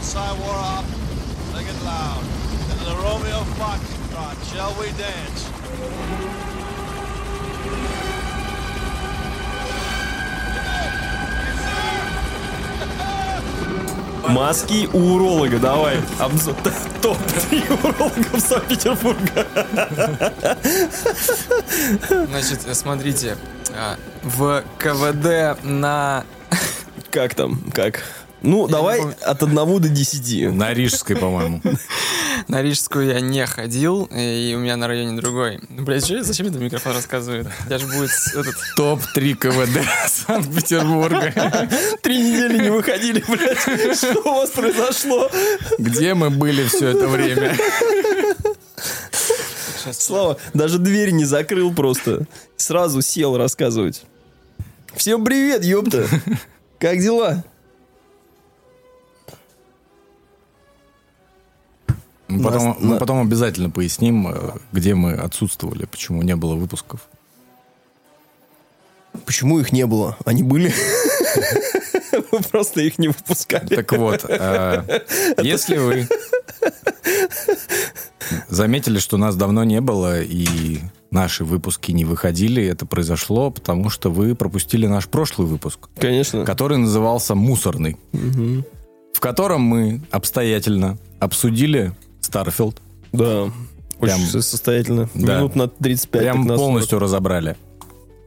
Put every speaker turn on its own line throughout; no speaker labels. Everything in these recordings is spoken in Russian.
outside wore off. Sing it loud. Into the Romeo Foxtrot. Shall we dance?
Маски у уролога, давай. Обзор. Топ-3 урологов Санкт-Петербурга.
Значит, э, смотрите, а, в КВД на...
Как там? Как? Ну,
не
давай от 1 до 10.
На Рижской, по-моему.
На Рижскую я не ходил, и у меня на районе другой. Ну, блядь, что, зачем это микрофон рассказывает? Я же будет этот...
Топ-3 КВД Санкт-Петербурга.
Три недели не выходили, блядь. Что у вас произошло?
Где мы были все это время?
Слава, даже дверь не закрыл просто. Сразу сел рассказывать. Всем привет, ёпта. Как дела?
Мы потом,
Нас-
мы
на-
потом обязательно поясним, э, где мы отсутствовали, почему не было выпусков.
Почему их не было? Они были? Мы просто их не выпускали.
Так вот, э, если вы заметили, что нас давно не было и наши выпуски не выходили, это произошло, потому что вы пропустили наш прошлый выпуск,
Конечно.
который назывался «Мусорный», в котором мы обстоятельно обсудили Starfield,
Да.
Прям-
Очень состоятельно.
Да.
Минут на 35.
прям
на 40.
полностью разобрали.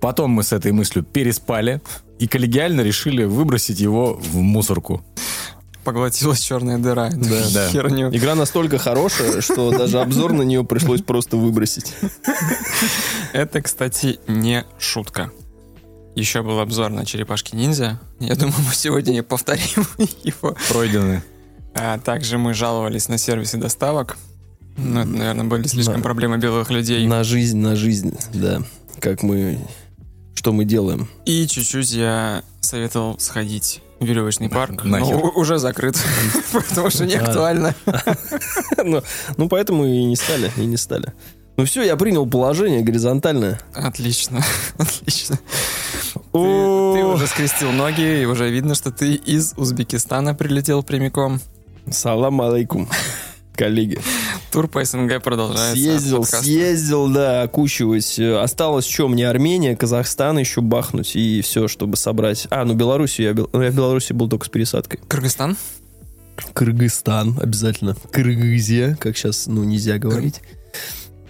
Потом мы с этой мыслью переспали и коллегиально решили выбросить его в мусорку.
Поглотилась черная дыра.
Да.
Да.
Херню.
Игра настолько хорошая, что даже обзор на нее пришлось просто выбросить.
Это, кстати, не шутка. Еще был обзор на черепашки-ниндзя. Я думаю, мы сегодня не повторим его.
Пройдены.
А также мы жаловались на сервисы доставок. Ну, это, наверное, были слишком
Да.
проблемы белых людей.
На жизнь, на жизнь, да. Как мы... Что мы делаем?
И чуть-чуть я советовал сходить в веревочный парк. но
Нахер.
у- уже закрыт, потому что не
А.
актуально.
Ну, ну, поэтому и не стали, и не стали. Ну все, я принял положение горизонтальное.
Отлично, отлично. Ты, ты уже скрестил ноги, и уже видно, что ты из Узбекистана прилетел прямиком.
Салам алейкум, коллеги.
Тур по СНГ продолжается.
Съездил,
Подкаст.
съездил, да, окучивать. Э, Осталось что, мне Армения, Казахстан еще бахнуть и все, чтобы собрать. А, ну Белоруссию, я, бел- ну, я в Беларуси был только с пересадкой.
Кыргызстан?
Кыргызстан обязательно. Кыргызия, как сейчас, ну, нельзя говорить.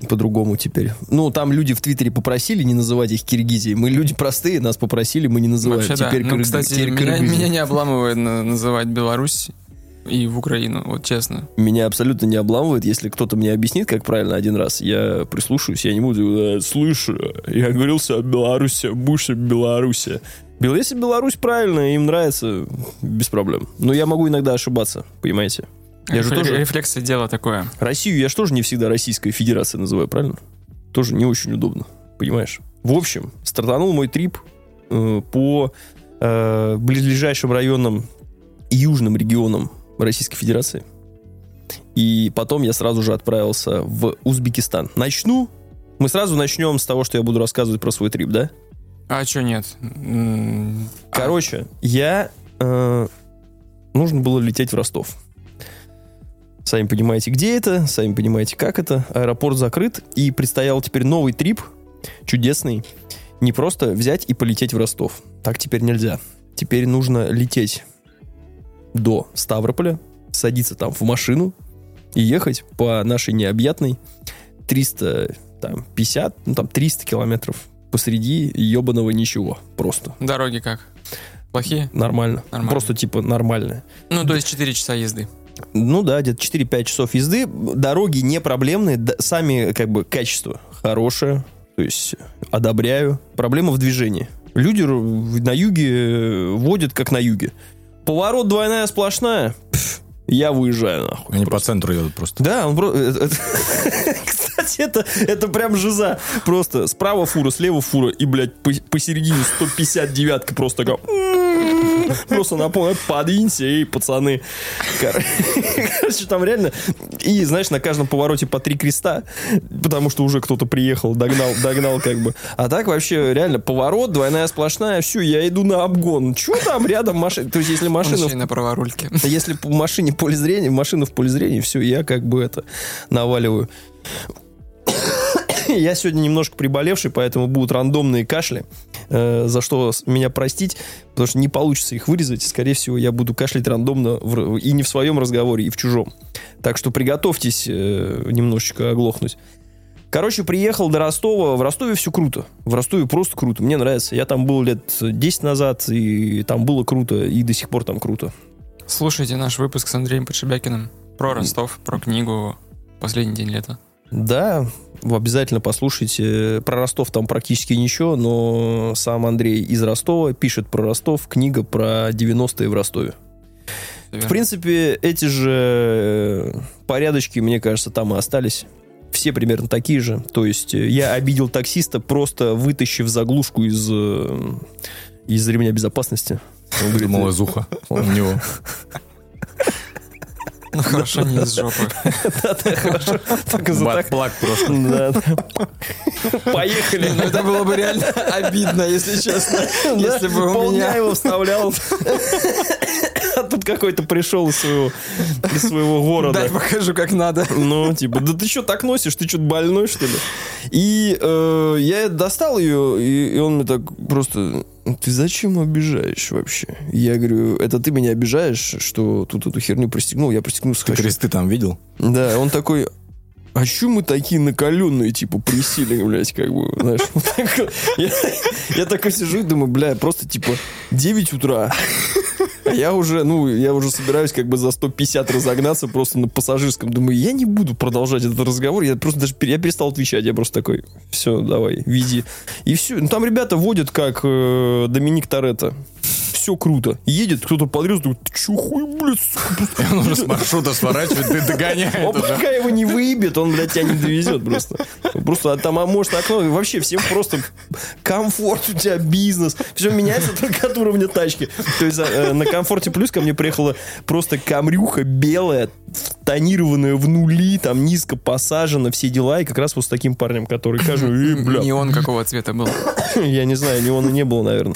По-другому теперь. Ну, там люди в Твиттере попросили не называть их Киргизией. Мы люди простые, нас попросили, мы не называем.
Вообще, да.
теперь
Ну,
Кыргы-
кстати,
теперь
меня,
Кыргызия.
меня не обламывает на- называть Беларусь и в Украину, вот честно.
Меня абсолютно не обламывает. Если кто-то мне объяснит, как правильно один раз, я прислушаюсь, я не буду, «Э, слышь, я говорил себе Беларусь, будешь Беларусь. Бел- Если Беларусь правильно, им нравится, без проблем. Но я могу иногда ошибаться, понимаете? Я же тоже-
Рефлексы дело такое.
Россию я же тоже не всегда Российской Федерацией называю, правильно? Тоже не очень удобно, понимаешь? В общем, стартанул мой трип э, по э, близлежащим районам и южным регионам Российской Федерации. И потом я сразу же отправился в Узбекистан. Начну. Мы сразу начнем с того, что я буду рассказывать про свой трип, да?
А что нет? А,
Короче, я... э, нужно было лететь в Ростов. Сами понимаете, где это, сами понимаете, как это. Аэропорт закрыт, и предстоял теперь новый трип, чудесный. Не просто взять и полететь в Ростов. Так теперь нельзя. Теперь нужно лететь до Ставрополя, садиться там в машину и ехать по нашей необъятной 350, ну там 300 километров посреди ебаного ничего. Просто.
Дороги как? Плохие?
Нормально.
Нормально.
Просто типа нормально.
Ну, то есть 4 часа езды.
Ну да, где-то 4-5 часов езды. Дороги не проблемные, да- сами как бы качество хорошее. То есть одобряю. Проблема в движении. Люди на юге э, водят как на юге. Поворот двойная сплошная. я выезжаю нахуй.
Они по
просто.
центру едут просто.
Да, он про- это- это- Кстати, это, это прям жиза. Просто справа фура, слева фура, и, блядь, по- посередине 159-ка просто такая... Просто напомню, подвинься, эй, пацаны. Кор- Короче, там реально... И, знаешь, на каждом повороте по три креста, потому что уже кто-то приехал, догнал, догнал как бы. А так вообще реально поворот, двойная сплошная, все, я иду на обгон. Че там рядом машина? То есть, если машина...
на праворульке.
Если в машине поле зрения, машина в поле зрения, все, я как бы это наваливаю. Я сегодня немножко приболевший, поэтому будут рандомные кашли, э, за что меня простить, потому что не получится их вырезать. Скорее всего, я буду кашлять рандомно в- и не в своем разговоре, и в чужом. Так что приготовьтесь э, немножечко оглохнуть. Короче, приехал до Ростова. В Ростове все круто. В Ростове просто круто. Мне нравится. Я там был лет 10 назад, и там было круто, и до сих пор там круто.
Слушайте наш выпуск с Андреем Подшибякиным про Ростов, про книгу «Последний день лета».
Да, вы обязательно послушайте. Про Ростов там практически ничего, но сам Андрей из Ростова пишет про Ростов, книга про 90-е в Ростове. В принципе, эти же э, порядочки, мне кажется, там и остались. Все примерно такие же. То есть э, я обидел таксиста, просто вытащив заглушку из, э, из ремня безопасности. Он говорит,
Думал, из уха у него.
Ну хорошо, не из жопы.
да-да, хорошо. Только за так-
просто.
Да. Поехали.
Ну это было бы реально обидно, если честно. Если бы у меня...
его вставлял. А тут какой-то пришел из своего, из своего города.
Дай покажу, как надо.
Ну, типа, да ты что так носишь? Ты что-то больной, что ли? И э, я достал ее, и, и он мне так просто... Ты зачем обижаешь вообще? Я говорю, это ты меня обижаешь, что тут эту херню пристегнул? Я пристегнул
Ты
схожу.
кресты там видел?
Да, он такой, а чё мы такие накаленные, типа, присели, блядь, как бы, знаешь. вот так вот. Я, я такой сижу и думаю, бля, просто, типа, 9 утра. А я уже, ну, я уже собираюсь как бы за 150 разогнаться просто на пассажирском. Думаю, я не буду продолжать этот разговор. Я просто даже, я перестал отвечать. Я просто такой, все, давай, веди. И все. Ну, там ребята водят, как э, Доминик Торетто. Все круто. Едет, кто-то подрез, думает, ты чё хуй, блядь, сука,
Он уже с маршрута сворачивает, ты догоняет
он пока его не выебет, он, блядь, тебя не довезет просто. Просто а там, а может, окно, вообще всем просто комфорт у тебя, бизнес. Все меняется только от уровня тачки. То есть э, на комфорте плюс ко мне приехала просто камрюха белая, тонированная в нули, там низко посажена, все дела. И как раз вот с таким парнем, который кажется, э, бля,
Не он какого цвета был.
я не знаю, ни он и не было, наверное.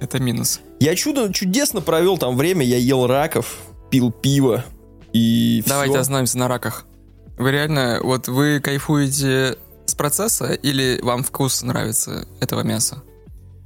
Это минус.
Я чудо, чудесно провел там время, я ел раков, пил пиво. И
Давайте
всё.
остановимся на раках. Вы реально, вот вы кайфуете с процесса или вам вкус нравится этого мяса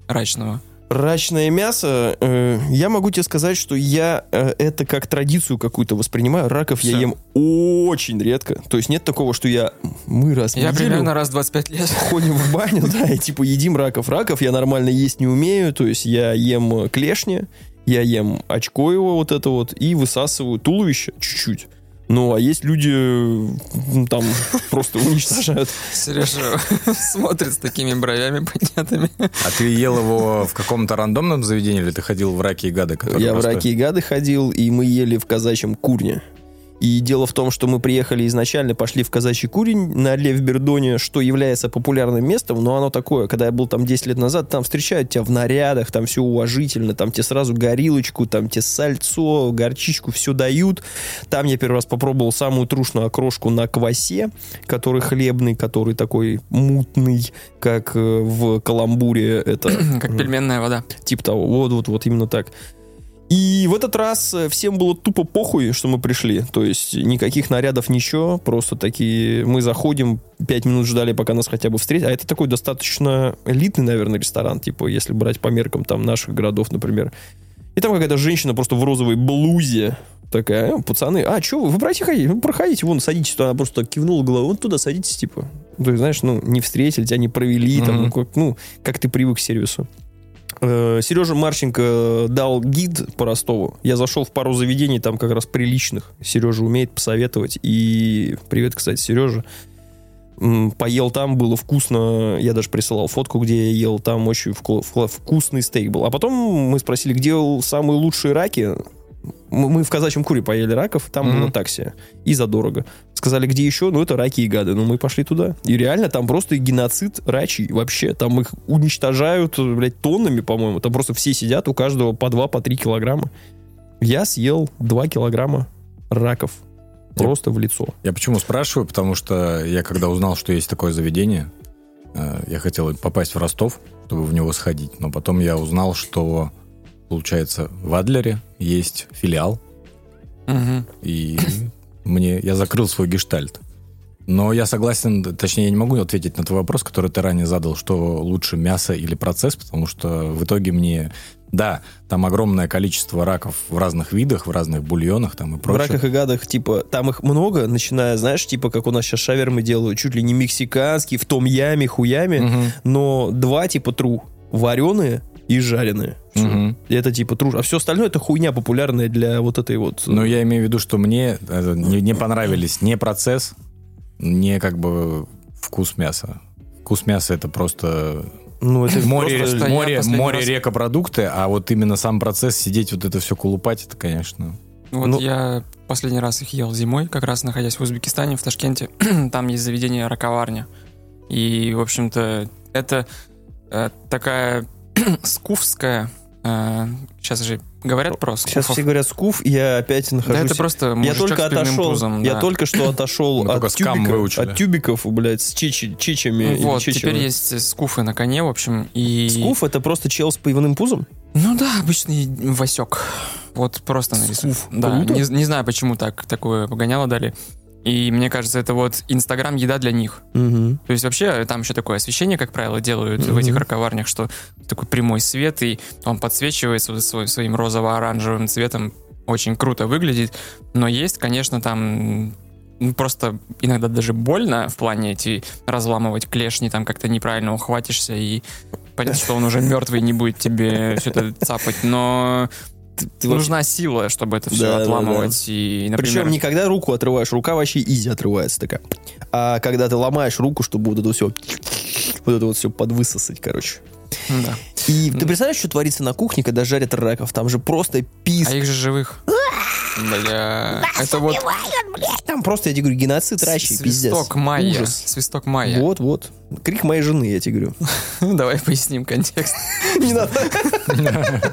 рачного?
Рачное мясо, э, я могу тебе сказать, что я э, это как традицию какую-то воспринимаю. Раков я
Всё.
ем очень редко. То есть нет такого, что я мы раз в
Я
неделю
примерно раз в 25 лет.
ходим в баню, да, и типа едим раков. Раков я нормально есть не умею. То есть я ем клешни, я ем очко его вот это вот и высасываю туловище чуть-чуть. Ну, а есть люди, м, там, просто уничтожают.
Сережа смотрит с такими бровями поднятыми.
А ты ел его в каком-то рандомном заведении или ты ходил в раки и гады?
Я в раки и гады ходил, и мы ели в казачьем курне. И дело в том, что мы приехали изначально, пошли в казачий курень на Левбердоне, что является популярным местом, но оно такое, когда я был там 10 лет назад, там встречают тебя в нарядах, там все уважительно, там тебе сразу горилочку, там тебе сальцо, горчичку, все дают. Там я первый раз попробовал самую трушную окрошку на квасе, который хлебный, который такой мутный, как э, в каламбуре это
Как пельменная вода.
Типа того. Вот, вот, вот, именно так. И в этот раз э, всем было тупо похуй, что мы пришли. То есть никаких нарядов, ничего. Просто такие... Мы заходим, пять минут ждали, пока нас хотя бы встретят. А это такой достаточно элитный, наверное, ресторан. Типа, если брать по меркам там наших городов, например. И там какая-то женщина просто в розовой блузе. Такая, «Э, пацаны, а, что вы, вы проходите, ну, проходите, вон, садитесь. Она просто кивнула головой, вот туда садитесь, типа. То есть, знаешь, ну, не встретили, тебя не провели, там,
Мгм.
ну, как, ну, как ты привык к сервису. Э, Сережа Марченко дал гид по Ростову. Я зашел в пару заведений, там как раз приличных. Сережа умеет посоветовать. И привет, кстати, Сережа. Поел там, было вкусно. Я даже присылал фотку, где я ел. Там очень вку- вку- вкусный стейк был. А потом мы спросили, где самые лучшие раки. Мы в казачьем куре поели раков, там
Мгм.
было такси. И задорого. Сказали, где еще? Ну, это раки и гады. Ну, мы пошли туда. И реально там просто геноцид рачий вообще. Там их уничтожают, блядь, тоннами, по-моему. Там просто все сидят, у каждого по 2, по 3 килограмма. Я съел 2 килограмма раков. Просто в лицо.
Я почему спрашиваю? Потому что я когда узнал, что есть такое заведение, э, я хотел попасть в Ростов, чтобы в него сходить. Но потом я узнал, что, получается, в Адлере есть филиал,
Мгм.
и мне я закрыл свой гештальт. Но я согласен, точнее, я не могу ответить на твой вопрос, который ты ранее задал, что лучше мясо или процесс, потому что в итоге мне... Да, там огромное количество раков в разных видах, в разных бульонах там и
В
прочее.
раках и гадах, типа, там их много, начиная, знаешь, типа, как у нас сейчас шавермы делают, чуть ли не мексиканские, в том яме, хуями,
Мгм.
но два типа тру, вареные и жареные.
Мгм.
Это типа тру. А все остальное это хуйня популярная для вот этой вот...
Но я имею в виду, что мне э, не, не понравились не процесс, не как бы вкус мяса. Вкус мяса это просто
Ну, это
море,
просто-
море, море
раз-
рекопродукты, а вот именно сам процесс сидеть вот это все колупать, это, конечно.
Вот
Ну-
я последний раз их ел зимой, как раз находясь в Узбекистане, в Ташкенте. Там есть заведение раковарня. И, в общем-то, это э, такая скуфская... сейчас же говорят про
Сейчас
скуфов.
все говорят скуф, я опять
Да
нахожусь...
это просто
я только
с пивным
отошел,
пузом,
я
да.
только что отошел
Мы
от, тюбиков, от тюбиков, блядь, с чичи- чичами.
Вот,
чичами.
теперь есть скуфы на коне, в общем, и...
Скуф это просто чел с пивным пузом?
Ну да, обычный Васек. Вот просто нарисуй.
Скуф.
Да, не, не знаю, почему так такое погоняло дали. И мне кажется, это вот Инстаграм еда для них.
Мгм.
То есть вообще там еще такое освещение, как правило, делают в
Мгм.
этих раковарнях, что такой прямой свет, и он подсвечивается свой- своим розово-оранжевым цветом. Очень круто выглядит. Но есть, конечно, там ну, просто иногда даже больно в плане эти разламывать клешни, там как-то неправильно ухватишься, и понятно, что он уже мертвый, не будет тебе все это цапать, но
ты
нужна сила, чтобы это все
Да, да,
отламывать. И, например,
Причем не когда руку отрываешь, рука вообще изи отрывается такая. А когда ты ломаешь руку, чтобы вот это все, вот это вот все подвысосать, короче.
да.
И ты представляешь, что творится на кухне, когда жарят раков? Там же просто пиз.
А их же живых. Бля, это вот
Там просто, я тебе говорю, геноцид рачий, пиздец.
свисток майя.
Ужас.
Свисток майя.
Вот, вот. Крик моей жены, я тебе говорю.
Давай поясним контекст.
Не надо.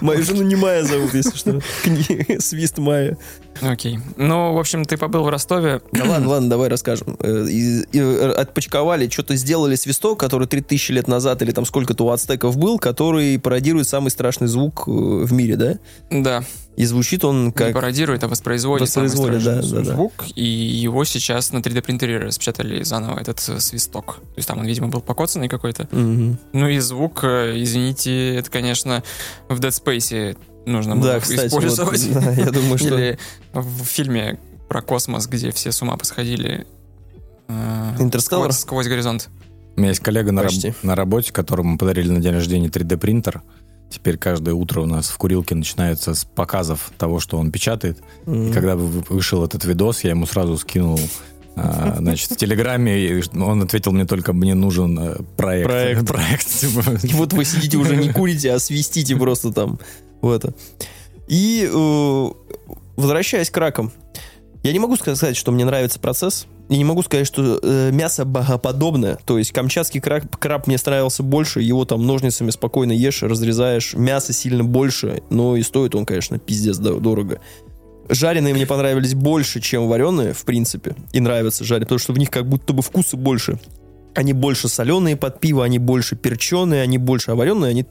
Мою жену не Майя зовут, если что. Свист Майя.
Окей. Ну, в общем, ты побыл в Ростове.
Да ладно, ладно, давай расскажем. Э, и- и, э, Отпочковали, что-то сделали свисток, который 3000 лет назад или там сколько-то у ацтеков был, который пародирует самый страшный звук э, в мире, да?
Да.
И звучит он
Не
как...
пародирует, а воспроизводит,
Воспроизводит, да, да, да.
звук. И его сейчас на 3D принтере распечатали заново, этот свисток. То есть там он, видимо, был покоцанный какой-то.
Мгм.
Ну и звук, извините, это, конечно, в Dead Space нужно было
Да, кстати,
использовать.
вот, да, я думаю, что...
Или в фильме про космос, где все с ума посходили. э,
Интерстеллар?
Сквозь, сквозь горизонт.
У меня есть коллега на, раб- на работе, которому подарили на день рождения 3D-принтер. Теперь каждое утро у нас в курилке начинается с показов того, что он печатает. И
Мгм.
когда вы- вышел этот видос, я ему сразу скинул а, значит, в Телеграме, и он ответил мне только, мне нужен э, проект.
Проект.
Проект, типа.
И вот вы сидите уже не курите, а свистите просто там в это. И э, возвращаясь к ракам, я не могу сказать, что мне нравится процесс. И не могу сказать, что э, мясо богоподобное. То есть камчатский краб, краб мне нравился больше. Его там ножницами спокойно ешь, разрезаешь. Мясо сильно больше. Но и стоит он, конечно, пиздец до- дорого. Жареные мне понравились больше, чем вареные, в принципе. И нравятся жареные, потому что в них как будто бы вкуса больше. Они больше соленые под пиво, они больше перченые, они больше, а вареные, они,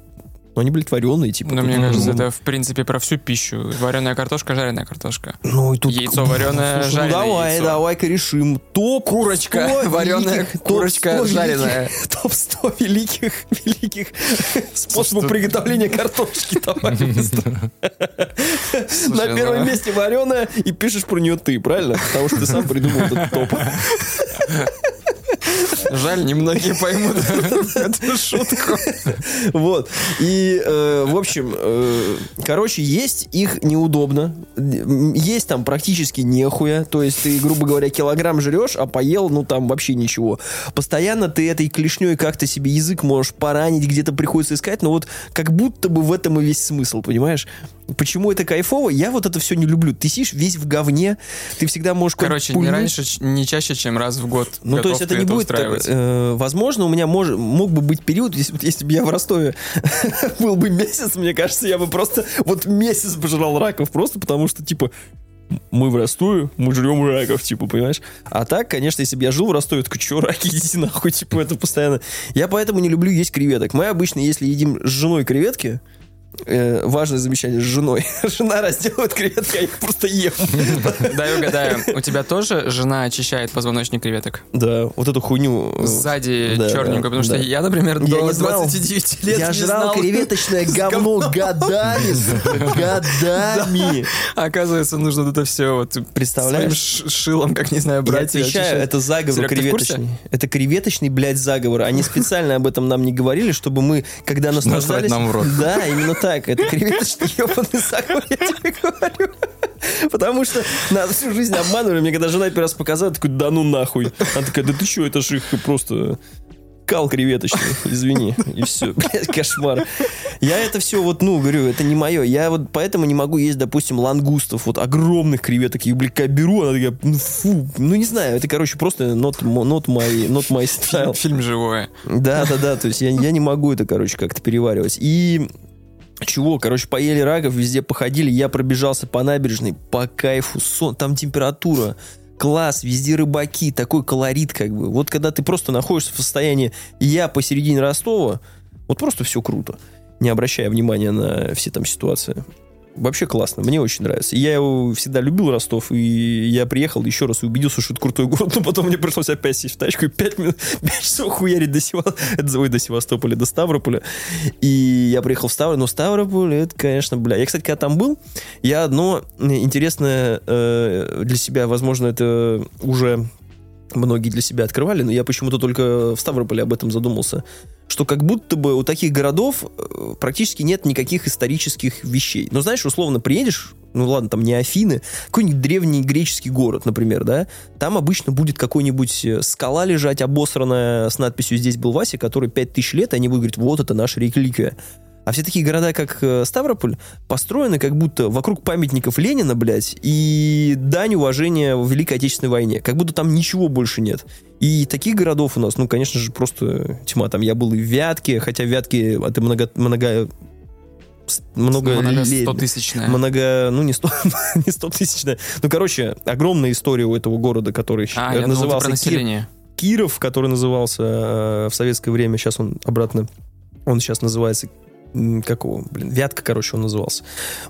ну, они, блядь, вареные, типа.
Но
тут,
мне
ну,
кажется,
ну,
это в принципе про всю пищу. Вареная картошка, жареная картошка.
Ну, и тут...
Яйцо вареное,
Слушай,
жареное
ну, давай,
яйцо.
давай-ка решим. Топ
Курочка
100
вареная, курочка
топ 100
жареная.
великих- Топ 100 великих, великих способов приготовления картошки. На
Слушай,
первом
ну-
месте вареная, и пишешь про нее ты, правильно? Потому что ты сам придумал этот топ.
Жаль, немногие поймут эту шутку.
Вот. И, э, в общем, э, короче, есть их неудобно. Есть там практически нехуя. То есть ты, грубо говоря, килограмм жрешь, а поел, ну, там вообще ничего. Постоянно ты этой клешней как-то себе язык можешь поранить, где-то приходится искать. Но вот как будто бы в этом и весь смысл, понимаешь? Почему это кайфово? Я вот это все не люблю. Ты сидишь весь в говне, ты всегда можешь...
Короче, не
пульнуть.
раньше, ч- не чаще, чем раз в год.
Ну, то есть это не будет... так,
устраивать.
э, возможно, у меня мож- мог бы быть период, если, если бы я в Ростове был бы месяц, мне кажется, я бы просто вот месяц пожрал раков, просто потому что, типа, мы в Ростове, мы жрем раков, типа, понимаешь? А так, конечно, если бы я жил в Ростове, так что, раки, идите нахуй, типа, это постоянно... Я поэтому не люблю есть креветок. Мы обычно, если едим с женой креветки, э, важное замечание, с женой. Жена разделывает креветки, а я их просто ем.
Дай угадаю, у тебя тоже жена очищает позвоночник креветок?
Да, вот эту хуйню... э,
Сзади
да,
черненькую,
да,
потому что я, например,
Я
до
знал.
29 лет
Я жрал креветочное говно годами, годами.
Оказывается, нужно это все вот
Представляешь?
шилом, как не знаю,
Я
брать и
отвечаю, это заговор креветочный. Это креветочный, блядь, заговор. Они специально об этом нам не говорили, чтобы мы, когда наслаждались...
нам в рот.
Да, именно так. Это креветочный ебаный заговор, я тебе говорю. Потому что нас всю жизнь обманывали. Мне когда жена первый раз показала, такой, да ну нахуй. Она такая, да ты что, это же их просто кал креветочный, извини. И все, блядь, кошмар. Я это все вот, ну, говорю, это не мое. Я вот поэтому не могу есть, допустим, лангустов, вот огромных креветок. Я, блядь, беру, она такая, ну, фу, ну, не знаю, это, короче, просто not, not, my, not my style.
Фильм, фильм живое.
Да, да, да, то есть я, я не могу это, короче, как-то переваривать. И чего, короче, поели раков, везде походили, я пробежался по набережной, по кайфу, сон, там температура, класс, везде рыбаки, такой колорит, как бы. Вот когда ты просто находишься в состоянии я посередине Ростова, вот просто все круто, не обращая внимания на все там ситуации. Вообще классно, мне очень нравится. Я его всегда любил, Ростов, и я приехал еще раз и убедился, что это крутой город, но потом мне пришлось опять сесть в тачку и 5, минут, 5 часов хуярить до, Сева... ой, до Севастополя, до Ставрополя. И я приехал в Ставрополь, но Ставрополь, это, конечно, бля. Я, кстати, когда там был, я одно интересное э, для себя, возможно, это уже многие для себя открывали, но я почему-то только в Ставрополе об этом задумался, что как будто бы у таких городов э, практически нет никаких исторических вещей. Но знаешь, условно приедешь, ну ладно, там не Афины, какой-нибудь древний греческий город, например, да, там обычно будет какой-нибудь э, скала лежать обосранная с надписью «Здесь был Вася», который 5000 лет, и они будут говорить, вот это наша реликвия. А все такие города, как э, Ставрополь, построены как будто вокруг памятников Ленина, блядь, и дань уважения в Великой Отечественной войне. Как будто там ничего больше нет. И таких городов у нас, ну, конечно же, просто тьма. Там я был и в Вятке, хотя Вятки это много... много много,
Много
ле-
100 тысячная.
много, ну не 100, не 100 тысячная. Ну, короче, огромная история у этого города, который
А, я думал,
назывался
про
Кир-. Киров, который назывался э, в советское время, сейчас он обратно, он сейчас называется м, как его, блин, Вятка, короче, он назывался.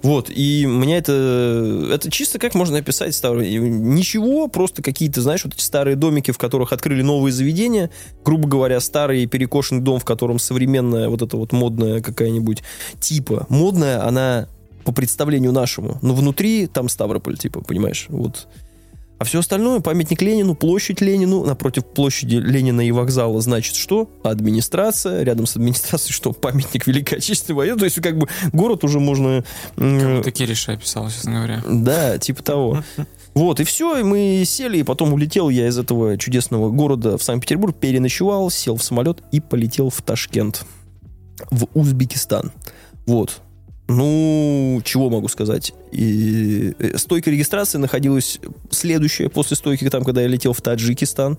Вот, и меня это, это чисто как можно описать старый, ничего, просто какие-то, знаешь, вот эти старые домики, в которых открыли новые заведения, грубо говоря, старый перекошенный дом, в котором современная вот эта вот модная какая-нибудь типа, модная, она по представлению нашему, но внутри там Ставрополь, типа, понимаешь, вот. А все остальное, памятник Ленину, площадь Ленину, напротив площади Ленина и вокзала, значит, что? Администрация, рядом с администрацией, что? Памятник Великой Отечественной войны. То есть, как бы, город уже можно... м,
Ты Кириша описал, честно говоря.
Да, типа того. Вот, и все, и мы сели, и потом улетел я из этого чудесного города в Санкт-Петербург, переночевал, сел в самолет и полетел в Ташкент, в Узбекистан. Вот. Ну, чего могу сказать? И э, стойка регистрации находилась следующая после стойки, там, когда я летел в Таджикистан.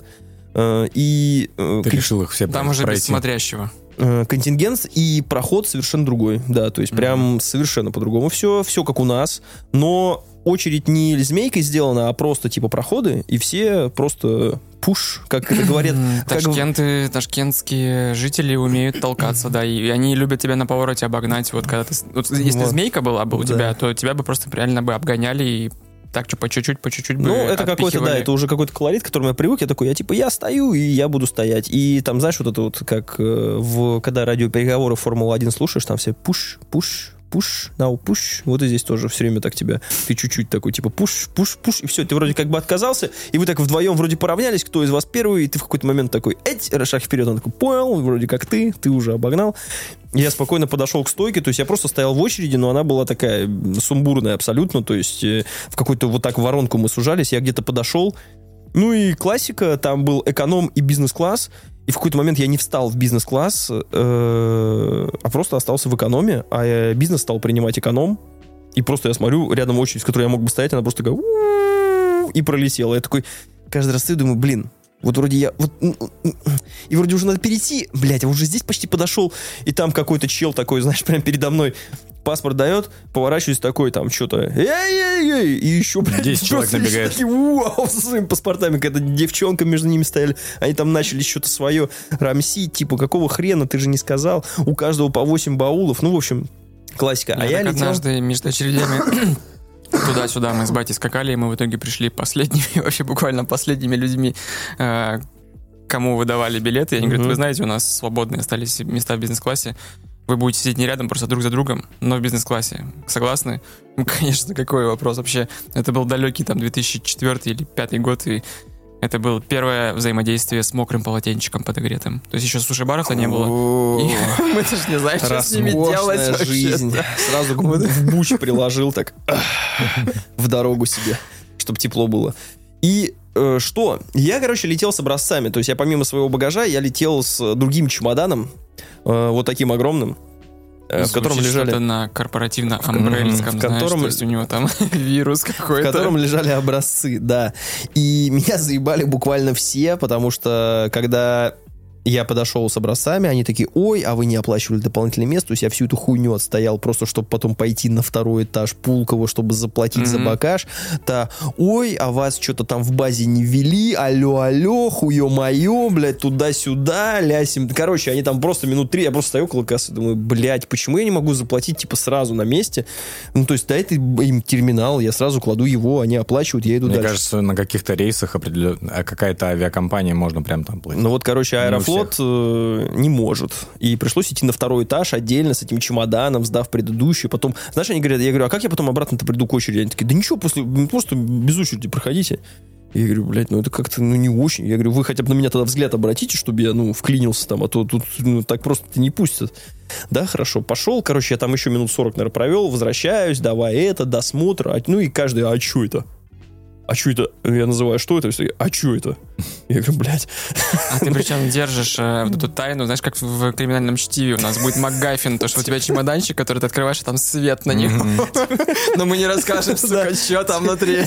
Э, И э,
Ты решил их все
Там уже без смотрящего.
контингент и проход совершенно другой. Да, то есть прям совершенно по-другому все, все как у нас. Но очередь не змейкой сделана, а просто типа проходы, и все просто пуш, как это говорят. Как
Ташкенты, ташкентские жители умеют толкаться, да, и они любят тебя на повороте обогнать. Вот когда ты... вот если
Вот.
змейка была бы у
Да.
тебя, то тебя бы просто реально бы обгоняли и так что по чуть-чуть, по чуть-чуть
Ну, это какой-то, да, это уже какой-то колорит, к которому я привык. Я такой, я типа, я стою, и я буду стоять. И там, знаешь, вот это вот, как э, в, когда радиопереговоры Формулы-1 слушаешь, там все пуш, пуш, пуш, now пуш. Вот и здесь тоже все время так тебя, ты чуть-чуть такой, типа, пуш, пуш, пуш, и все, ты вроде как бы отказался, и вы так вдвоем вроде поравнялись, кто из вас первый, и ты в какой-то момент такой, эть, шаг вперед, он такой, понял, вроде как ты, ты уже обогнал. Я спокойно подошел к стойке, то есть я просто стоял в очереди, но она была такая сумбурная абсолютно, то есть э, в какую-то вот так воронку мы сужались, я где-то подошел, ну и классика, там был эконом и бизнес-класс, и в какой-то момент я не встал в бизнес-класс, э, а просто остался в экономе, а бизнес стал принимать эконом, И просто я смотрю, рядом очередь, в которой я мог бы стоять, она просто такая и пролетела. Я такой каждый раз стою, думаю, блин, вот вроде я... Вот, и вроде уже надо перейти. Блядь, а уже здесь почти подошел. И там какой-то чел такой, знаешь, прям передо мной паспорт дает, поворачиваюсь такой, там что-то, эй-эй-эй, и еще, блядь,
10 человек набегает.
такие, вау, со своими паспортами, когда девчонка между ними стояли, они там начали что-то свое рамсить, типа, какого хрена, ты же не сказал, у каждого по 8 баулов, ну, в общем, классика. А я
так
летел...
однажды между очередями туда-сюда мы с батей скакали, и мы в итоге пришли последними, вообще буквально последними людьми, э, кому выдавали билеты. И они говорят, вы знаете, у нас свободные остались места в бизнес-классе. Вы будете сидеть не рядом, просто друг за другом, но в бизнес-классе. Согласны? Конечно, какой вопрос вообще. Это был далекий там 2004 или 2005 год, и это было первое взаимодействие с мокрым полотенчиком подогретым. То есть еще суши-баров-то не было. Мы даже не знаем, что с ними делать
жизнь. Сразу буч приложил так в дорогу себе, чтобы тепло было. И э, что? Я, короче, летел с образцами. То есть я помимо своего багажа, я летел с другим чемоданом, э, вот таким огромным, э, в котором лежали...
на корпоративно-амбрельском,
в
знаешь,
котором-
то есть у него там вирус
в
какой-то.
котором лежали образцы, да. И меня заебали буквально все, потому что когда я подошел с образцами, они такие, ой, а вы не оплачивали дополнительное место, то есть я всю эту хуйню отстоял просто, чтобы потом пойти на второй этаж Пулково, чтобы заплатить за
Мгм.
багаж. Та, ой, а вас что-то там в базе не ввели, алло, алло, хуё моё, блядь, туда-сюда, лясим. Короче, они там просто минут три, я просто стою около кассы, думаю, блядь, почему я не могу заплатить, типа, сразу на месте? Ну, то есть, дайте им терминал, я сразу кладу его, они оплачивают, я иду
Мне
дальше.
кажется, на каких-то рейсах определенно а какая-то авиакомпания можно прям там платить.
Ну вот, короче,
Не
Аэрофлот э, не может. И пришлось идти на второй этаж отдельно с этим чемоданом, сдав предыдущий. Потом, знаешь, они говорят, я говорю, а как я потом обратно-то приду к очереди? Они такие, да ничего, после, ну, просто без очереди проходите. Я говорю, блядь, ну это как-то ну, не очень. Я говорю, вы хотя бы на меня тогда взгляд обратите, чтобы я, ну, вклинился там, а то тут ну, так просто не пустят. Да, хорошо, пошел. Короче, я там еще минут 40, наверное, провел, возвращаюсь, давай это, досмотр. а- Ну и каждый, а что это? А что это? Я называю, что это? Все А что это? Я говорю, блядь,
А ты причем держишь э, вот эту тайну, знаешь, как в криминальном чтиве у нас будет МакГайфин, то, что у тебя чемоданчик, который ты открываешь, а там свет на него. Но мы не расскажем, сука, что там внутри.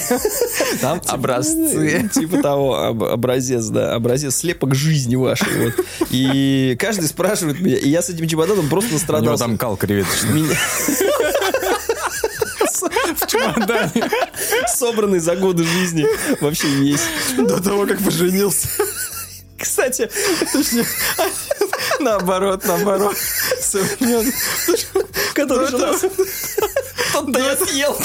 Там типа,
Образцы.
Типа того, об- образец, да, образец слепок жизни вашей. И каждый спрашивает меня, и я с этим чемоданом просто
У него там кал креветочный.
Чемодане.
собранный за годы жизни вообще весь.
До того, как поженился.
Кстати, точнее, наоборот, наоборот. Современный. Который женился. Тот-то я съел.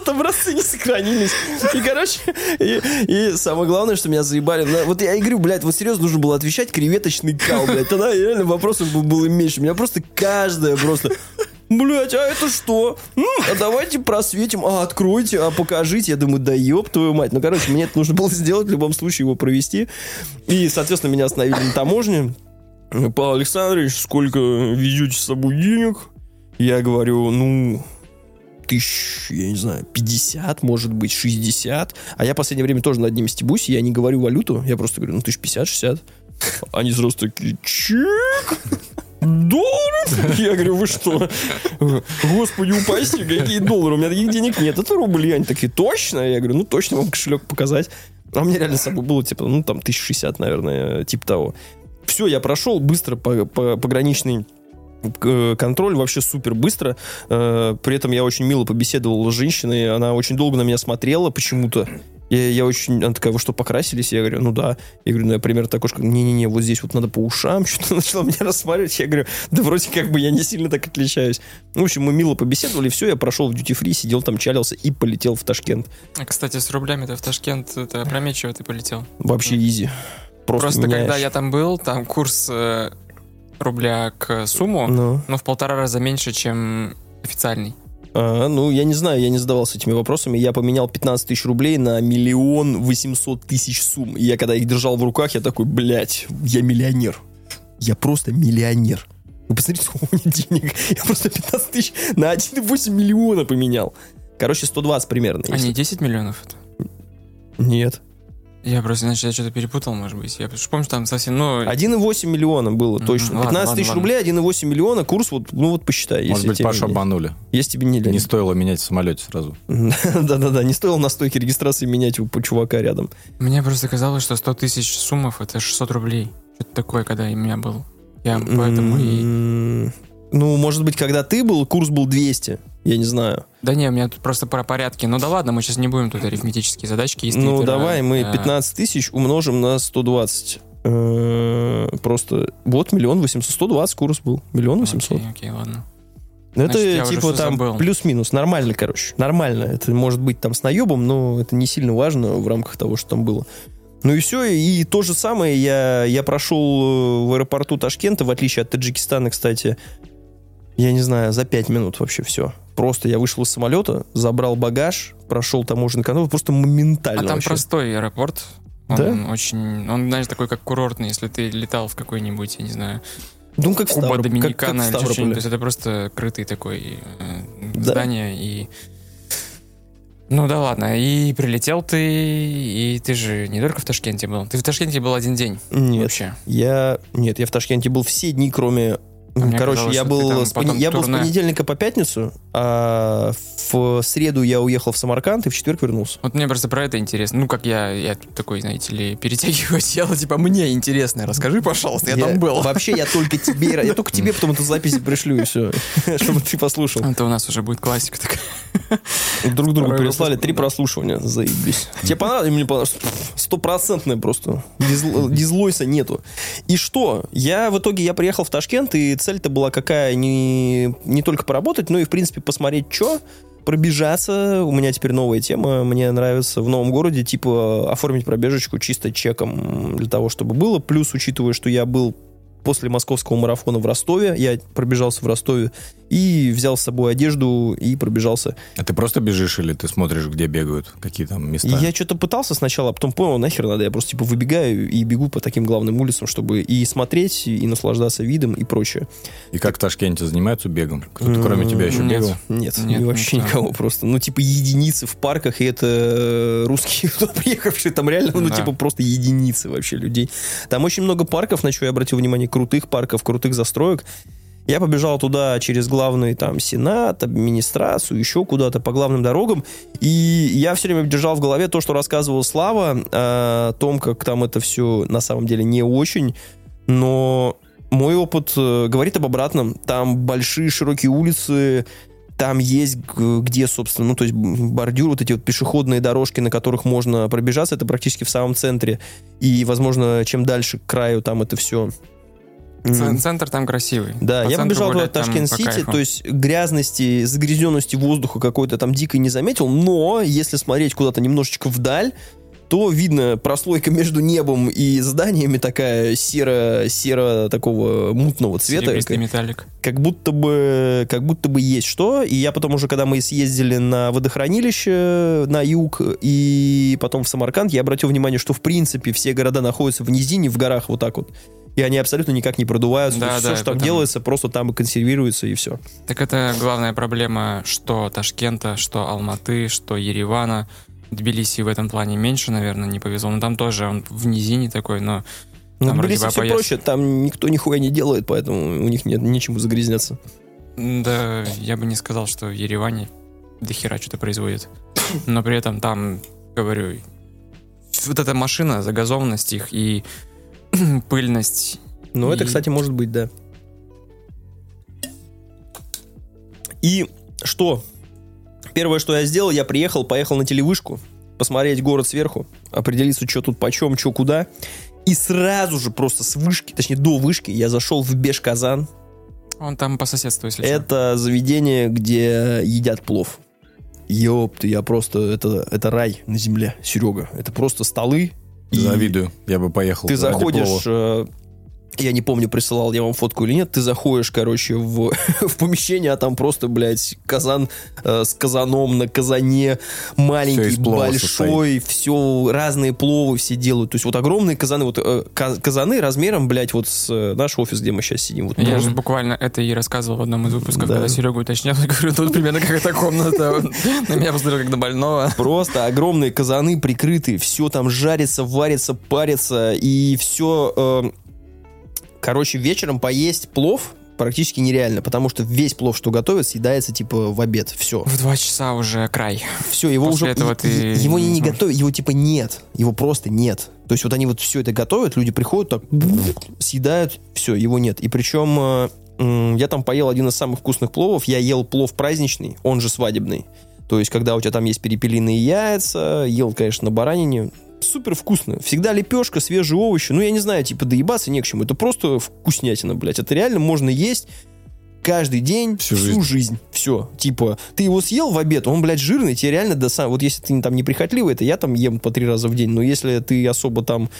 Тут образцы не сохранились. И, короче, и, и самое главное, что меня заебали. на- Вот я и говорю, блядь, вот серьезно нужно было отвечать креветочный кал, блядь. Тогда реально вопросов бы было меньше. Меня просто каждая просто... Блять, а это что? А давайте просветим. А, откройте, а покажите. Я думаю, да ёб твою мать. Ну, короче, мне это нужно было сделать, в любом случае его провести. И, соответственно, меня остановили на таможне. Павел Александрович, сколько везете с собой денег? Я говорю, ну, тысяч, я не знаю, 50, может быть, 60. А я в последнее время тоже над ними стебусь, я не говорю валюту, я просто говорю, ну, тысяч 50, 60. Они сразу такие, чек? Долларов? Я говорю, вы что? Господи, упаси, какие доллары? У меня таких денег нет, это рубли. Они такие, точно? Я говорю, ну, точно, вам кошелек показать. А у меня реально с собой было, типа, ну, там, 1060, наверное, типа того. Все, я прошел быстро по, по- пограничный контроль вообще супер быстро. Э, При этом я очень мило побеседовал с женщиной. Она очень долго на меня смотрела почему-то. Я, я очень... Она такая, вы что, покрасились? Я говорю, ну да. Я говорю, ну я примерно такой, что не-не-не, вот здесь вот надо по ушам. Что-то начала меня рассматривать. Я говорю, да вроде как бы я не сильно так отличаюсь. В общем, мы мило побеседовали, все, я прошел в duty free, сидел там, чалился и полетел в Ташкент.
А, кстати, с рублями-то в Ташкент это опрометчиво ты полетел.
Вообще изи. Просто,
Просто когда я там был, там курс э, рубля к сумму,
Ну,
но в полтора раза меньше, чем официальный.
а, ну, я не знаю, я не задавался этими вопросами. Я поменял 15 тысяч рублей на миллион восемьсот тысяч сумм. И я когда их держал в руках, я такой, блядь, я миллионер. Я просто миллионер. Вы посмотрите, сколько у меня денег. Я просто 15 тысяч на 1,8 миллиона поменял. Короче, 120 примерно.
А
если-
не 10 миллионов это?
Нет.
Я просто, значит, я что-то перепутал, может быть. Я помню, что там совсем, ну...
1,8 миллиона было
Мгм,
точно.
ладно,
15
ладно,
тысяч
ладно.
рублей, 1,8 миллиона, курс вот, ну вот посчитай.
Может
если
быть, Пашу
не-
обманули.
Если тебе не лень.
Не стоило менять в самолете сразу.
Да-да-да, не стоило на стойке регистрации менять у чувака рядом.
Мне просто казалось, что 100 тысяч суммов это 600 рублей. Что-то такое, когда у меня был. Я поэтому и...
Ну, может быть, когда ты был, курс был 200. Я не знаю.
Да не, у меня тут просто про порядки. Ну да ладно, мы сейчас не будем тут арифметические задачки из
Ну,
Твиттера,
давай мы
э,
15 тысяч умножим на 120. Э, Просто вот миллион восемьсот, 120 курс был. Миллион восемьсот.
Окей, окей, ладно.
Это
Значит,
типа там
забыл.
плюс-минус, нормально, короче. Нормально. Это может быть там с наебом, но это не сильно важно в рамках того, что там было. Ну и все, и то же самое я, я прошел э, в аэропорту Ташкента, в отличие от Таджикистана, кстати, я не знаю, за 5 минут вообще все. Просто я вышел из самолета, забрал багаж, прошел таможенный контроль, просто моментально
А там
вообще.
простой аэропорт. Он
Да?
очень... Он, знаешь, такой как курортный, если ты летал в какой-нибудь, я не знаю,
Ну, как
Куба,
Ставроп- как- как
Доминикана
в
или что-нибудь. То есть это просто крытый такой э,
Да.
здание и... Ну да ладно, и прилетел ты, и ты же не только в Ташкенте был. Ты в Ташкенте был один день
Нет,
вообще.
я... Нет, я в Ташкенте был все дни, кроме...
мне
Короче, я был, с, я был с понедельника по пятницу, а в среду я уехал в Самарканд и в четверг вернулся.
Вот мне просто про это интересно. Ну, как я, я такой, знаете ли, перетягиваю дело, типа, мне интересно, расскажи, пожалуйста, я, там был.
Вообще, я только тебе... Я только тебе потом эту запись пришлю, и все. Чтобы ты послушал.
Это у нас уже будет классика такая.
Друг другу переслали три прослушивания. Заебись. Тебе понравилось? Мне понравилось. Стопроцентное просто. Дизл- Дизлойса нету. И что? Я в итоге я приехал в Ташкент, и цель-то была какая? Не, не только поработать, но и, в принципе, посмотреть, что пробежаться. У меня теперь новая тема. Мне нравится в новом городе, типа, оформить пробежечку чисто чеком для того, чтобы было. Плюс, учитывая, что я был после московского марафона в Ростове, я пробежался в Ростове и взял с собой одежду и пробежался
А ты просто бежишь или ты смотришь, где бегают, какие там места?
я что-то пытался сначала, а потом понял, нахер надо, я просто типа выбегаю и бегу по таким главным улицам, чтобы и смотреть, и наслаждаться видом и прочее.
И как в Ташкенте занимаются бегом? Кто-то кроме тебя еще
Нет.
бегал?
Нет,
Нет,
вообще
никто.
никого просто. Ну, типа, единицы в парках, и это русские, кто приехавшие там реально, ну,
Да.
типа, просто единицы вообще людей. Там очень много парков, на что я обратил внимание, крутых парков, крутых застроек. Я побежал туда через главный там сенат, администрацию, еще куда-то по главным дорогам. И я все время держал в голове то, что рассказывал Слава, э, о том, как там это все на самом деле не очень. Но мой опыт э, говорит об обратном. Там большие широкие улицы, там есть где, собственно, ну, то есть бордюр, вот эти вот пешеходные дорожки, на которых можно пробежаться, это практически в самом центре. И, возможно, чем дальше к краю, там это все...
Ц- Центр там красивый.
Да,
По
я побежал туда Ташкент-Сити, то есть грязности, загрязненности воздуха какой-то там дикой не заметил, но если смотреть куда-то немножечко вдаль, то видно прослойка между небом и зданиями такая серо, серо такого мутного цвета. Как-
металлик.
как будто бы как будто бы есть что. И я потом уже, когда мы съездили на водохранилище на юг и потом в Самарканд, я обратил внимание, что в принципе все города находятся в низине, в горах вот так вот. И они абсолютно никак не продуваются.
Да,
То есть
да,
все, что там делается, просто там и консервируется, и все.
Так это главная проблема, что Ташкента, что Алматы, что Еревана. Тбилиси в этом плане меньше, наверное, не повезло. Но там тоже он в низине такой, но
в
вроде
Тбилиси все
поесть.
проще, там никто нихуя не делает, поэтому у них нет нечему загрязняться.
да, я бы не сказал, что в Ереване до хера что-то производит. Но при этом там, говорю, вот эта машина, загазованность их и пыльность.
Ну, это,
И-
кстати, может быть, да. И что? Первое, что я сделал, я приехал, поехал на телевышку, посмотреть город сверху, определиться, что тут почем, что куда. И сразу же просто с вышки, точнее, до вышки, я зашел в Бешказан.
Он там по соседству, если что.
Это заведение, где едят плов. Ёпты, я просто... Это, это рай на земле, Серега. Это просто столы.
Завидую. Я бы поехал.
ты заходишь я не помню, присылал я вам фотку или нет, ты заходишь, короче, в, в помещение, а там просто, блядь, казан э, с казаном на казане, маленький,
плова
большой, все, разные пловы все делают. То есть вот огромные казаны, вот э, ка- казаны размером, блядь, вот с э, наш офис, где мы сейчас сидим. Вот,
Я
ну,
же буквально это и рассказывал в одном из выпусков,
Да.
когда Серега уточнял, я говорю, тут примерно как эта комната. На меня посмотрел как на больного.
Просто огромные казаны прикрытые, все там жарится, варится, парится, и все... короче, вечером поесть плов практически нереально, потому что весь плов, что готовят, съедается типа в обед. Все.
В два часа уже край.
Все, его
После
уже...
этого
и-
ты
Его не,
не
готовят, его типа нет. Его просто нет. То есть вот они вот все это готовят, люди приходят, так съедают, все, его нет. И причем э, я там поел один из самых вкусных пловов. Я ел плов праздничный, он же свадебный. То есть, когда у тебя там есть перепелиные яйца, ел, конечно, на баранине. Супер вкусно. Всегда лепешка, свежие овощи. Ну, я не знаю, типа, доебаться не к чему. Это просто вкуснятина, блядь. Это реально можно есть каждый день,
Всю
всю,
жизнь.
жизнь. Все. Типа, ты его съел в обед, он, блядь, жирный, тебе реально до сам... Вот если ты там не прихотливый, это я там ем по три раза в день, но если ты особо там...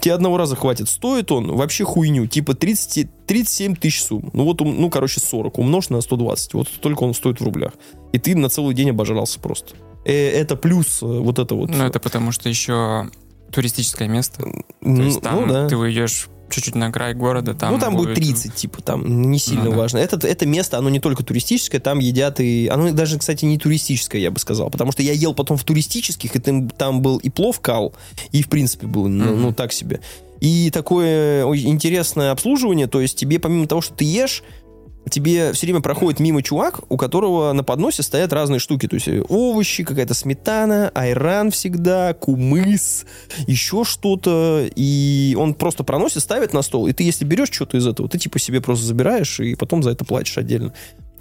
Тебе одного раза хватит. Стоит он вообще хуйню. Типа 30, 37 тысяч сумм. Ну вот, ну, короче, 40. Умножь на 120. Вот столько он стоит в рублях. И ты на целый день обожрался просто. Э, это плюс э, вот это вот.
Ну, это потому что еще туристическое место. То
Ну,
есть там
ну да.
ты уйдешь чуть-чуть на край города, там
ну, там будет
будет
30, типа, там не сильно
Ну да.
важно. Это, это место, оно не только туристическое, там едят и... Оно даже, кстати, не туристическое, я бы сказал, потому что я ел потом в туристических, и там, там был и плов кал, и, в принципе, был, ну,
Мгм.
ну, так себе. И такое интересное обслуживание, то есть тебе, помимо того, что ты ешь, тебе все время проходит мимо чувак, у которого на подносе стоят разные штуки. То есть э, овощи, какая-то сметана, айран всегда, кумыс, еще что-то. И он просто проносит, ставит на стол. И ты, если берешь что-то из этого, ты типа себе просто забираешь и потом за это платишь отдельно.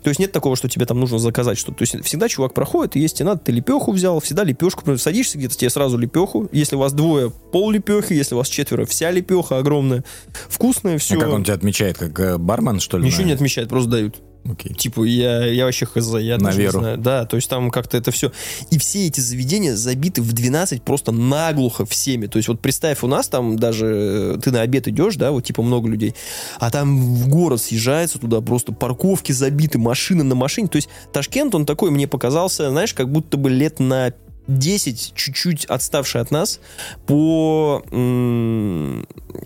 То есть нет такого, что тебе там нужно заказать что-то. То есть всегда чувак проходит, и если тебе надо, ты лепеху взял, всегда лепешку. Например, Садишься где-то, тебе сразу лепеху. Если у вас двое, пол лепехи. Если у вас четверо, вся лепеха огромная. Вкусная, все.
А как он тебя отмечает, как э, бармен, что ли?
Ничего не отмечает, просто дают.
Окей.
Типа, я, я вообще хз, я
На
даже не
веру.
знаю. Да, то есть там как-то это все. И все эти заведения забиты в 12 просто наглухо всеми. То есть вот представь, у нас там даже э, ты на обед идешь, да, вот типа много людей, а там в город съезжается туда просто парковки забиты, машины на машине. То есть Ташкент, он такой мне показался, знаешь, как будто бы лет на 10 чуть-чуть отставший от нас по,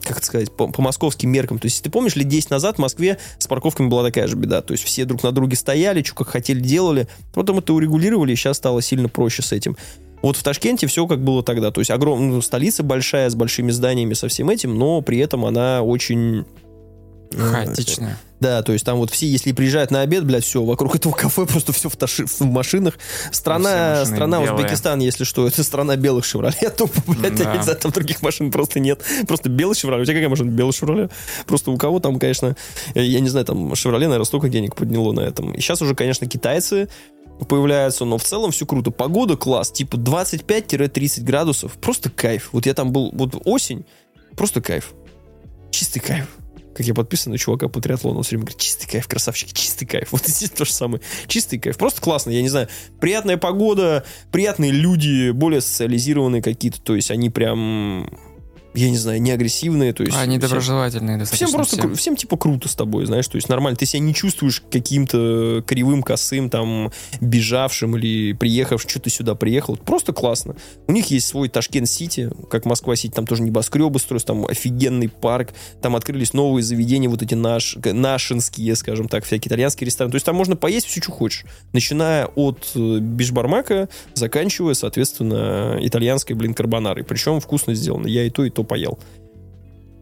как это сказать, по, по московским меркам. То есть, ты помнишь, лет 10 назад в Москве с парковками была такая же беда. То есть, все друг на друге стояли, что как хотели, делали. Потом это урегулировали, и сейчас стало сильно проще с этим. Вот в Ташкенте все как было тогда. То есть, огромная столица большая, с большими зданиями, со всем этим, но при этом она очень... э,
хаотичное.
да, то есть там вот все, если приезжают на обед, блядь, все, вокруг этого кафе просто все в, таши- в машинах. Страна, страна
белые.
Узбекистан, если что, это страна белых «Шевроле». Тупо, блядь, я
Да.
не знаю, там других машин просто нет. Просто белый «Шевроле». У тебя какая машина? Белый «Шевроле». Просто у кого там, конечно, э, я не знаю, там «Шевроле», наверное, столько денег подняло на этом. И сейчас уже, конечно, китайцы появляются, но в целом все круто. Погода класс, типа 25-30 градусов. Просто кайф. Вот я там был, вот осень, просто кайф. Чистый кайф. Как я подписан на чувака по триатлону, он все время говорит, чистый кайф, красавчики, чистый кайф. Вот здесь то же самое. Чистый кайф. Просто классно, я не знаю. Приятная погода, приятные люди, более социализированные какие-то. То есть они прям, я не знаю, не агрессивные. То есть
Они
все-
доброжелательные достаточно.
Всем просто,
все.
кру- всем типа круто с тобой, знаешь, то есть нормально. Ты себя не чувствуешь каким-то кривым, косым, там, бежавшим или приехавшим, что ты сюда приехал. Просто классно. У них есть свой Ташкент-Сити, как Москва-Сити, там тоже небоскребы строятся, там офигенный парк, там открылись новые заведения, вот эти наш, нашинские, скажем так, всякие итальянские рестораны. То есть там можно поесть все, что хочешь. Начиная от э, бишбармака, заканчивая, соответственно, итальянской, блин, карбонарой. Причем вкусно сделано. Я и то, и то поел.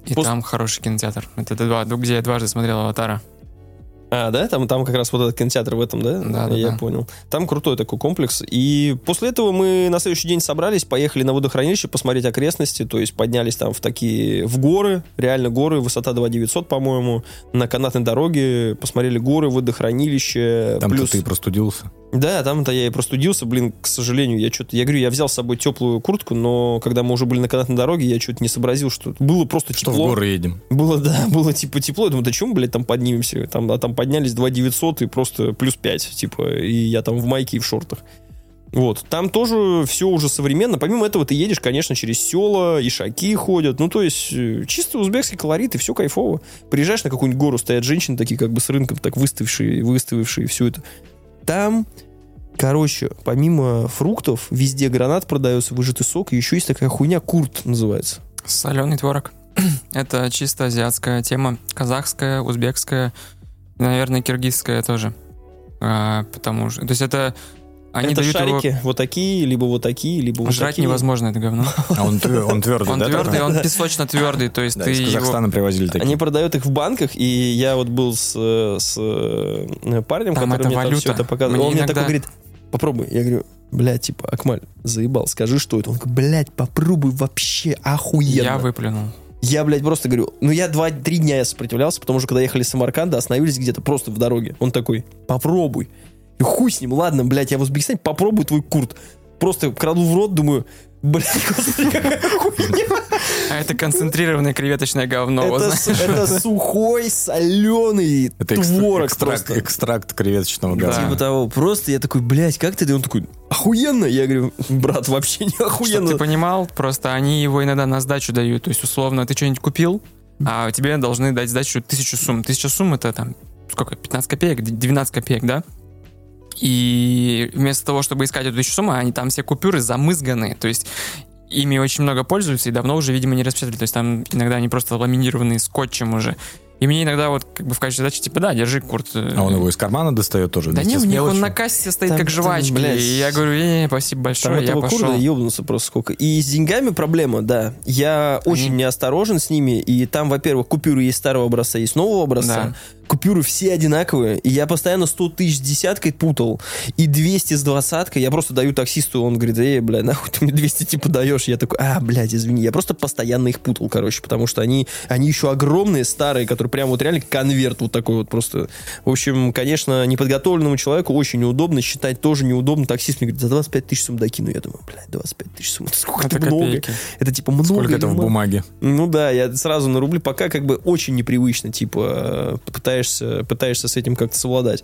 И
Пос-
там хороший кинотеатр. Это два, где я дважды смотрел «Аватара».
А, да? Там, там как раз вот этот кинотеатр в этом, да?
Да, да,
Я
да.
понял. Там крутой такой комплекс. И после этого мы на следующий день собрались, поехали на водохранилище посмотреть окрестности, то есть поднялись там в такие, в горы, реально горы, высота 2900, по-моему, на канатной дороге, посмотрели горы, водохранилище,
Там-то
плюс...
ты простудился.
Да, там-то я и простудился, блин, к сожалению, я что-то, я говорю, я взял с собой теплую куртку, но когда мы уже были на канатной дороге, я что-то не сообразил, что было просто
Что
тепло.
в горы едем.
Было, да, было типа тепло. Я думаю, да чем, блядь, там поднимемся? Там, а там поднялись 2 900 и просто плюс 5, типа, и я там в майке и в шортах. Вот, там тоже все уже современно. Помимо этого, ты едешь, конечно, через села, ишаки ходят. Ну, то есть, э, чисто узбекский колорит, и все кайфово. Приезжаешь на какую-нибудь гору, стоят женщины такие, как бы с рынком, так выставившие, выставившие все это. Там, короче, помимо фруктов, везде гранат продается, выжатый сок, и еще есть такая хуйня, курт называется.
Соленый творог. Это чисто азиатская тема. Казахская, узбекская, наверное, киргизская тоже. А, потому что... То есть это... Они
это
дают его-
шарики вот такие, либо вот такие, либо вот
Жрать
такие.
невозможно это говно.
А он, твер- он твердый,
Он
да?
твердый,
тогда?
он песочно твердый, то есть
Да,
ты
из
его...
Казахстана привозили такие.
Они продают их в банках, и я вот был с, э, с э, парнем,
Там
который мне там
валюта.
все это показывал.
Мне
Он мне
иногда-
такой говорит, попробуй. Я говорю, блядь, типа, Акмаль, заебал, скажи, что это. Он говорит, блядь, попробуй вообще охуенно.
Я выплюнул.
Я, блядь, просто говорю, ну я два-три дня я сопротивлялся, потому что когда ехали с Самарканда, остановились где-то просто в дороге. Он такой, попробуй. И хуй с ним, ладно, блядь, я в Узбекистане попробую твой курт. Просто краду в рот, думаю, блядь, господи.
А это концентрированное креветочное говно.
Это, сухой, соленый
Это
творог
экстракт,
просто.
экстракт креветочного
Да.
газа.
Типа того. Просто я такой, блядь, как ты? И он такой, охуенно. Я говорю, брат, вообще не охуенно.
ты понимал, просто они его иногда на сдачу дают. То есть, условно, ты что-нибудь купил, а тебе должны дать сдачу тысячу сумм. Тысяча сумм это там, сколько, 15 копеек, 12 копеек, да? И вместо того, чтобы искать эту тысячу сумм, они там все купюры замызганы. То есть ими очень много пользуются и давно уже, видимо, не распечатали. То есть там иногда они просто ламинированные скотчем уже. И мне иногда вот как бы в качестве задачи, типа, да, держи курт.
А он его из кармана достает тоже
Да не,
с
у них он на кассе стоит
Там-
как
там,
жвачки.
блядь,
и я говорю, не, спасибо
Там
большое, я
этого
пошел.
курда ебнулся просто сколько. И с деньгами проблема, да. Я очень неосторожен с ними. И там, во-первых, купюры есть старого образца, есть нового образца.
Да.
Купюры все одинаковые. И я постоянно 100 тысяч с десяткой путал. И 200 с двадцаткой. Я просто даю таксисту, он говорит, эй, бля, нахуй ты мне 200 типа даешь? Я такой, а, блядь, извини. Я просто постоянно их путал, короче. Потому что они, они еще огромные, старые, которые прям вот реально конверт вот такой вот просто. В общем, конечно, неподготовленному человеку очень неудобно. Считать тоже неудобно. Таксист мне говорит, за 25 тысяч сумм докину. Я думаю, блядь, 25 тысяч сумм. Это сколько
Это
много?
копейки.
Это типа много
Сколько это в
мало?
бумаге?
Ну да, я сразу на рубли, пока как бы очень непривычно, типа, э, пытаешься, пытаешься с этим как-то совладать.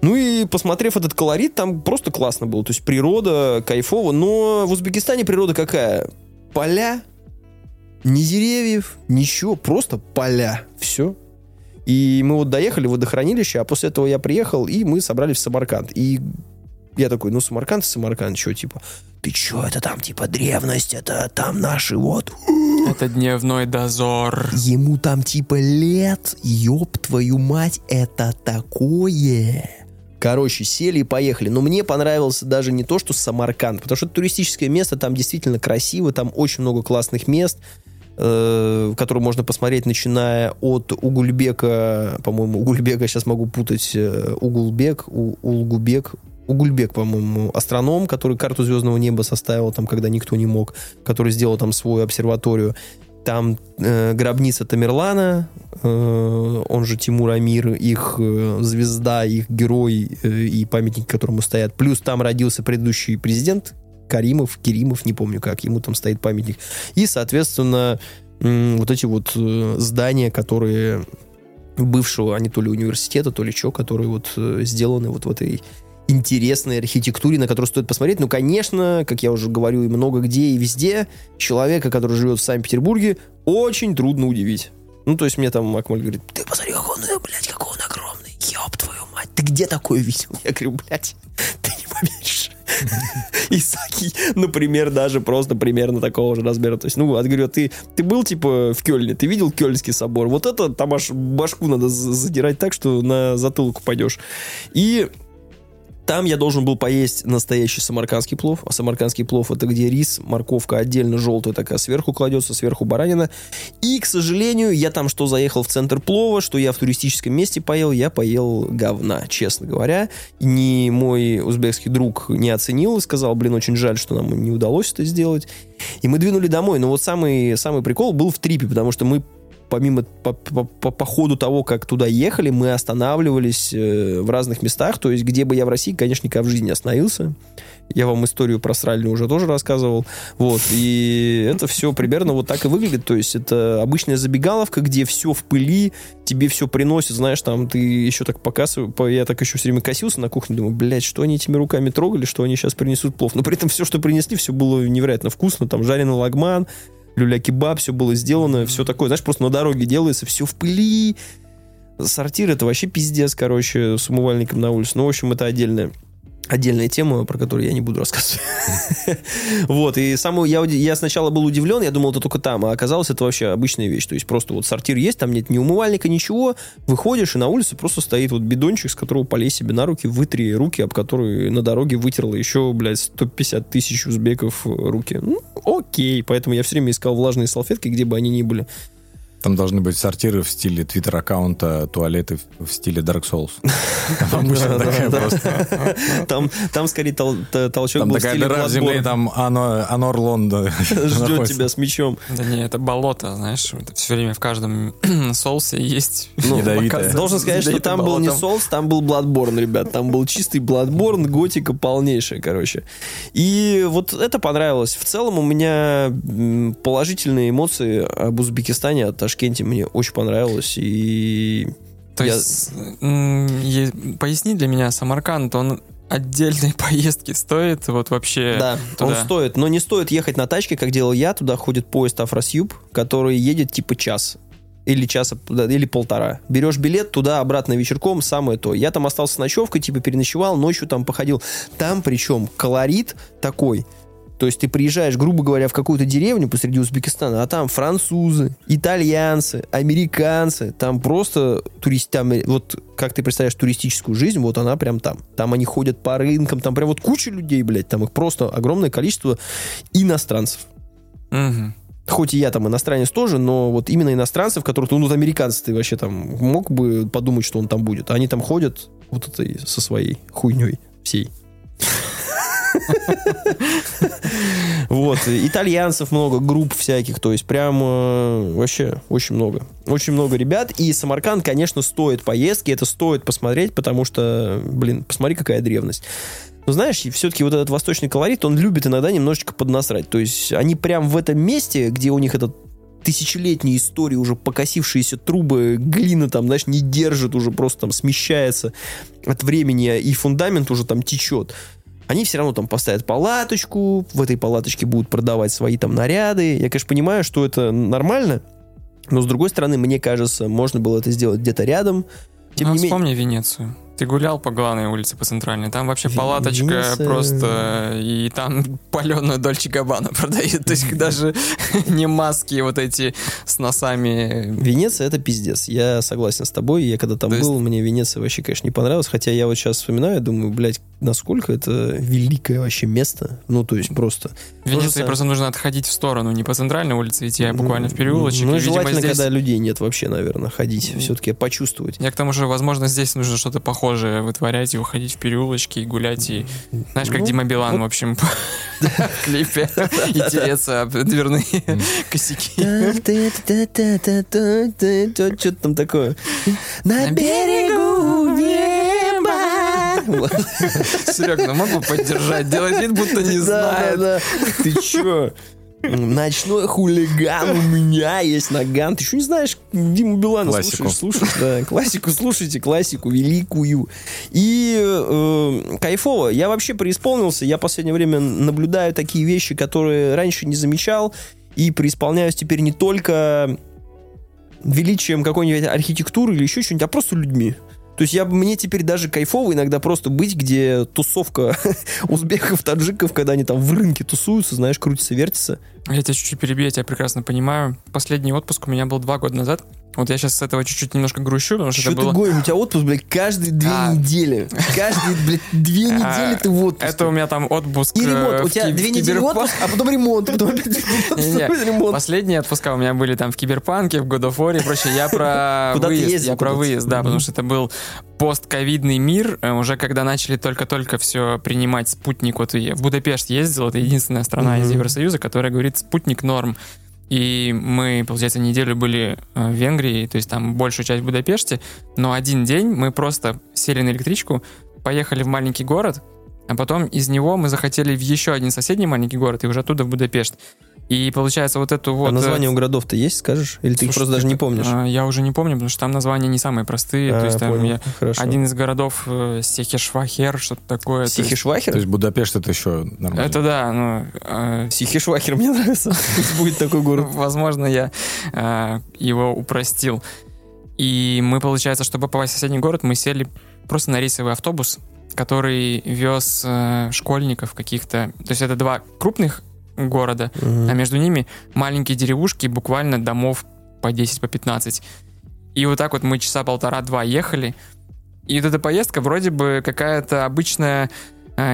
Ну и посмотрев этот колорит, там просто классно было. То есть природа кайфово, но в Узбекистане природа какая? Поля, ни деревьев, ничего, просто поля. Все. И мы вот доехали в водохранилище, а после этого я приехал, и мы собрались в Самарканд. И я такой, ну, Самарканд, Самарканд, что, типа, ты чё, это там, типа, древность, это там наши вот
Это дневной дозор.
Ему там типа лет, ёб твою мать, это такое. Короче, сели и поехали. Но мне понравился даже не то, что Самарканд, потому что это туристическое место, там действительно красиво, там очень много классных мест, э, которые можно посмотреть, начиная от Угульбека, по-моему, Угульбека, сейчас могу путать, э, Угулбек, У- Улгубек, Угульбек, по-моему, астроном, который карту звездного неба составил там, когда никто не мог, который сделал там свою обсерваторию. Там э, гробница Тамерлана, э, он же Тимур Амир, их э, звезда, их герой э, и памятник, которому стоят. Плюс там родился предыдущий президент Каримов, Керимов, не помню как, ему там стоит памятник. И, соответственно, м, вот эти вот э, здания, которые бывшего, они то ли университета, то ли что, которые вот э, сделаны вот в этой интересной архитектуре, на которую стоит посмотреть. Ну, конечно, как я уже говорю, и много где, и везде, человека, который живет в Санкт-Петербурге, очень трудно удивить. Ну, то есть мне там Акмаль говорит, ты посмотри, какой он, э, блядь, какой он огромный, ёб твою мать, ты где такое видел? Я говорю, блядь, ты не поверишь. Исаки, например, даже просто примерно такого же размера. То есть, ну, вот, говорю, ты, ты был, типа, в Кёльне, ты видел Кёльнский собор? Вот это там аж башку надо задирать так, что на затылок упадешь. И там я должен был поесть настоящий самаркандский плов. А самаркандский плов это где рис, морковка отдельно желтая такая сверху кладется, сверху баранина. И, к сожалению, я там что заехал в центр плова, что я в туристическом месте поел, я поел говна, честно говоря. Ни мой узбекский друг не оценил и сказал, блин, очень жаль, что нам не удалось это сделать. И мы двинули домой. Но вот самый, самый прикол был в трипе, потому что мы помимо по, по- по- по ходу того, как туда ехали, мы останавливались э, в разных местах. То есть, где бы я в России, конечно, никогда в жизни не остановился. Я вам историю про Сральню уже тоже рассказывал. Вот. И это все примерно вот так и выглядит. То есть, это обычная забегаловка, где все в пыли, тебе все приносят, знаешь, там ты еще так показываешь, я так еще все время косился на кухне, думаю, блядь, что они этими руками трогали, что они сейчас принесут плов. Но при этом все, что принесли, все было невероятно вкусно. Там жареный лагман, люля-кебаб, все было сделано, все такое, знаешь, просто на дороге делается, все в пыли. Сортир это вообще пиздец, короче, с умывальником на улице. Ну, в общем, это отдельная отдельная тема, про которую я не буду рассказывать. вот, и самую, я, я сначала был удивлен, я думал, это только там, а оказалось, это вообще обычная вещь. То есть просто вот сортир есть, там нет ни умывальника, ничего, выходишь, и на улице просто стоит вот бидончик, с которого полей себе на руки, вытри руки, об которые на дороге вытерла еще, блядь, 150 тысяч узбеков руки. Ну, окей, поэтому я все время искал влажные салфетки, где бы они ни были.
Там должны быть сортиры в стиле твиттер-аккаунта, туалеты в- стиле Dark Souls. Там обычно такая просто...
Там, там скорее толчок
Там
был в
такая
стиле
дыра в земле,
Bloodborne.
там Ано- Анор Лонда
ждет тебя с мечом.
Да не, это болото, знаешь, все время в каждом соусе есть.
Ну,
Ядовитое.
Должен сказать, что там был не. Souls, там был Bloodborne, ребят. Там был чистый Bloodborne, готика полнейшая, короче. И вот это понравилось. В целом у меня положительные эмоции об Узбекистане, о Ташкенте мне очень понравилось. И
То
я-
есть, поясни для меня, Самарканд, он отдельной поездки стоит вот вообще
Да, он
туда?
стоит. Но не стоит ехать на тачке, как делал я. Туда ходит поезд Афросиаб, который едет типа час. Или часа, или полтора. Берешь билет туда-обратно вечерком, самое то. Я там остался с ночевкой, типа переночевал, ночью там походил. Там причем колорит такой. То есть ты приезжаешь, грубо говоря, в какую-то деревню посреди Узбекистана, а там французы, итальянцы, американцы, там просто турист, там, э, вот как ты представляешь туристическую жизнь, вот она прям там. Там они ходят по рынкам, там прям вот куча людей, блядь, там их просто огромное количество иностранцев.
Мгм.
Хоть и я там иностранец тоже, но вот именно иностранцев, которых, ну, вот американцы ты вообще там мог бы подумать, что он там будет. А они там ходят вот этой со своей хуйней всей. Вот, итальянцев много, групп всяких, то есть прям э, вообще очень много. Очень много ребят, и Самарканд, конечно, стоит поездки, это стоит посмотреть, потому что, блин, посмотри, какая древность. Но знаешь, все-таки вот этот восточный колорит, он любит иногда немножечко поднасрать. То есть они прям в этом месте, где у них этот тысячелетние истории, уже покосившиеся трубы, глина там, знаешь, не держит, уже просто там смещается от времени, и фундамент уже там течет. Они все равно там поставят палаточку, в этой палаточке будут продавать свои там наряды. Я, конечно, понимаю, что это нормально, но, с другой стороны, мне кажется, можно было это сделать где-то рядом. Тем
Ну,
не менее...
вспомни Венецию. Ты гулял по главной улице, по центральной. Там вообще палаточка
Венеция.
просто... И там паленую Дольче Габбана продают. То есть даже не маски вот эти с носами.
Венеция это пиздец. Я согласен с тобой. Я когда там
То есть-
был, мне Венеция вообще, конечно, не понравилась. Хотя я вот сейчас вспоминаю, думаю, блядь, насколько это великое вообще место. Ну, то есть просто.
В Венеции просто нужно отходить в сторону, не по центральной улице идти, а буквально в переулочек.
Ну,
И,
и
видимо,
желательно,
здесь-
когда людей нет вообще, наверное, ходить. Все-таки почувствовать.
Я к тому же, возможно, здесь нужно что-то похожее вытворять и уходить в переулочки и гулять и... Знаешь, как
Ну,
Дима Билан, в общем, в клипе. И тереться об дверные косяки.
Что-то там такое. На берегу неба.
Серег, ну могу поддержать, делать вид, будто не знает.
Ты чё? Ночной хулиган у меня есть наган. Ты что не знаешь Диму Билана?
Классику.
Слушаешь, слушаешь, да. Классику слушайте, классику великую. И э, кайфово. Я вообще преисполнился. Я в последнее время наблюдаю такие вещи, которые раньше не замечал. И преисполняюсь теперь не только величием какой-нибудь архитектуры или еще что-нибудь, а просто людьми. То есть я, мне теперь даже кайфово иногда просто быть, где тусовка узбеков, таджиков, когда они там в рынке тусуются, знаешь, крутятся, вертятся.
Я тебя чуть-чуть перебью, я тебя прекрасно понимаю. Последний отпуск у меня был два года назад. Вот я сейчас с этого чуть-чуть немножко грущу, потому что
Что
это было...
гонишь? У тебя отпуск, блядь, каждые две
А.
недели. Каждые, блядь, две
А,
недели ты в отпуске.
Это у меня там отпуск
И
э,
ремонт. У тебя две недели отпуск, а потом ремонт. Потом ремонт.
Последние отпуска у меня были там в Киберпанке, в God of War и прочее. Я про выезд, я про выезд, да, потому что это был постковидный мир, э, уже когда начали только-только все принимать спутник. Вот и в Будапешт ездил, это единственная страна из. Евросоюза, которая говорит спутник норм. И мы, получается, неделю были э, в Венгрии, то есть там большую часть в Будапеште, но один день мы просто сели на электричку, поехали в маленький город, а потом из него мы захотели в еще один соседний маленький город и уже оттуда в Будапешт. И получается вот эту вот...
А
э,
название у городов-то есть, скажешь? Или ты их
слушай,
просто даже не помнишь?
а, Я уже не помню, потому что там названия не самые простые.
А,
то есть там
понял.
я-
Хорошо.
один из городов э, Сехешвахер, что-то такое.
Сихишвахер?
То есть Будапешт это еще нормально.
Это да, ну, э,
Сихишвахер мне нравится. Будет такой город.
Возможно, я э, его упростил. И мы, получается, чтобы попасть в соседний город, мы сели просто на рейсовый автобус, который вез э, школьников каких-то. То есть это два крупных города, а между ними маленькие деревушки, буквально домов по 10, по 15. И вот так вот мы часа полтора-два ехали. И вот эта поездка вроде бы какая-то обычная,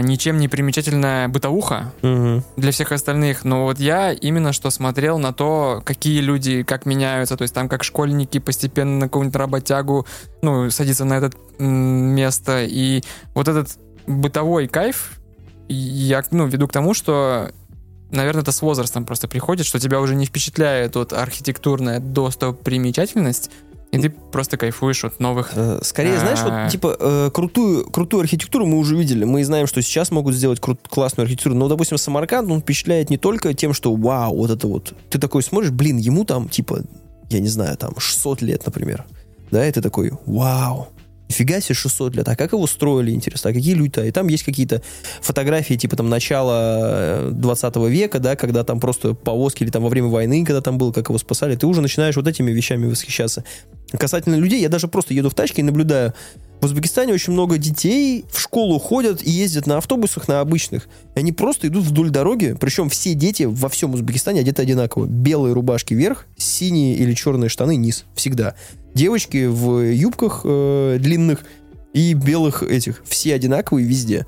ничем не примечательная бытовуха,
Мгм.
для всех остальных. Но вот я именно что смотрел на то, какие люди как меняются. То есть там как школьники постепенно на какую-нибудь работягу, ну, садятся на это место. И вот этот бытовой кайф я, ну, веду к тому, что Наверное, это с возрастом просто приходит, что тебя уже не впечатляет вот архитектурная достопримечательность, и ты просто кайфуешь от новых
Э, Скорее, знаешь,
А.
вот типа э, крутую, крутую архитектуру мы уже видели. Мы знаем, что сейчас могут сделать крут- классную архитектуру. Но, допустим, Самарканд, он впечатляет не только тем, что вау, вот это вот. Ты такой смотришь, блин, ему там, типа, я не знаю, там 600 лет, например. Да, и ты такой, вау, нифига себе 600 лет. А как его строили, интересно? А какие люди-то? И там есть какие-то фотографии, типа там начала э, 20 века, да, когда там просто повозки, или там во время войны, когда там было, как его спасали. Ты уже начинаешь вот этими вещами восхищаться. Касательно людей, я даже просто еду в тачке и наблюдаю. В Узбекистане очень много детей в школу ходят и ездят на автобусах, на обычных. Они просто идут вдоль дороги. Причем все дети во всем Узбекистане одеты одинаково. Белые рубашки вверх, синие или черные штаны низ. Всегда. Девочки в юбках э, длинных и белых этих. Все одинаковые везде.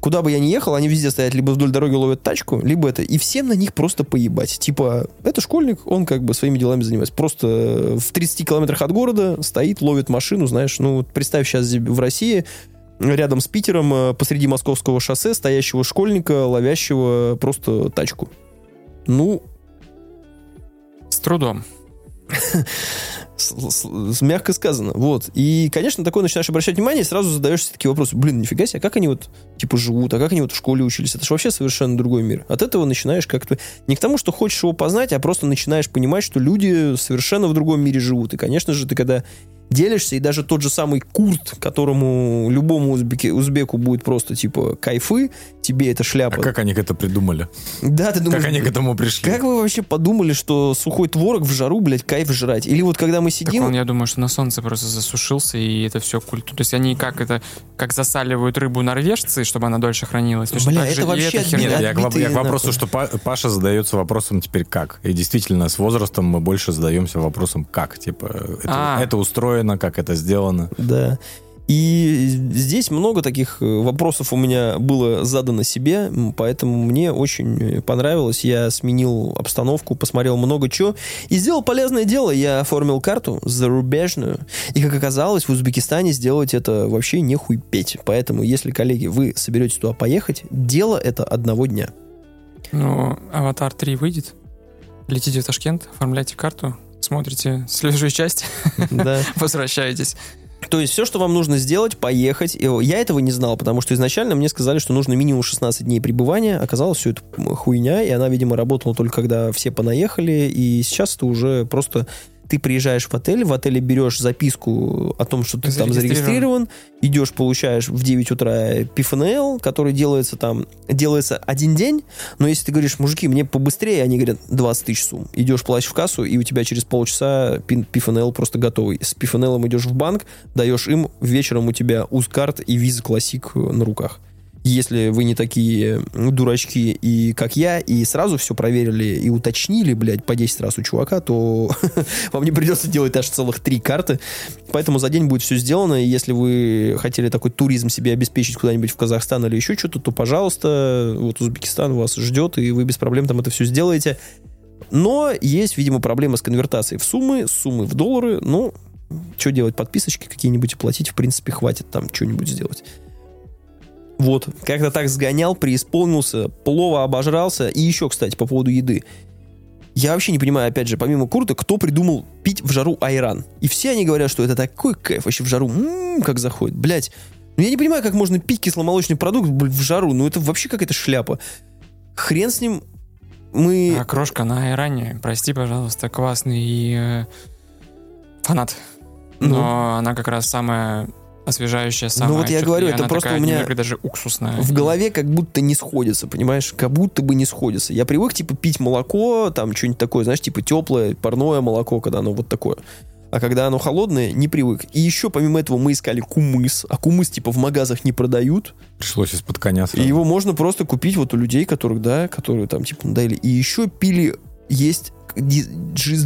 Куда бы я ни ехал, они везде стоят, либо вдоль дороги ловят тачку, либо это. И всем на них просто поебать. Типа, это школьник, он как бы своими делами занимается. Просто э, в 30 километрах от города стоит, ловит машину, знаешь. Ну, вот представь сейчас в России, рядом с Питером, э, посреди московского шоссе, стоящего школьника, ловящего просто тачку. Ну,
с трудом.
мягко сказано. Вот. И, конечно, такое начинаешь обращать внимание, и сразу задаешься такие вопросы. Блин, нифига себе, а как они вот, типа, живут, а как они вот в школе учились? Это же вообще совершенно другой мир. От этого начинаешь как-то... Не к тому, что хочешь его познать, а просто начинаешь понимать, что люди совершенно в другом мире живут. И, конечно же, ты когда делишься, и даже тот же самый Курт, которому любому узбеке, узбеку будет просто, типа, кайфы, тебе эта
А
шляпа.
как они к это придумали?
Да, ты думаешь,
Как они к этому пришли?
как вы вообще подумали, что сухой творог в жару, блядь, кайф жрать? Или вот когда мы
Так
сидим...
он, я думаю, что на солнце просто засушился, и это все культура. То есть они как это, как засаливают рыбу норвежцы, чтобы она дольше хранилась.
Бля,
так
это вообще.
Нет, я, я к вопросу, что Па- Паша задается вопросом теперь как. И действительно, с возрастом мы больше задаемся вопросом как. Типа, это,
А.
это устроено, как это сделано.
Да. И здесь много таких э, вопросов у меня было задано себе, поэтому мне очень понравилось. Я сменил обстановку, посмотрел много чего и сделал полезное дело. Я оформил карту зарубежную. И, как оказалось, в Узбекистане сделать это вообще не хуй петь. Поэтому, если, коллеги, вы соберетесь туда поехать, дело это одного дня.
Ну, Аватар 3 выйдет. Летите в Ташкент, оформляйте карту, смотрите следующую часть, возвращаетесь.
То есть все, что вам нужно сделать, поехать. Я этого не знал, потому что изначально мне сказали, что нужно минимум 16 дней пребывания. Оказалось, все это хуйня, и она, видимо, работала только когда все понаехали. И сейчас это уже просто... Ты приезжаешь в отель, в отеле берешь записку о том, что ты там
Зарегистрирован.
идешь, получаешь в 9 утра ПФНЛ, который делается там, делается один день, но если ты говоришь, мужики, мне побыстрее, они говорят, 20 тысяч сумм. Идешь, платишь в кассу, и у тебя через полчаса ПФНЛ просто готовый. С ПФНЛом идешь в банк, даешь им, вечером у тебя УЗКарт и Виза Классик на руках. Если вы не такие дурачки, и как я, и сразу все проверили и уточнили, блядь, по 10 раз у чувака, то вам не придется делать аж целых три карты. Поэтому за день будет все сделано, и если вы хотели такой туризм себе обеспечить куда-нибудь в Казахстан или еще что-то, то, пожалуйста, вот Узбекистан вас ждет, и вы без проблем там это все сделаете. Но есть, видимо, проблема с конвертацией в суммы, суммы в доллары. Ну, что делать, подписочки какие-нибудь и платить, в принципе, хватит там что-нибудь сделать. Вот, как-то так сгонял, преисполнился, плохо обожрался. И еще, кстати, по поводу еды. Я вообще не понимаю, опять же, помимо курток, кто придумал пить в жару айран. И все они говорят, что это такой кайф вообще в жару. М-м, как заходит. Блять. Ну я не понимаю, как можно пить кисломолочный продукт в жару. Ну это вообще какая-то шляпа. Хрен с ним. Мы...
А крошка на Айране, прости, пожалуйста, классный э, фанат.
Ну.
Но она как раз самая освежающая, самая
вот я говорю,
и
это просто
такая
у меня
даже уксусная.
в голове как будто не сходится, понимаешь? Как будто бы не сходится. Я привык, типа, пить молоко, там, что-нибудь такое, знаешь, типа, теплое, парное молоко, когда оно вот такое. А когда оно холодное, не привык. И еще, помимо этого, мы искали кумыс. А кумыс, типа, в магазах не продают.
Пришлось из-под коня
И
сразу.
его можно просто купить вот у людей, которых, да, которые там, типа, надоели. И еще пили, есть ди- джиз,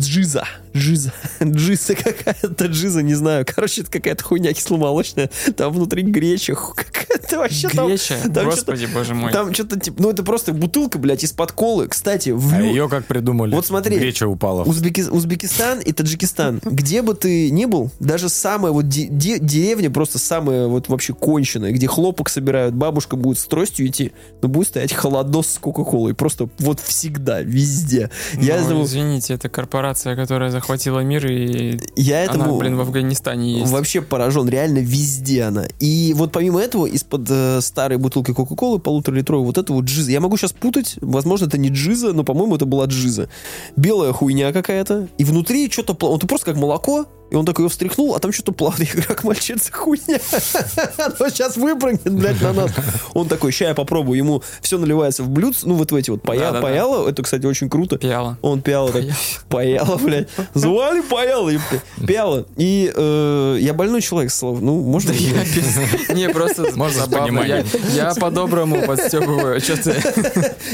джиза. Джиза. Какая-то, джиза, не знаю. Короче, это какая-то хуйня кисломолочная. Там внутри греча. Какая-то вообще там...
Греча?
там
Господи, боже мой.
Там что-то типа, ну это просто бутылка, блядь, из-под колы. Кстати, в
А ее как придумали?
Вот смотри.
Греча упала.
Узбеки- Узбекистан и Таджикистан. Где бы ты ни был, даже самая вот де- де- деревня, просто самая вот вообще конченая, где хлопок собирают, бабушка будет с тростью идти, но будет стоять холодос с Кока-Колой. Просто вот всегда, везде. Я
Ну,
этому,
извините, это корпорация, которая захватила мир, и
я
она,
этому
блин, в Афганистане есть.
вообще поражен. Реально везде она. И вот помимо этого, из-под э, старой бутылки Кока-Колы полуторалитровой, вот это вот джиза. Я могу сейчас путать, возможно, это не джиза, но, по-моему, это была джиза. Белая хуйня какая-то. И внутри что-то... Он просто как молоко, и он такой его встряхнул, а там что-то плавает. Я говорю, как мальчица хуйня. Оно сейчас выпрыгнет, блядь, на нас. Он такой, ща я попробую. Ему все наливается в блюд, ну вот в эти вот пая-
Да-да-да.
паяло. Это, кстати, очень круто.
Пиала.
Он пиала так, паяла, блядь. Звали паяла, епта. пиала. И э, я больной человек, Слав. Ну, можно...
Я без- Не, просто
Можно
забавно. Я, я по-доброму подстебываю. Что ты?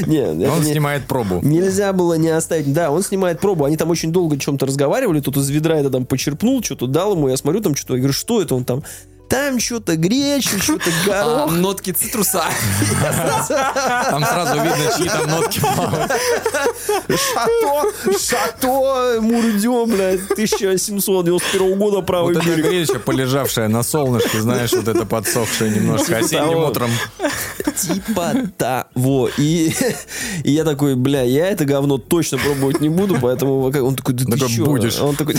Не,
Он
не-
снимает пробу.
Нельзя было не оставить. Да, он снимает пробу. Они там очень долго о чем-то разговаривали. Тут из ведра это там почерпнул, что-то дал ему. Я смотрю там что-то. Я говорю, что это он там? Там что-то греча, что-то
А,
горох.
нотки цитруса.
Там сразу видно, чьи там нотки.
Шато, шато, Мурдё, блядь, 1791 года правый
Вот эта
берег.
греча, полежавшая на солнышке, знаешь, вот это подсохшее немножко
Типа
осенним утром.
Типа того. И, и я такой, бля, я это говно точно пробовать не буду, поэтому он такой, да ты
Такой, будешь.
Он такой,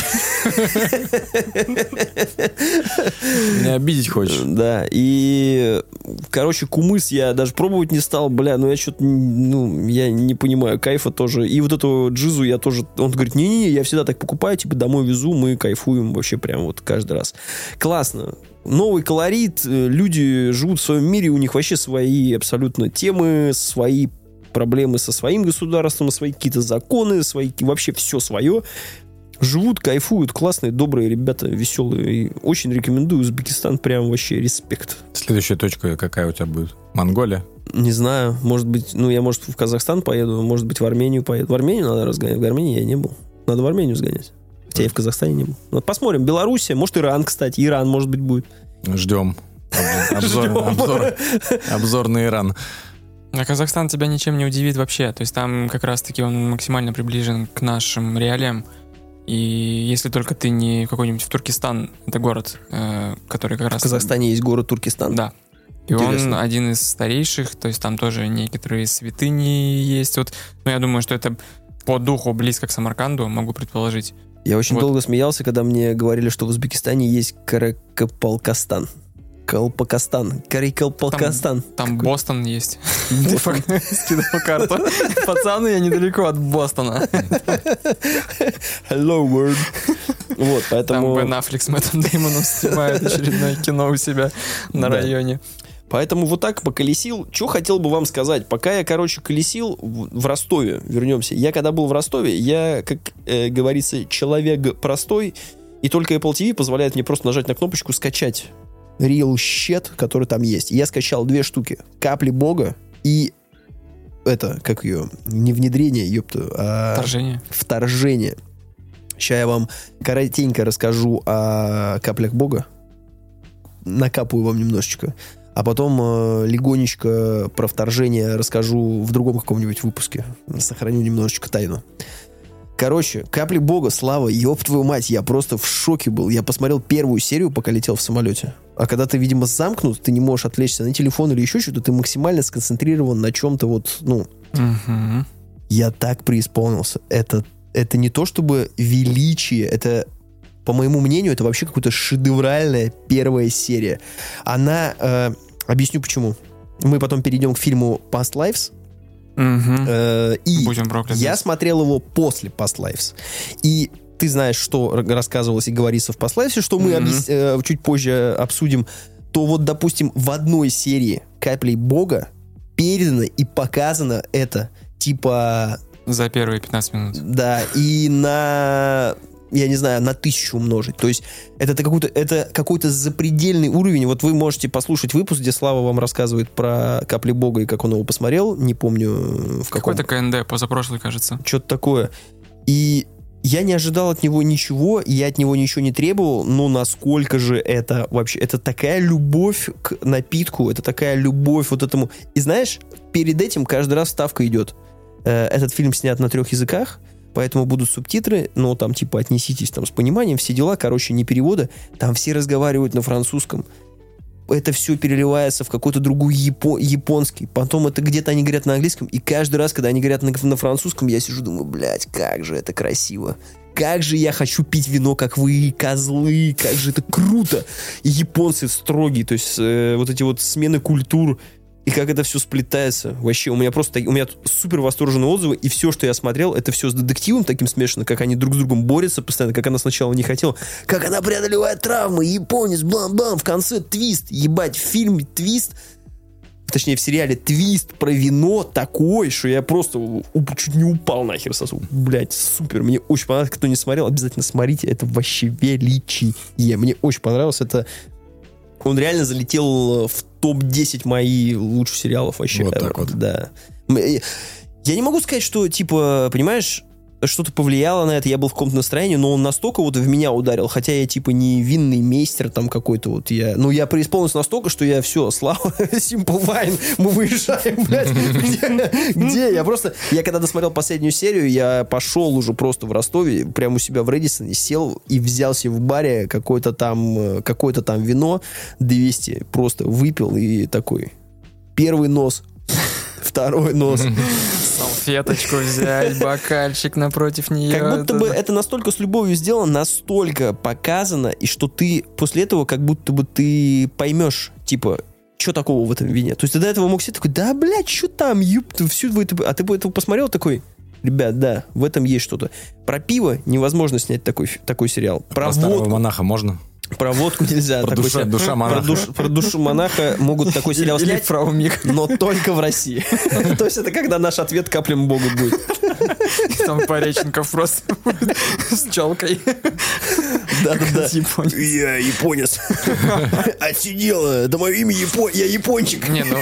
обидеть хочешь?
да, и, короче, кумыс я даже пробовать не стал, бля, ну я что-то, ну, я не понимаю, кайфа тоже. И вот эту джизу я тоже, он говорит, не-не-не, я всегда так покупаю, типа домой везу, мы кайфуем вообще прям вот каждый раз. Классно. Новый колорит, э, люди живут в своем мире, у них вообще свои абсолютно темы, свои проблемы со своим государством, свои какие-то законы, свои вообще все свое. Живут, кайфуют, классные, добрые ребята, веселые. И очень рекомендую Узбекистан, прям вообще респект.
Следующая точка какая у тебя будет? Монголия?
Не знаю, может быть, ну я, может, в Казахстан поеду, может быть, в Армению поеду. В Армению надо разгонять, в Армении я не был. Надо в Армению сгонять. Хотя я в Казахстане не был. Вот посмотрим. Белоруссия, может, Иран, кстати. Иран, может быть, будет.
Ждем. Обзор,
Ждем.
обзор, обзор на Иран.
А Казахстан тебя ничем не удивит вообще. То есть там как раз-таки он максимально приближен к нашим реалиям. И если только ты не какой-нибудь в Туркестан, это город, э, который как раз...
В Казахстане есть город Туркестан.
Да. И он
Интересно.
один из старейших, то есть там тоже некоторые святыни есть. Вот, но я думаю, что это по духу близко к Самарканду, могу предположить.
Я очень
Вот.
долго смеялся, когда мне говорили, что в Узбекистане есть Каракапалкастан. Колпакастан. Карикалпалкастан.
Там Бостон есть. Скидывал карту. Пацаны, я недалеко от Бостона.
Hello, world. Вот,
Там
поэтому...
Бен Аффлек с Мэттом Деймоном снимает очередное кино у себя на
Да.
районе.
Поэтому вот так поколесил. Что хотел бы вам сказать? Пока я, короче, колесил в, в Ростове, вернемся. Я когда был в Ростове, я, как э, говорится, человек простой, и только Apple TV позволяет мне просто нажать на кнопочку «Скачать» Real Shit, который там есть. Я скачал две штуки. «Капли Бога» и это, как ее, не внедрение, ёпта, а
Вторжение.
вторжение. Сейчас я вам коротенько расскажу о каплях Бога. Накапаю вам немножечко. А потом э, легонечко про вторжение расскажу в другом каком-нибудь выпуске. Сохраню немножечко тайну. Короче, капли бога, слава, ёб твою мать, я просто в шоке был. Я посмотрел первую серию, пока летел в самолете. А когда ты, видимо, замкнут, ты не можешь отвлечься на телефон или еще что-то, ты максимально сконцентрирован на чем-то вот, ну,
Мгм.
Я так преисполнился. Это, это не то чтобы величие, это, по моему мнению, это вообще какая-то шедевральная первая серия. Она... э, объясню почему. Мы потом перейдем к фильму Past Lives. Э, и
Будем прокляты.
я смотрел его после Past Lives. И ты знаешь, что рассказывалось и говорится в Past Lives, что мы
Мгм.
объяс- э, чуть позже обсудим, то вот, допустим, в одной серии «Каплей Бога» передано и показано это, типа,
За первые 15 минут.
да, и на, я не знаю, на тысячу умножить. То есть это то какой-то, это какой-то запредельный уровень. Вот вы можете послушать выпуск, где Слава вам рассказывает про «Капли Бога» и как он его посмотрел. Не помню, э, в каком
Какой-то КНД, позапрошлый, кажется.
что-то такое. И я не ожидал от него ничего, я от него ничего не требовал, но насколько же это вообще... Это такая любовь к напитку, это такая любовь вот этому... И знаешь, перед этим каждый раз ставка идет. Э, Этот фильм снят на трех языках, поэтому будут субтитры, но там типа отнеситесь там с пониманием, все дела, короче, не перевода. Там все разговаривают на французском это все переливается в какой-то другой япо- японский. Потом это где-то они говорят на английском. И каждый раз, когда они говорят на, на французском, я сижу, думаю, блядь, как же это красиво. Как же я хочу пить вино, как вы, козлы, как же это круто. И японцы строгие, то есть э, вот эти вот смены культур, и как это все сплетается. Вообще, у меня просто, у меня супер восторженные отзывы, и все, что я смотрел, это все с детективом таким смешано, как они друг с другом борются постоянно, как она сначала не хотела, как она преодолевает травмы, японец, блам-блам, в конце твист, ебать, в фильме твист, точнее, в сериале твист про вино такой, что я просто чуть не упал нахер сосу. Блять, супер, мне очень понравилось, кто не смотрел, обязательно смотрите, это вообще величие. Мне очень понравилось, это он реально залетел в топ-10 моих лучших сериалов вообще.
Вот так вот.
Да. Э, Я не могу сказать, что, типа, понимаешь, что-то повлияло на это, я был в каком-то настроении, но он настолько вот в меня ударил, хотя я, типа, не винный мейстер там какой-то вот, я, ну, я преисполнился настолько, что я все, слава, Simple Wine, мы выезжаем, блядь, где, где? Я просто, я когда досмотрел последнюю серию, я пошел уже просто в Ростове, прямо у себя в Редисоне, сел и взял себе в баре какое-то там, э, какое-то там вино 200, просто выпил и такой, первый нос, второй нос,
Салфеточку взять, бокальчик напротив нее.
Как будто бы это настолько с любовью сделано, настолько показано, и что ты после этого как будто бы ты поймешь, типа, что такого в этом вине. То есть ты до этого мог сидеть такой, да, блядь, что там, юб, ты всю это... А ты бы этого посмотрел такой, ребят, да, в этом есть что-то. Про пиво невозможно снять такой, такой сериал. Про,
Про старого
водку,
монаха можно?
Про водку нельзя.
Про
такой
душа-
сериал.
душа
Про,
монаха.
душ- про душу монаха могут такой сериал
Или
снять,
про умик.
но только в России. То есть это когда наш ответ каплем Бога будет.
Там Пореченков просто с челкой.
Да-да-да. Я японец. Отсидел. Это мое имя Япон... Я япончик.
Не, ну,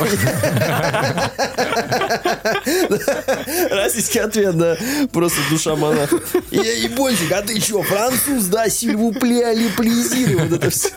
Российский ответ, да. Просто душа монаха. Я япончик, а ты что, француз, да? Сильвупле, алиплезируй. Вот это все.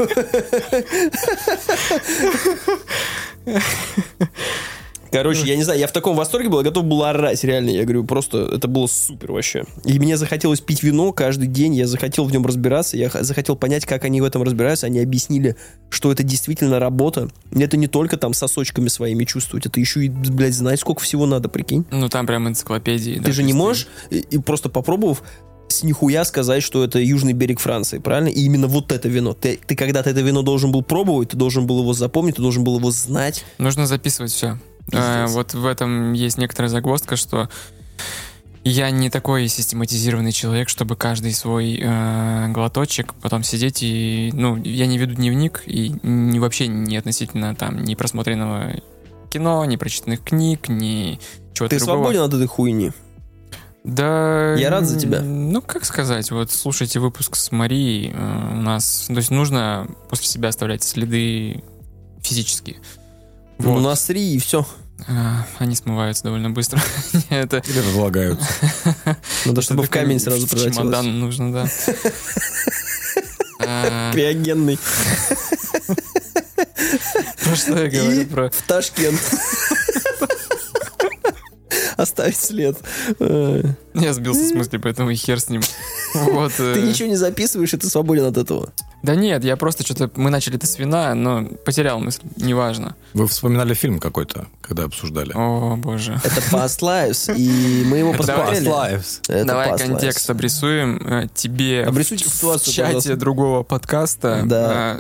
Короче, я не знаю, я в таком восторге был, я готов был орать, реально, я говорю, просто это было супер вообще. И мне захотелось пить вино каждый день, я захотел в нем разбираться, я захотел понять, как они в этом разбираются, они объяснили, что это действительно работа. Это не только там сосочками своими чувствовать, это еще и, блядь, знать, сколько всего надо, прикинь.
ну там прям энциклопедии. да,
Ты же
то
не можешь, и, и просто попробовав, с нихуя сказать, что это южный берег Франции, правильно? И именно вот это вино. Ты, ты когда-то это вино должен был пробовать, ты должен был его запомнить, ты должен был его знать.
Нужно записывать все.
Пиздец.
вот в этом есть некоторая загвоздка, что я не такой систематизированный человек, чтобы каждый свой э, глоточек потом сидеть и... Ну, я не веду дневник и не, вообще не относительно там ни просмотренного кино, ни прочитанных книг, ни чего-то
Ты
другого.
свободен от этой хуйни.
Да.
Я рад за тебя.
Ну, как сказать, вот слушайте выпуск с Марией. э, У нас, то есть нужно после себя оставлять следы физические.
Ну,
Вот.
насри и все.
А, Они смываются довольно быстро. Это
Или разлагаются?
Надо, чтобы в камень сразу превратилось.
чемодан нужно, да. А,
Криогенный.
Про что я говорю? Про
в Ташкент. Оставить след. Э,
Я сбился с мысли, поэтому и хер с ним. Вот.
Ты
э,
ничего не записываешь, и ты свободен от этого.
Да нет, я просто что-то... Мы начали это с вина, но потерял мысль. Неважно.
Вы вспоминали фильм какой-то, когда обсуждали?
О, боже.
Это Past Lives, и мы его посмотрели.
Lives.
Это
Давай
Past
контекст
Lives.
обрисуем. Э, Тебе
Обрисуйте
в
ситуацию,
чате
пожалуйста.
другого подкаста
Да.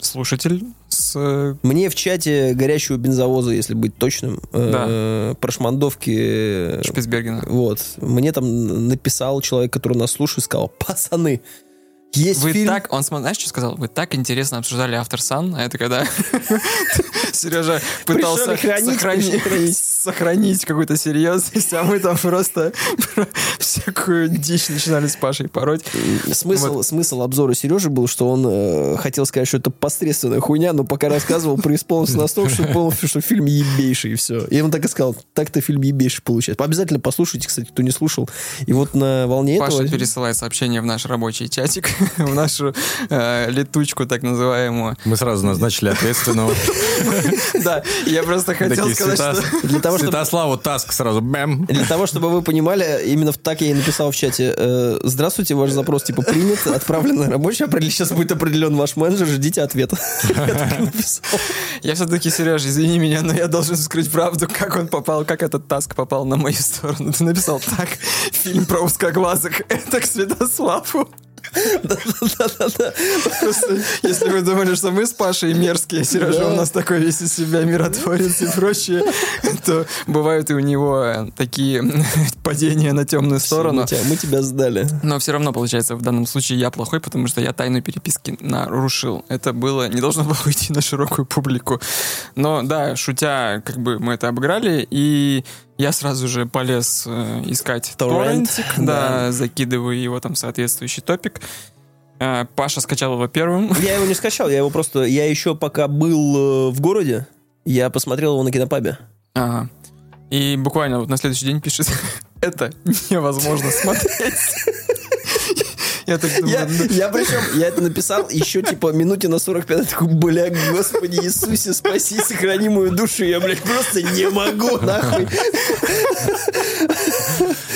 слушатель с... э,
Мне в чате горящего бензовоза, если быть точным, э, про шмандовки... э,
Шпицбергена.
Вот. Мне там написал человек, который нас слушает, сказал, пацаны, есть
Вы
фильм...
так, он, знаешь, что сказал? Вы так интересно обсуждали автор Сан, а это когда Сережа пытался сохранить, какую-то серьезность, а мы там просто всякую дичь начинали с Пашей пороть.
Смысл, смысл обзора Сережи был, что он э, хотел сказать, что это посредственная хуйня, но пока рассказывал, преисполнился настолько, что понял, что фильм ебейший, и все. И он так и сказал, так-то фильм ебейший получается. Обязательно послушайте, кстати, кто не слушал. И вот на волне
Паша
этого...
пересылает сообщение в наш рабочий чатик, в нашу э, летучку так называемую.
Мы сразу назначили ответственного.
Да, я просто хотел сказать, что...
Для того, чтобы
Святославу Таск сразу бэм.
Для того, чтобы вы понимали, именно так я и написал в чате. э, Здравствуйте, ваш запрос типа принят, отправлен на рабочий, сейчас будет определен ваш менеджер, ждите ответа. Я
все-таки, Сереж, извини меня, но я должен скрыть правду, как он попал, как этот таск попал на мою сторону. Ты написал так, фильм про узкоглазых, это к Святославу. Просто, если вы думали, что мы с Пашей мерзкие, Сережа у нас такой весь из себя миротворец и прочее, то бывают и у него э, такие падения на темную сторону.
Мы тебя- сдали.
Но все равно, получается, в данном случае я плохой, потому что я тайну переписки нарушил. Это было не должно было уйти на широкую публику. Но да, шутя, как бы мы это обыграли, и я сразу же полез э, искать
Торрент,
торрентик,
да.
да, закидываю его там соответствующий топик. Э, Паша скачал его первым.
Я его не скачал, я его просто... Я еще пока был э, в городе, я посмотрел его на кинопабе.
Ага. И буквально вот на следующий день пишет, это невозможно смотреть. Я так думаю,
Я,
ну,
причем, я это написал еще, типа, минуте на 45, я такой, бля, господи Иисусе, спаси, сохрани мою душу, я, блядь, просто не могу, нахуй.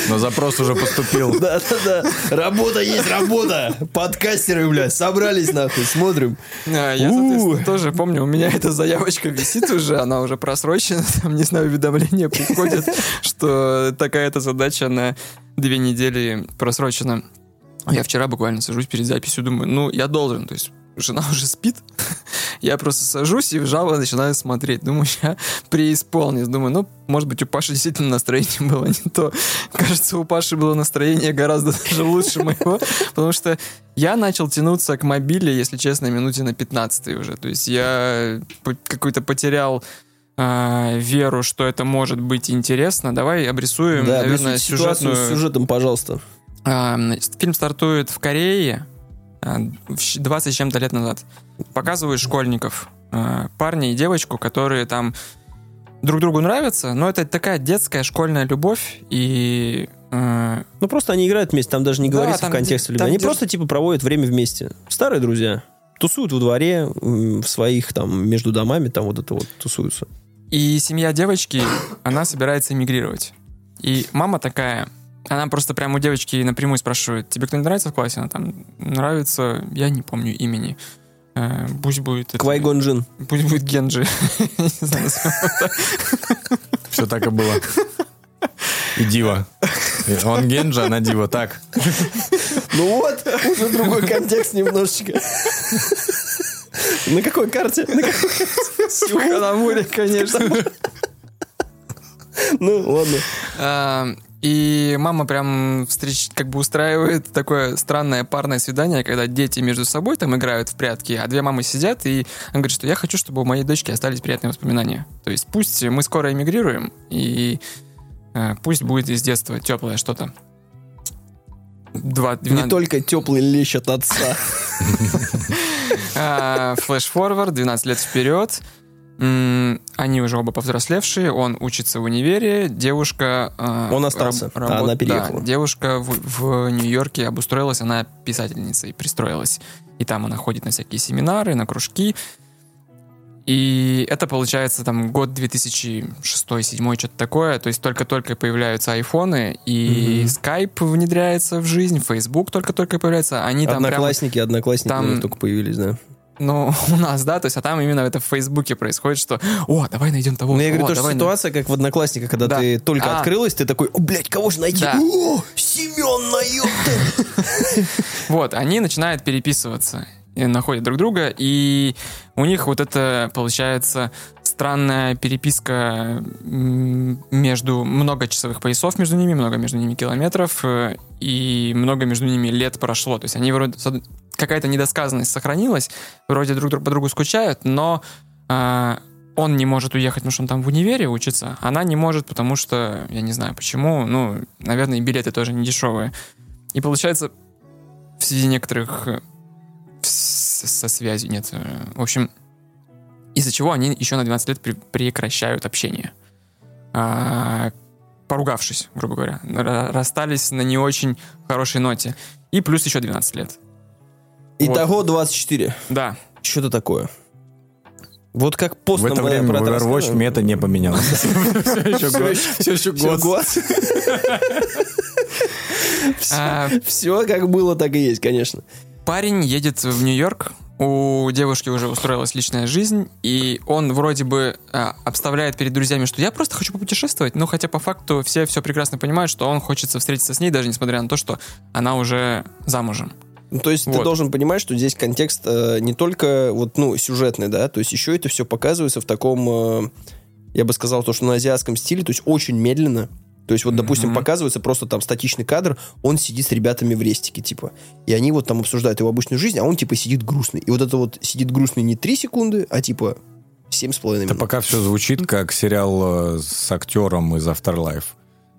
Но запрос уже поступил.
Да-да-да, работа есть работа, подкастеры, блядь, собрались, нахуй, смотрим.
А, Я, соответственно, тоже помню, у меня эта заявочка висит уже, она уже просрочена, там, не знаю, уведомления приходят, что такая-то задача на две недели просрочена. Я вчера буквально сажусь перед записью, думаю, ну, я должен, то есть жена уже спит, я просто сажусь и вжало начинаю смотреть. Думаю, я преисполнюсь. Думаю, ну, может быть, у Паши действительно настроение было не то. Кажется, у Паши было настроение гораздо даже лучше моего, потому что я начал тянуться к мобиле, если честно, минуте на 15 уже. То есть я какой-то потерял а, веру, что это может быть интересно. Давай обрисуем,
Да,
наверное, сюжетную...
сюжетом, пожалуйста.
А, Фильм стартует в Корее а, в щ- 20 с чем-то лет назад. Показывают школьников, а, парня и девочку, которые там друг другу нравятся, но это такая детская школьная любовь, и а,
Ну, просто они играют вместе, там даже не
Да,
говорится в контексте любви. Они
де-
просто, типа, проводят время вместе. Старые друзья. Тусуют во дворе, в своих, там, между домами, там вот это вот тусуются.
И семья девочки, она собирается эмигрировать. И мама такая, она просто прямо у девочки напрямую спрашивает, тебе кто-нибудь нравится в классе? Она там, нравится, я не помню имени. Э, пусть будет...
Квайгон Джин.
Пусть будет Генджи.
Все так и было. И Дива. Он Генджа, она Дива. Так.
Ну вот, уже другой контекст немножечко. На какой карте? На какой карте?
На море, конечно.
Ну, ладно.
И мама прям встреч, как бы устраивает такое странное парное свидание, когда дети между собой там играют в прятки, а две мамы сидят, и она говорит, что я хочу, чтобы у моей дочки остались приятные воспоминания. То есть пусть мы скоро эмигрируем, и э, пусть будет из детства теплое что-то. Два,
Не
12
только теплый лещ от отца.
А, Флэш-форвард, 12 лет вперед. Они уже оба повзрослевшие, он учится в универе, девушка... а,
Он остался,
раб-
а она
да,
переехала.
девушка в, в Нью-Йорке обустроилась, она писательница и пристроилась. И там она ходит на всякие семинары, на кружки. И это получается там год 2006-2007, что-то такое. То есть только-только появляются айфоны, и. Skype внедряется в жизнь, Facebook только-только появляется. Они там прям
Одноклассники, одноклассники
там-
только появились, да.
Ну, у нас, да, то есть, а там именно это в Фейсбуке происходит, что, о, давай найдем того.
Ну, я говорю,
о,
то, что ситуация, как в Одноклассниках, когда
Да.
ты только
А.
открылась, ты такой, о, блядь, кого же найти?
Да.
О, Семен на!
Вот, они начинают переписываться, находят друг друга, и у них вот это, получается, странная переписка между много часовых поясов между ними, много между ними километров, э, и много между ними лет прошло. То есть они вроде... Какая-то недосказанность сохранилась, вроде друг друг по другу скучают, но а, он не может уехать, потому что он там в универе учится, она не может, потому что, я не знаю почему, ну, наверное, и билеты тоже не дешевые. И получается, в связи некоторых со связью нет. э, В общем, из-за чего они еще на 12 лет пре- прекращают общение. А, поругавшись, грубо говоря. Ра- Расстались на не очень хорошей ноте. И плюс еще 12 лет.
Итого 24.
Да.
Что-то такое. Вот как пост
В это время в Overwatch мета не поменялась. Все еще год. Все.
А,
Все как было, так и есть, конечно.
Парень едет в Нью-Йорк, у девушки уже устроилась личная жизнь, и он вроде бы а, обставляет перед друзьями, что я просто хочу попутешествовать, но хотя по факту все все прекрасно понимают, что он хочется встретиться с ней, даже несмотря на то, что она уже замужем.
Ну, то есть ты
Вот.
должен понимать, что здесь контекст э, не только вот, ну, сюжетный, да, то есть еще это все показывается в таком, э, я бы сказал, то, что на азиатском стиле, то есть очень медленно. То есть вот, допустим,
Мгм.
показывается просто там статичный кадр, он сидит с ребятами в рестике, типа, и они вот там обсуждают его обычную жизнь, а он, типа, сидит грустный. И вот это вот сидит грустный не 3 секунды, а, типа, семь с половиной
Это
минут.
пока все звучит как сериал э, с актером из Afterlife,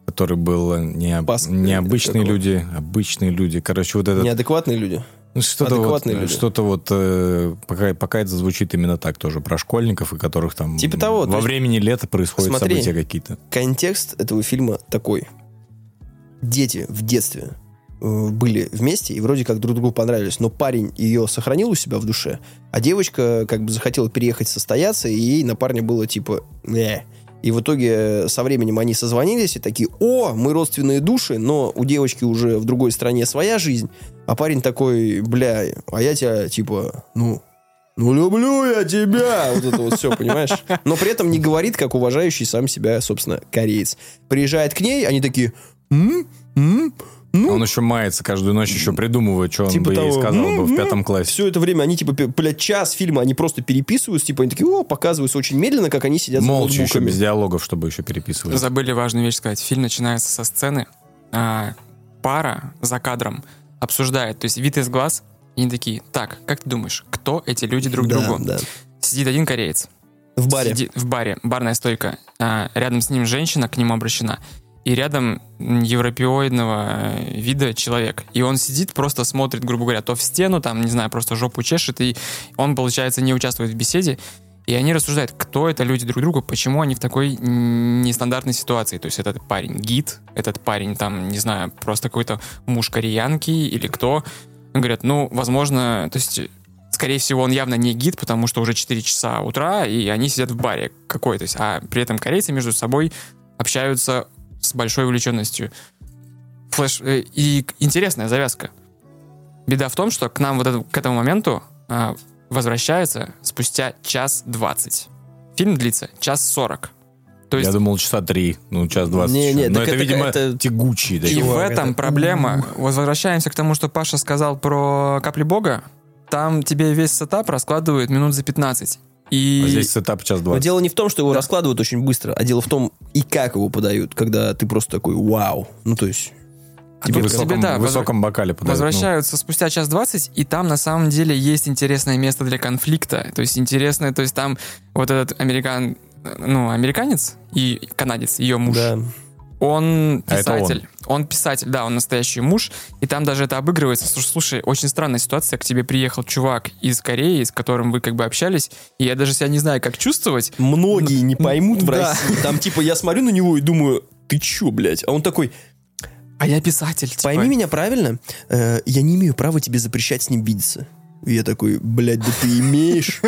который был э, не,
Пас-
необычные люди, обычные люди. Короче, вот этот
Неадекватные люди.
Ну, Что-то вот,
Адекватные люди.
что-то вот э, пока, пока это звучит именно так тоже про школьников, и которых там
Типа того, то
во времени лета происходят
Смотри.
события какие-то.
контекст этого фильма такой. Дети в детстве э, были вместе и вроде как друг другу понравились, но парень ее сохранил у себя в душе, а девочка как бы захотела переехать состояться, и ей на парня было типа «э». И в итоге э, со временем они созвонились и такие, о, мы родственные души, но у девочки уже в другой стране своя жизнь, а парень такой, бля, а я тебя типа, ну, ну люблю я тебя, вот это вот все, понимаешь? Но при этом не говорит, как уважающий сам себя, собственно, кореец. Приезжает к ней, они такие, м? М? Ну,
Он еще мается каждую ночь, еще придумывает, что он
Типа
бы ей
того.
сказал бы в пятом классе.
все это время они, типа, блядь, час фильма, они просто переписываются, типа, они такие, о, показываются очень медленно, как они сидят
Молча еще, без диалогов, чтобы еще переписывать.
Забыли важную вещь сказать. Фильм начинается со сцены. а, пара за кадром обсуждает, то есть вид из глаз, и они такие, так, как ты думаешь, кто эти люди друг
Да,
другу?
да.
Сидит один кореец,
В баре.
Сиди- в баре, барная стойка. А, рядом с ним женщина, к нему обращена. И рядом европеоидного э, вида человек. И он сидит, просто смотрит, грубо говоря, то в стену, там, не знаю, просто жопу чешет, и он, получается, не участвует в беседе. И они рассуждают, кто это люди друг другу, почему они в такой нестандартной ситуации. То есть этот парень гид, этот парень там, не знаю, просто какой-то муж кореянки или кто. Говорят, ну, возможно, то есть скорее всего, он явно не гид, потому что уже 4 часа утра, и они сидят в баре какой-то. А при этом корейцы между собой общаются большой увлеченностью. Флэш... э, И интересная завязка. Беда в том, что к нам вот это- к этому моменту а, возвращается спустя час двадцать. Фильм длится час сорок. То есть
Я думал, часа три, ну, час двадцать.
Не, не,
Но это,
это-
видимо,
это-
тягучие
И
такие.
в
Чувак,
этом
это-
проблема. Возвращаемся к тому, что Паша сказал про капли бога. Там тебе весь setup раскладывают минут за 15. И
А здесь setup час
Но
двадцать.
дело не в том, что его
Да.
раскладывают очень быстро, а дело в том, и как его подают, когда ты просто такой, вау. Ну, то есть...
А к
высоком,
тебе, да,
высоком бокале подают. ну.
возвращаются спустя час 20, и там на самом деле есть интересное место для конфликта. То есть интересное, то есть там вот этот американ, ну, американец и канадец, ее муж,
Да.
Он
А он.
писатель. он. писатель, да, он настоящий муж, и там даже это обыгрывается. Слушай, слушай, очень странная ситуация, к тебе приехал чувак из Кореи, с которым вы как бы общались, и я даже себя не знаю, как чувствовать.
Многие не поймут в
Да.
России. Там, типа, я смотрю на него и думаю, ты чё, блядь? А он такой,
А я писатель, типа.
пойми меня правильно, э, я не имею права тебе запрещать с ним видеться. И я такой, блядь, да ты имеешь.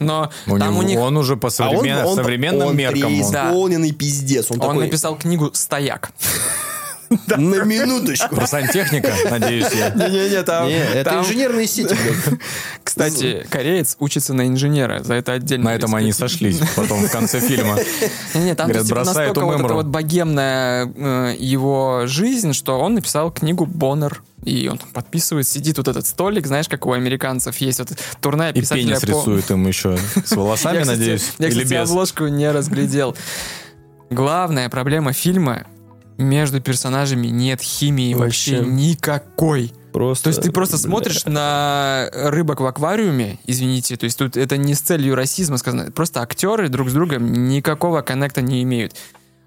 Но
У
там
него-
у них...
Он уже по
А он-
современ-
он-
современным
он
меркам. он-
Да.
преисполненный пиздец. Он,
Он
такой,
написал книгу «Стояк».
На минуточку.
Про сантехника, надеюсь я.
Не-не-не, там...
Не, это инженерные сети.
Кстати, кореец учится на инженера, за это отдельно.
На этом они сошлись потом в конце фильма.
Не, там настолько вот эта вот богемная э, его жизнь, что он написал книгу «Боннер». И он там подписывает, сидит вот этот столик, знаешь, как у американцев есть вот турне
И
писателя
пенис
по-
рисует им еще с волосами, надеюсь.
Я, кстати, обложку не разглядел. Главная проблема фильма между персонажами нет химии вообще,
Вообще.
никакой.
Просто,
То есть ты просто
бля.
смотришь на рыбок в аквариуме, извините, то есть тут это не с целью расизма сказано, просто актеры друг с другом никакого коннекта не имеют.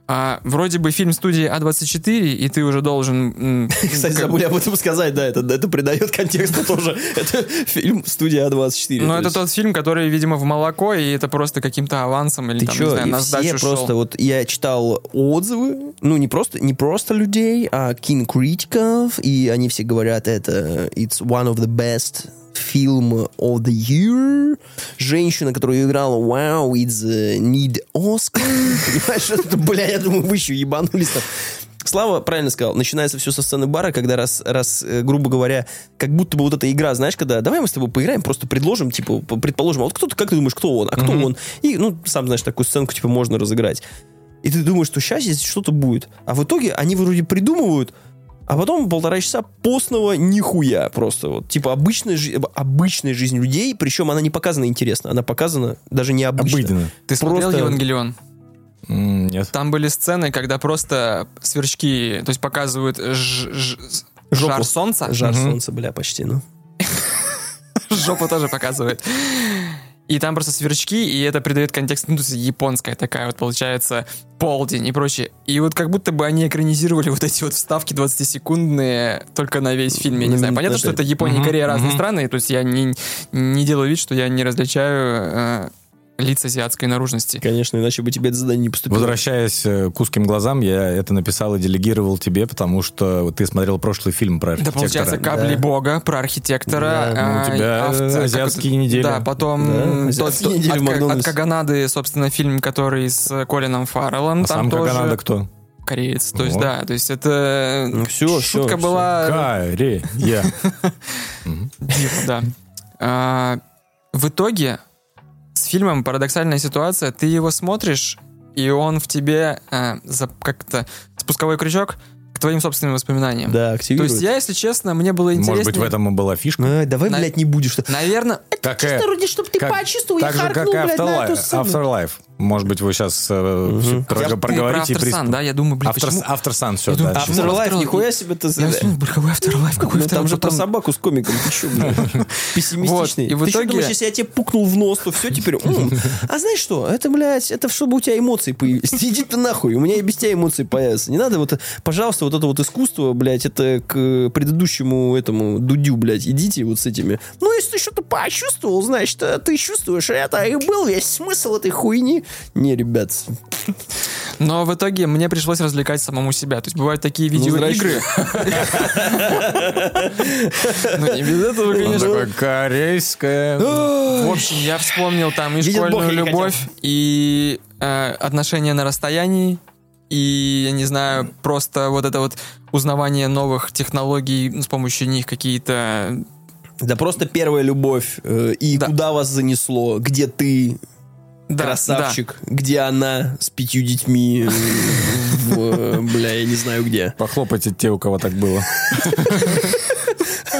А, вроде бы фильм студии А24, и ты уже должен...
Кстати,
как-
забыли об этом сказать, да, это, это придает контексту тоже. Это фильм студия А24.
Но
то
это
есть-
тот фильм, который, видимо, в молоко, и это просто каким-то авансом или
Ты
там,
чё,
не знаю,
и
на сдачу
просто,
шел.
вот я читал отзывы, ну не просто, не просто людей, а кинокритиков, и они все говорят, это it's one of the best film of the year. Женщина, которая ее играла, wow, it's uh, need Oscar. Понимаешь, это, бля, я думаю, вы еще ебанулись там. Слава правильно сказал, начинается все со сцены бара, когда раз, раз, э, грубо говоря, как будто бы вот эта игра, знаешь, когда давай мы с тобой поиграем, просто предложим, типа, предположим, а вот кто ты, как ты думаешь, кто он, а кто он? И, ну, сам знаешь, такую сценку, типа, можно разыграть. И ты думаешь, что сейчас здесь что-то будет. А в итоге они вроде придумывают, а потом полтора часа постного нихуя просто. Вот, типа обычная, жи- обычная жизнь людей, причем она не показана интересно, она показана даже не обычно.
Обыденно.
Ты смотрел
просто-
«Евангелион»?
М, Нет.
Там были сцены, когда просто сверчки, то есть показывают ж- ж-
Жопу.
жар солнца,
Жар
Мгм.
солнца, бля, почти, ну.
жопу тоже показывает. И там просто сверчки, и это придает контекст, ну, то есть японская такая вот, получается, полдень и прочее. И вот как будто бы они экранизировали вот эти вот вставки 20-секундные только на весь фильм, я не
Ну,
знаю. Понятно, что это Япония и Корея разные страны, то есть я не, не делаю вид, что я не различаю э, лиц азиатской наружности.
Конечно, иначе бы тебе это задание не поступило.
Возвращаясь э, к узким глазам, я это написал и делегировал тебе, потому что ты смотрел прошлый фильм про
Да,
архитектора.
получается, кабли
Да.
бога про архитектора.
Да,
ну, у
а,
тебя
авто- как
азиатские
это-
недели.
Да, потом
Да,
тот-
недели
от, от Каганады, собственно, фильм, который с Колином Фарреллом.
А
там
сам
тоже
Каганада кто?
кореец. То есть,
Вот.
да, то есть это
Ну, всё,
шутка
всё,
была...
Корея.
Диво, да. А, в итоге с фильмом парадоксальная ситуация. Ты его смотришь, и он в тебе а, за как-то спусковой крючок к твоим собственным воспоминаниям.
Да,
То
активирует.
есть я, если честно, мне было интересно.
Может быть, в этом и была фишка?
Ай, давай,
На-
блядь, не будешь.
Наверное,
Как,
Чисто
э,
вроде, чтобы ты
как-
почувствовал,
так же, как
харкнул,
и
блядь, на эту
Afterlife.
сцену.
Afterlife. Может быть, вы сейчас
Мгм.
Я
проговорите и
про After Sun,
приступ-
да, я думаю, блин,
After,
почему...
After Sun, все,
Я думаю,
да.
Afterlife,
Afterlife?
нихуя себе ты...
Я думаю, блин, какой Afterlife, какой
Ну, там же про собаку с комиком, ты что, блядь? Пессимистичный.
Вот, и в
Ты что
итоге-
думаешь, если я тебе пукнул в нос, то все теперь... А знаешь что, это, блядь, это чтобы у тебя эмоции появились. Иди ты нахуй, у меня и без тебя эмоции появятся. Не надо вот, пожалуйста, вот это вот искусство, блядь, это к предыдущему этому Дудю, блядь, идите вот с этими. Ну, если ты что-то почувствовал, значит, э, ты чувствуешь это, и был весь смысл этой хуйни. Не, ребят,
Но в итоге мне пришлось развлекать самому себя. То есть бывают такие видеоигры. Ну, не без этого,
Он
конечно.
такой, корейская.
В общем, я вспомнил там и школьную любовь, и э, отношения на расстоянии, и, я не знаю, просто вот это вот узнавание новых технологий, ну, с помощью них какие-то...
Да просто первая любовь. э, и
Да.
куда вас занесло? Где ты,
Да,
красавчик? Где она с пятью детьми? в, Бля, я не знаю где.
Похлопайте те, у кого так было.
да.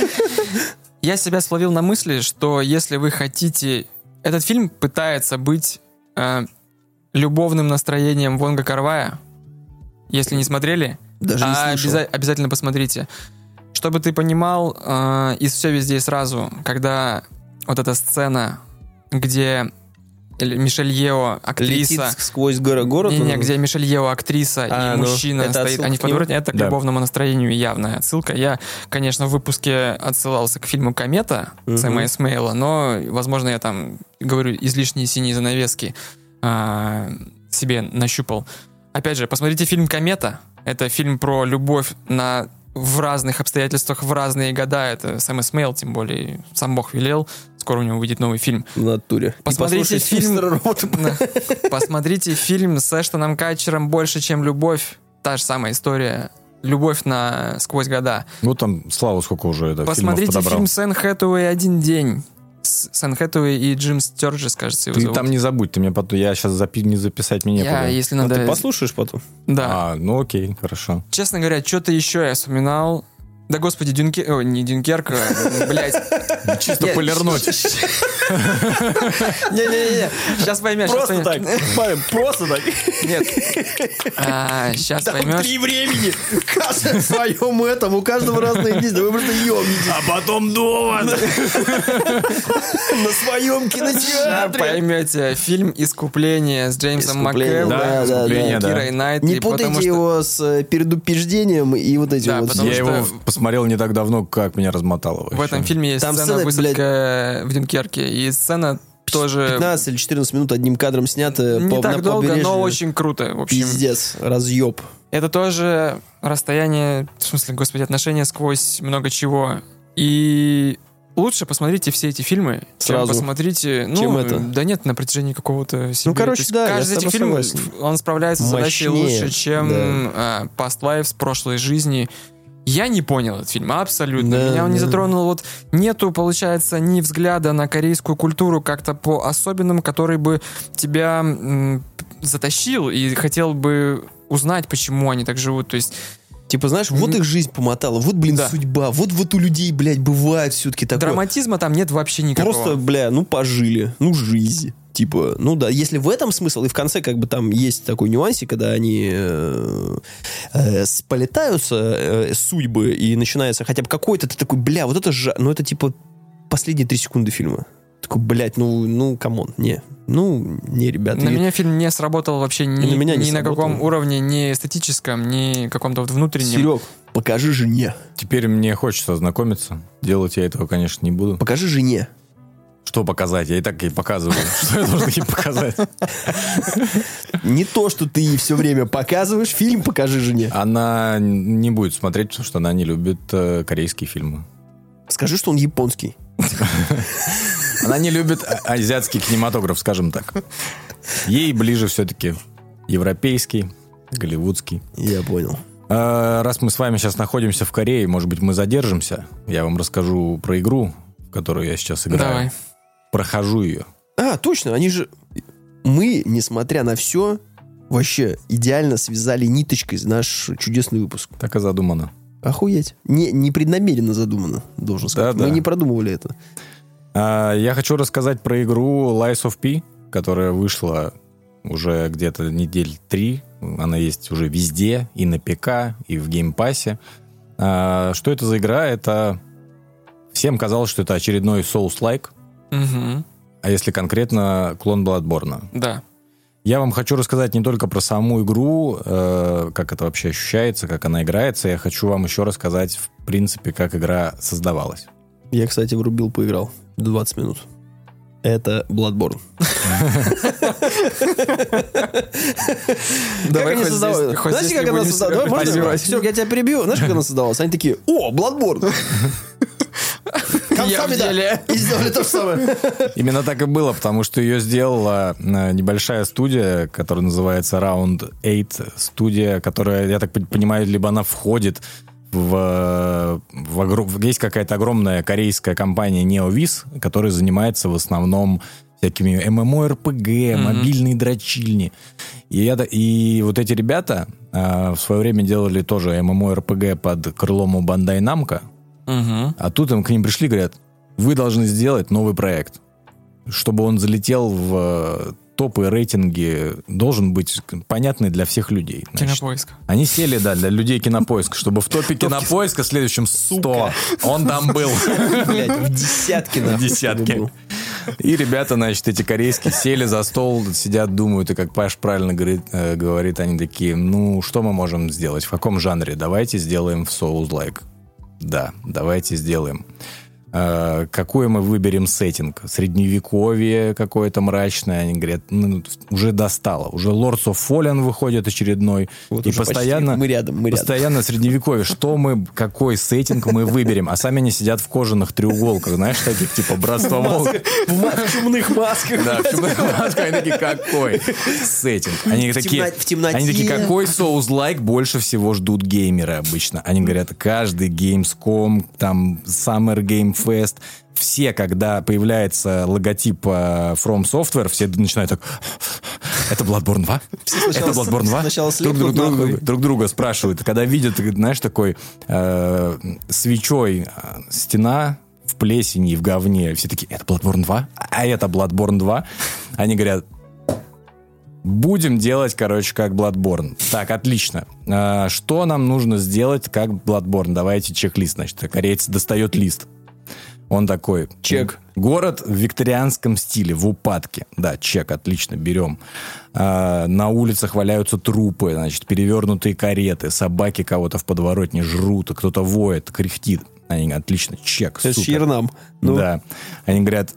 Я себя словил на мысли, что если вы хотите... Этот фильм пытается быть э, любовным настроением Вонга Карвая. Если не смотрели,
Даже не
А, обяза- обязательно посмотрите. Чтобы ты понимал, э, из все везде и сразу, когда вот эта сцена, где Мишель Ео,
Летит
актриса...
сквозь горо- город.
Не, не, где Мишель Ео, актриса
А,
и
ну,
мужчина стоит, они подворотне, это к
Да.
любовному настроению явная отсылка. Я, конечно, в выпуске отсылался к фильму «Комета»
Мгм.
Сэма Эсмейла, но, возможно, я там, говорю, излишние синие занавески а, себе нащупал. Опять же, посмотрите фильм «Комета». Это фильм про любовь на в разных обстоятельствах, в разные года. Это Сэм Эсмейл, тем более, сам Бог велел. скоро у него выйдет новый фильм.
В натуре.
Посмотрите фильм. Посмотрите фильм с Эштоном Катчером «Больше, чем любовь». Та же самая история. Любовь на сквозь года.
Вот там Слава сколько уже это,
Посмотрите фильм с Энн Хэтэуэй «Один день». С с Энн Хэтэуэй и Джим Стерджес, кажется, его
Ты
зовут.
там не забудь, ты мне потом, я сейчас запи- не записать мне
Я, если
А
надо...
ты послушаешь потом?
Да.
А, ну окей, хорошо.
Честно говоря, что-то еще я вспоминал. Да господи, Дюнкер... Ой, не Дюнкерк, а, блядь.
Чисто полирнуть.
Не-не-не, сейчас поймешь.
Просто так. Павел, Просто так.
Нет. сейчас
Там
поймешь.
три времени. Каждый в своем этом. У каждого разные действия. Вы просто ебнете.
А потом довод.
На своем
Сейчас
кинотеатре.
поймете. Фильм «Искупление» с Джеймсом МакКеллом,
да, «Искупление», да.
Кирой Найтли.
Не путайте его с э, предупреждением и вот этим
Да,
вот.
потому
Я
что
его посмотрел не так давно, как меня размотало.
В
вообще.
этом фильме есть
Там
сцена
сцена,
высадка в Дюнкерке. И сцена тоже
15 или 14 минут одним кадром снято
не
по,
так
на
долго,
побережью.
но очень круто. В общем,
Пиздец, разъеб.
это тоже расстояние, в смысле, господи, отношения сквозь много чего. И лучше посмотрите все эти фильмы,
Сразу.
чем посмотрите... Ну,
Чем это?
Да нет, на протяжении какого-то себе.
короче, да,
Каждый из этих фильмов, он справляется с задачей лучше, чем а, Past Lives, прошлой жизни. Я не понял этот фильм, абсолютно.
Да,
Меня он не
да.
затронул. Вот нету, получается, ни взгляда на корейскую культуру как-то по особенным, который бы тебя м, затащил и хотел бы узнать, почему они так живут. То есть
Типа, знаешь, вот их жизнь помотала, вот, блин,
Да.
судьба, вот вот у людей, блядь, бывает все-таки такое.
драматизма там нет вообще никакого.
Просто, бля, ну пожили, ну жизнь. Типа, ну да, если в этом смысл, и в конце как бы там есть такой нюансик, когда они э, э, сплетаются э, судьбы, и начинается хотя бы какой-то, ты такой, бля, вот это же, ну это типа последние три секунды фильма. Такой, блядь, ну, ну, come on, не. Ну, не, ребята.
На
И-
меня фильм не сработал вообще ни,
на меня не
ни на каком уровне, ни эстетическом, ни каком-то вот внутреннем.
Серег, покажи жене.
Теперь мне хочется ознакомиться. Делать я этого, конечно, не буду.
Покажи жене.
Что показать? Я и так ей показываю. Что я должен ей показать?
Не то, что ты ей все время показываешь, фильм покажи жене.
Она не будет смотреть, потому что она не любит э, корейские фильмы.
Скажи, что он японский.
Она не любит а- азиатский кинематограф, скажем так. Ей ближе все-таки европейский, голливудский.
Я понял.
Э, Раз мы с вами сейчас находимся в Корее, может быть, мы задержимся. Я вам расскажу про игру, в которую я сейчас играю.
Давай.
Прохожу ее.
А, точно, они же... Мы, несмотря на все, вообще идеально связали ниточкой наш чудесный выпуск.
Так и задумано.
Охуеть. Не, непреднамеренно задумано, должен сказать.
Да-да.
Мы не продумывали это.
А, Я хочу рассказать про игру Lies of P, которая вышла уже где-то недель три. Она есть уже везде, и на ПК, и в Game Pass е. А, Что это за игра? Это... Всем казалось, что это очередной Souls-like,
Мгм.
а если конкретно, клон Bloodborne.
Да.
Я вам хочу рассказать не только про саму игру, э, как это вообще ощущается, как она играется. Я хочу вам еще рассказать, в принципе, как игра создавалась.
Я, кстати, врубил, поиграл. 20 минут. Это Bloodborne.
Давай
как они
хоть
создавали?
здесь- хоть
Знаете, как она создавалась? я тебя перебью. Знаешь, как она создавалась? Они такие, о, Bloodborne.
Я в
Концами, да. И сделали то же самое.
Именно так и было, потому что ее сделала э, небольшая студия, которая называется Round 8 студия, которая, я так пон- понимаю, либо она входит в, в огром- есть какая-то огромная корейская компания NeoVis, которая занимается в основном всякими MMORPG, мобильные дрочильни. И, это, и вот эти ребята э, в свое время делали тоже MMORPG под крылом у Bandai Namco,
Мгм.
а тут им к ним пришли, говорят, вы должны сделать новый проект. Чтобы он залетел в э, топы рейтинги, должен быть понятный для всех людей. Значит,
Кинопоиск.
они сели, да, для людей кинопоиска, чтобы в топе кинопоиска в следующем 100 он там был.
Блять, в десятки нахуй.
В десятке. И ребята, значит, эти корейские сели за стол, сидят, думают, и как Паш правильно говорит, э, говорит, они такие, ну, что мы можем сделать, в каком жанре? Давайте сделаем в Souls-like. Да, давайте сделаем. Э, какой мы выберем сеттинг. Средневековье какое-то мрачное. Они говорят, ну, уже достало. Уже Lords of Fallen выходит очередной.
Вот
и
почти
постоянно...
мы рядом, мы рядом.
Постоянно средневековье. Что мы, какой сеттинг мы выберем? А сами они сидят в кожаных треуголках, знаешь, таких типа братство волка.
В чумных масках.
Да, в чумных масках. Они такие, какой сеттинг? Они такие,
темно- в темноте.
они такие, какой соус-лайк больше всего ждут геймеры обычно? Они говорят, каждый Gamescom, там, Summer Game Fest, все, когда появляется логотип э, From Software, все начинают так, это Bloodborne 2?
сначала
это Bloodborne 2?
сначала
друг, друг, друг- друг друга спрашивают. Когда видят, знаешь, такой э, свечой э, стена в плесени и в говне, все такие, это Bloodborne 2? А это Bloodborne 2? Они говорят, Будем делать, короче, как Bloodborne. Так, отлично. А, что нам нужно сделать, как Bloodborne? Давайте чек-лист, значит. Кореец достает лист. Он такой.
Чек.
Город в викторианском стиле, в упадке. Да, чек, отлично, берем. А, на улицах валяются трупы, значит, перевернутые кареты, собаки кого-то в подворотне жрут, кто-то воет, кряхтит. Они говорят, отлично, чек,
Это
супер.
Ширнам. Ну,
Да. Они говорят,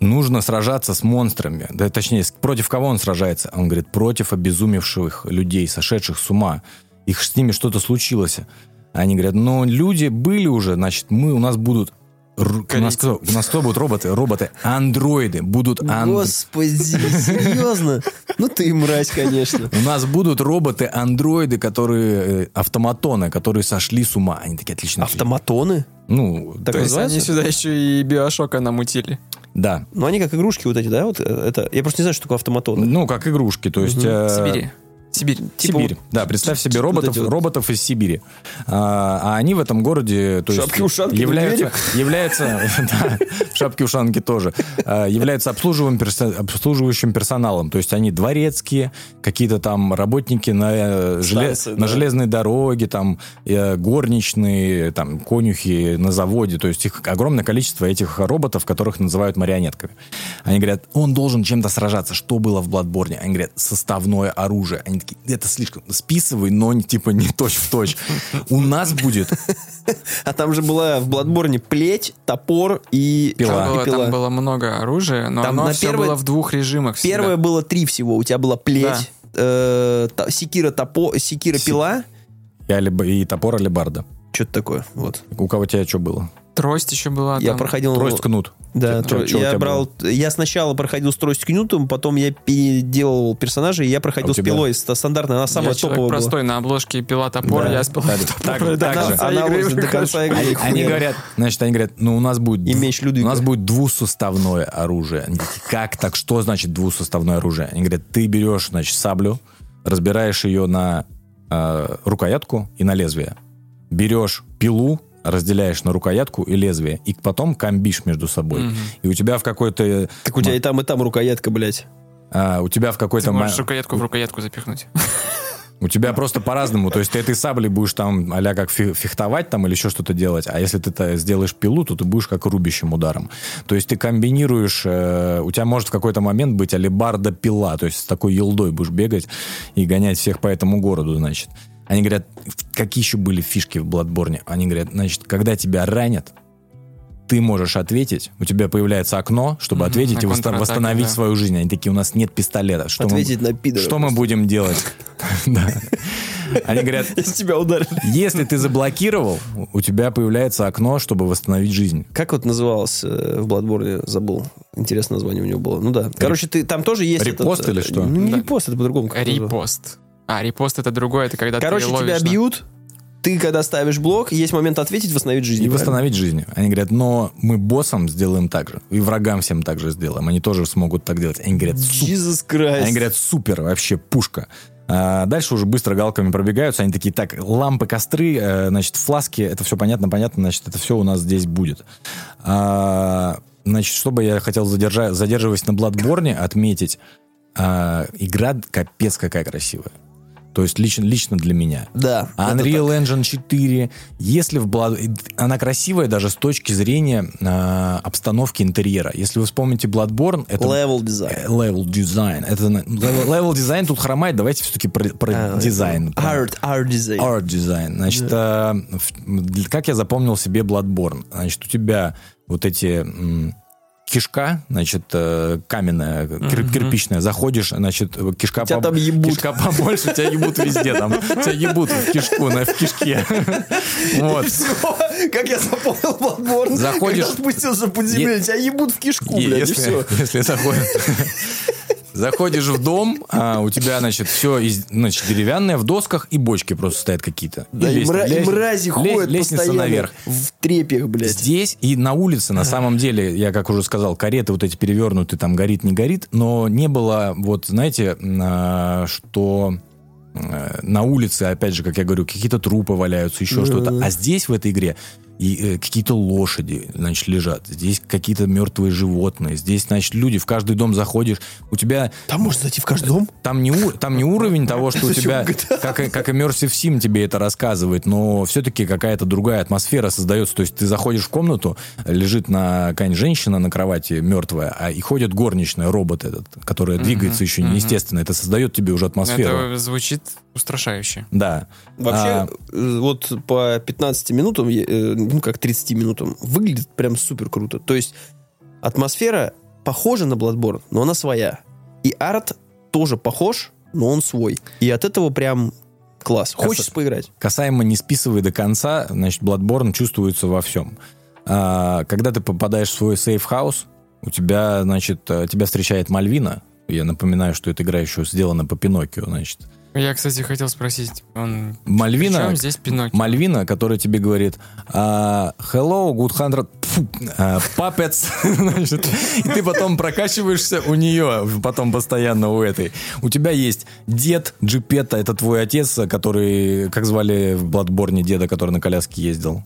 нужно сражаться с монстрами. Да, точнее, против кого он сражается? Он говорит, против обезумевших людей, сошедших с ума. Их с ними что-то случилось. Они говорят, но люди были уже, значит, мы, у нас будут... р- У нас, кто, у нас кто будут роботы? Роботы. Андроиды. Будут ан-
Господи, серьезно? Ну ты мразь, конечно.
У нас будут роботы-андроиды, которые... э, Автоматоны, которые сошли с ума. Они такие, отлично.
Автоматоны?
Ну,
Так
То есть они сюда еще и Биошока намутили.
да.
Ну, они как игрушки вот эти, да? Вот э, это. Я просто не знаю, что такое автоматоны.
Ну, как игрушки. То есть... э,
Сибири. Сибирь.
Типа
Сибирь.
вот-
да, представь себе роботов,
вот.
роботов из Сибири. А, а они в этом городе, то есть
Шапки-ушанки,
являются, являются, да, шапки-ушанки тоже, а, являются обслуживающим персоналом. То есть они дворецкие, какие-то там работники на, э, железной дороге, там э, горничные, там конюхи на заводе. То есть их огромное количество этих роботов, которых называют марионетками. Они говорят, он должен чем-то сражаться. Что было в Бладборне? Они говорят, составное оружие. Они такие, это слишком списывай, но не, типа не точь в точь. У нас будет
А там же была в Бладборне плеть, топор и
Пила.
Там
и
было,
пила.
там было много оружия, но
Там
оно
на
все
первой-
было в двух режимах. всегда.
Первое было три всего. У тебя была плеть, э, та- секира топо, секира пила.
и, алиб- и топор алибарда.
Что-то такое. Вот.
У кого у тебя что было?
Трость еще была.
Я
там.
проходил...
Трость кнут.
Да, тро-
у
я
тебя
брал... Я сначала проходил с тростью кнутом, потом я переделывал персонажей, и я проходил
А
с
тебя?
пилой. ста- Стандартная, она самая
я
топовая была.
простой, на обложке пила топор,
Да.
я с пилой
Так-
топор.
так-
Она
игры
до конца игры.
Они, они говорят, значит, они говорят, ну у нас будет...
И меч Людвига.
У нас будет двусуставное оружие. Они такие, как так? Что значит двусуставное оружие? Они говорят, ты берешь, значит, саблю, разбираешь ее на э, рукоятку и на лезвие. Берешь пилу, разделяешь на рукоятку и лезвие, и потом комбишь между собой. И у тебя в какой-то...
Так у тебя и там, и там рукоятка, блядь.
а, у тебя в
Ты
какой-то...
можешь
ма-
рукоятку в рукоятку запихнуть.
У тебя просто по-разному. То есть ты этой саблей будешь там а как фе- фехтовать там или еще что-то делать, а если ты сделаешь пилу, то ты будешь как рубящим ударом. То есть ты комбинируешь... э, у тебя может в какой-то момент быть алибарда пила, то есть с такой елдой будешь бегать и гонять всех по этому городу, значит. Они говорят, какие еще были фишки в Бладборне? Они говорят, значит, когда тебя ранят, ты можешь ответить, у тебя появляется окно, чтобы
Мгм,
ответить и
контратаке,
восстановить
да.
свою жизнь. Они такие, у нас нет пистолета. Что мы-
Ответить на пидора
Что мы
просто.
будем делать? Они говорят,
Если тебя ударили.
если ты заблокировал, у тебя появляется окно, чтобы восстановить жизнь.
Как вот называлось э, в Бладборне, забыл. Интересное название у него было. Ну да. Короче, ты там тоже есть
Репост
этот, э,
или что?
Ну не
Да.
репост, это по-другому.
Репост. А, репост это другое, это когда
Короче,
ты ловишь...
тебя бьют, ты когда ставишь блок, есть момент ответить, восстановить жизнь.
И
правильно?
восстановить жизнь. Они говорят, но мы боссам сделаем так же. И врагам всем так же сделаем. Они тоже смогут так делать. Они говорят, супер.
Jesus Christ.
Они говорят, супер, вообще пушка. А дальше уже быстро галками пробегаются. Они такие, так, лампы, костры, э, значит, фласки, это все понятно, понятно, значит, это все у нас здесь будет. А, значит, что бы я хотел, задержа- задерживаясь на Бладборне, отметить, а, игра капец какая красивая. То есть лично, лично для меня.
Да.
А Unreal Engine 4, если в Blood... Она красивая даже с точки зрения э, обстановки интерьера. Если вы вспомните Bloodborne, это...
Level дизайн.
Э, Level design. Это level, level design тут хромает. Давайте все-таки про, про
А,
дизайн.
Art, art design.
Art design. Значит, э, в- для- как я запомнил себе Bloodborne? Значит, у тебя вот эти м, кишка, значит, э, каменная, кир- кирпичная, заходишь, значит, кишка,
Тебя
поб-
там ебут.
кишка побольше, тебя ебут везде, там, тебя ебут в кишку, на, в кишке. Вот.
Как я запомнил Bloodborne.
Заходишь-
Когда спустился в подземелье, тебя ебут в кишку, блядь, и
если,
все.
если заходишь, заходишь в дом, а у тебя, значит, все из, значит, деревянное, в досках, и бочки просто стоят какие-то.
Да, и,
лестни-
мра- и
лез-
мрази
лез-
ходят
лестница
постоянно
наверх.
в трепях, блядь.
Здесь и на улице, на самом деле, я как уже сказал, кареты вот эти перевернуты, там горит, не горит, но не было, вот знаете, а, что э, на улице, опять же, как я говорю, какие-то трупы валяются, еще что-то. А здесь, в этой игре, и, э, какие-то лошади, значит, лежат. Здесь какие-то мертвые животные. Здесь, значит, люди. В каждый дом заходишь. У тебя
Там можно зайти в каждый дом?
там не, у- там не уровень того, что у тебя,
GTA?
как, и- как Immersive Sim тебе это рассказывает, но все-таки какая-то другая атмосфера создается. То есть ты заходишь в комнату, лежит на какая-нибудь женщина на кровати мертвая, а и ходит горничная, робот этот, которая двигается еще неестественно. Это создает тебе уже атмосферу.
Это звучит устрашающе.
Да.
Вообще,
А,
э, вот по 15 минутам, э, ну как 30 минутам, выглядит прям супер круто. То есть атмосфера похожа на Bloodborne, но она своя. И арт тоже похож, но он свой. И от этого прям класс. Хочется поиграть.
касаемо не списывай до конца, значит, Bloodborne чувствуется во всем. А, когда ты попадаешь в свой safe house, у тебя, значит, э, тебя встречает Мальвина. Я напоминаю, что эта игра еще сделана по Пиноккио, значит.
Я, кстати, хотел спросить, он...
Мальвина,
Причем здесь Пиноккио?
Мальвина, которая тебе говорит а, «Hello, good hundred фу, а, puppets», значит, и ты потом прокачиваешься у нее, потом постоянно у этой. У тебя есть дед Джипета, это твой отец, который, как звали в Бладборне деда, который на коляске ездил?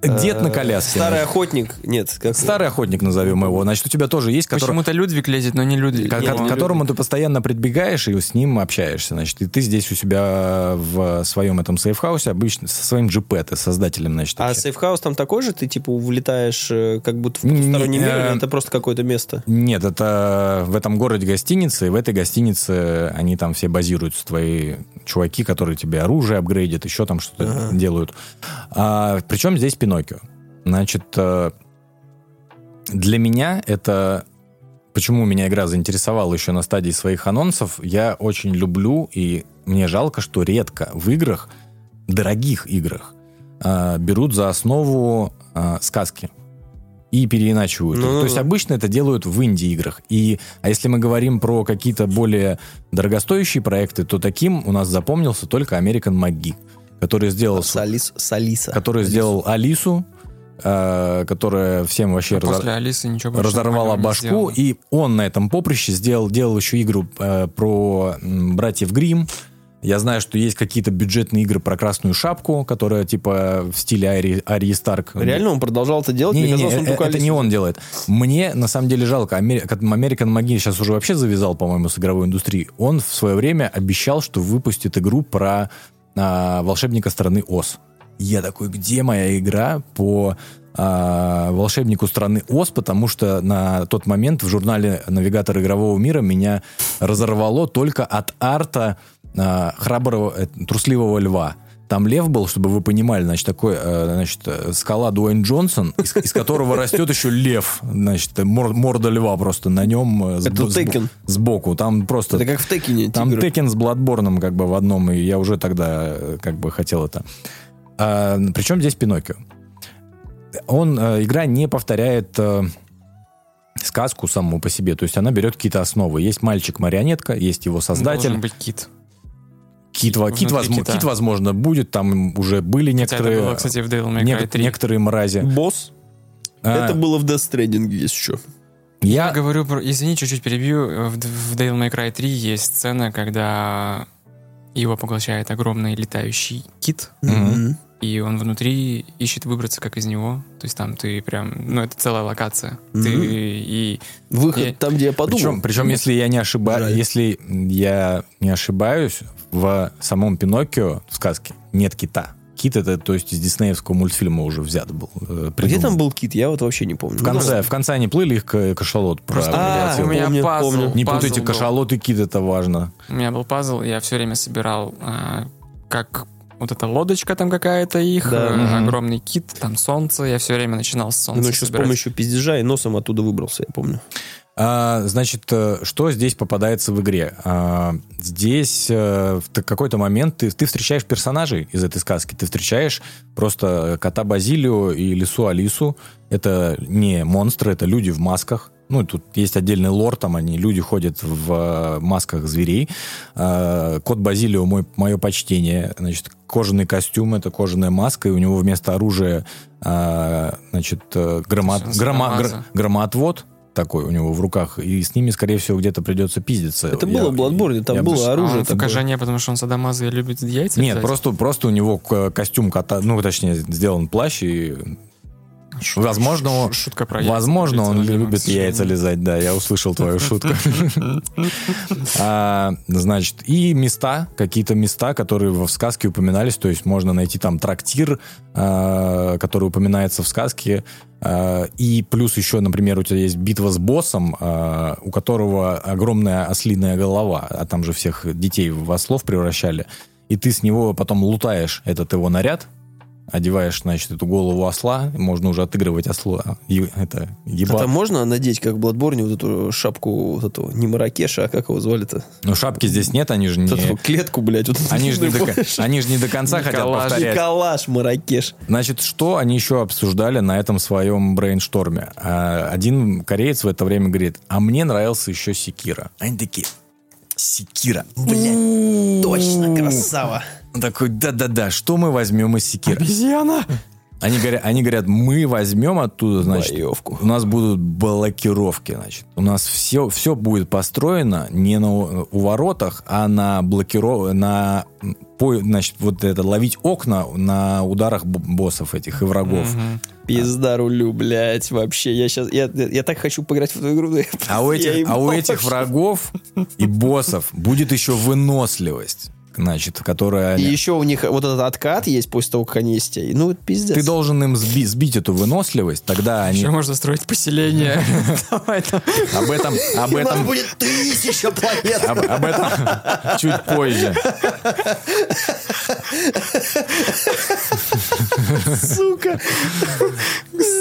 Дед на коляске.
Э, Старый охотник. Нет, как
Старый охотник, назовем его. Значит, у тебя тоже есть, который...
Почему-то Людвиг лезет, но не Людвиг.
К, к которому ты постоянно прибегаешь и с ним общаешься. Значит, и ты здесь у себя в своем этом сейфхаусе обычно со своим GP, ты создателем, значит.
А сейфхаус там такой же? Ты типа влетаешь э, как будто в
Не,
потусторонний мир,
э,
или это просто какое-то место?
Нет, это в этом городе гостиница, и в этой гостинице они там все базируются, твои чуваки, которые тебе оружие апгрейдят, еще там что-то делают. А, причем здесь Пиноккио. Значит, э, для меня это... Почему меня игра заинтересовала еще на стадии своих анонсов, я очень люблю, и мне жалко, что редко в играх, дорогих играх, э, берут за основу э, сказки и переиначивают.
Ну,
То есть обычно это делают в инди-играх. И, а если мы говорим про какие-то более дорогостоящие проекты, то таким у нас запомнился только American McGee, который сделал,
Салис, Салиса.
который сделал Алису, э, которая всем вообще
А
разор-
После Алисы ничего
разорвала
не
башку, и он на этом поприще сделал, делал еще игру э, про братьев Грим. Я знаю, что есть какие-то бюджетные игры про красную шапку, которая типа в стиле Ари, Арии Старк.
Реально он продолжал это делать? Казалось, он
э,
только
это
Алису
не он делает. Мне, на самом деле, жалко. American McGee сейчас уже вообще завязал, по-моему, с игровой индустрией. Он в свое время обещал, что выпустит игру про а, волшебника страны Оз. Я такой, где моя игра по а, волшебнику страны Оз, потому что на тот момент в журнале «Навигатор игрового мира» меня разорвало только от арта а, храброго, э, трусливого льва. Там лев был, чтобы вы понимали, значит, такой, э, значит, э, скала Дуэйн Джонсон, из, из которого растет еще лев, значит, мор- морда льва просто на нем э,
Это
сбо-
Tekken.
сбоку. Там просто...
Это как в Текине.
Там
тигры.
Текен с Бладборном как бы в одном, и я уже тогда как бы хотел это. А, причем здесь Пиноккио. Он, игра не повторяет сказку саму по себе, то есть она берет какие-то основы. Есть мальчик-марионетка, есть его создатель.
Должен быть кит.
Кит, кит, возможно, кит, возможно, будет, там уже были
Хотя
некоторые,
это было, кстати, в Devil May Cry 3.
некоторые мрази.
Босс.
А,
Это было в Death Stranding, если что.
Я
я,
говорю про... Извини, чуть-чуть перебью. В, в Devil May Cry 3 есть сцена, когда его поглощает огромный летающий кит.
Мгм.
И он внутри ищет выбраться как из него. То есть там ты прям, ну это целая локация.
Мгм.
Ты и
Выход
И-
там, где я подумал.
Причем, причем, если я не ошибаюсь, если я не ошибаюсь, в самом Пиноккио в сказке нет кита. Кит это, то есть из диснеевского мультфильма уже взят был. э,
А Где там был кит? Я вот вообще не помню.
В конце, в конце они плыли, их к- кашалот
Просто
А,
у меня
помню,
пазл.
помню.
Не
пазл
путайте,
был.
кашалот и кит это важно.
У меня был пазл, я все время собирал а, как вот эта лодочка там какая-то их,
Да.
э, огромный кит, там солнце. Я все время начинал с солнца
Ну, еще с
собирать.
помощью пиздежа и носом оттуда выбрался, я помню.
А, значит, э, что здесь попадается в игре? А, здесь э, в какой-то момент ты, ты встречаешь персонажей из этой сказки. Ты встречаешь просто кота Базилио и лису Алису. Это не монстры, это люди в масках. Ну, тут есть отдельный лор, там они, люди ходят в масках зверей. А, Кот Базилио, мой, мое почтение. Значит, кожаный костюм, это кожаная маска, и у него вместо оружия, а, значит, э, грома-
намаза.
гр- громоотвод такой у него в руках, и с ними, скорее всего, где-то придется пиздиться.
Это
Я-
было в Bloodborne, там
я
было
бы-
А
оружие.
в
такое.
Кажане, потому что он садомаза и любит яйца
Нет, просто, просто у него костюм кота, ну, точнее, сделан плащ, и
Шу-
возможно,
шутка про яйца.
Возможно, он любит яйца лизать, да, я услышал твою шутку. А, Значит, и места, какие-то места, которые в сказке упоминались, то есть можно найти там трактир, а, который упоминается в сказке, а, и плюс еще, например, у тебя есть битва с боссом, у которого огромная ослиная голова, а там же всех детей в ослов превращали, и ты с него потом лутаешь этот его наряд, одеваешь, значит, эту голову осла, можно уже отыгрывать осла, е- это,
А
еба.
там можно надеть, как в Bloodborne, вот эту шапку, вот эту, не Маракеша, а как его звали-то?
Ну, шапки здесь нет, они же не...
Вот эту клетку, блядь. Вот
Они же не, до, они же не до конца хотят
Николаш.
повторять.
Николаш Маракеш.
Значит, что они еще обсуждали на этом своем брейншторме? А, Один кореец в это время говорит, а мне нравился еще Секира. Они такие, Секира.
Блядь, точно, красава.
Он такой, да-да-да, что мы возьмем из Секира?
Обезьяна!
Они говорят, они говорят, мы возьмем оттуда, значит,
Боевку.
у нас будут блокировки, значит. У нас все, все будет построено не на у воротах, а на блокиров... на по- значит, вот это, ловить окна на ударах боссов этих и врагов.
Мгм.
Пизда рулю, блядь, вообще. Я сейчас, я, я так хочу поиграть в эту игру. да я
А у этих, а у этих врагов и боссов будет еще выносливость, значит, которая...
И еще у них вот этот откат есть после того, как они есть. Ну, пиздец.
Ты должен им сби- сбить эту выносливость, тогда они...
Еще можно строить поселение. Давай там.
Об этом, об этом,
будет тысяча планет.
об, об этом чуть позже.
Сука.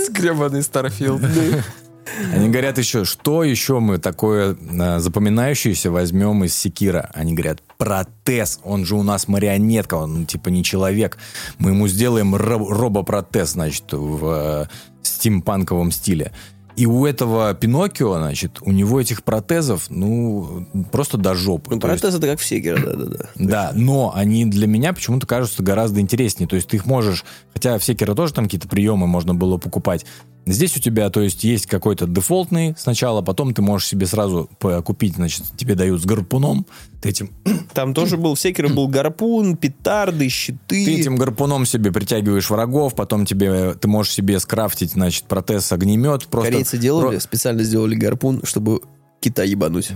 Гребаный Starfield.
Они говорят еще, что еще мы такое э, запоминающееся возьмем из Sekiro? Они говорят, протез, он же у нас марионетка, он типа не человек. Мы ему сделаем ро- робопротез, значит, в э, стимпанковом стиле. И у этого Пиноккио, значит, у него этих протезов, ну, просто до жопы.
Ну,
То есть-
это как в Sekiro, да-да-да.
да, но они для меня почему-то кажутся гораздо интереснее. То есть ты их можешь, хотя в Секера тоже там какие-то приемы можно было покупать. Здесь у тебя, то есть, есть какой-то дефолтный сначала, потом ты можешь себе сразу купить, значит, тебе дают с гарпуном, ты этим,
Там тоже был в Секере был гарпун, петарды, щиты.
ты этим гарпуном себе притягиваешь врагов, потом тебе, ты можешь себе скрафтить, значит, протез огнемет. Просто
Корейцы делали,
про-
специально сделали гарпун, чтобы кита ебануть.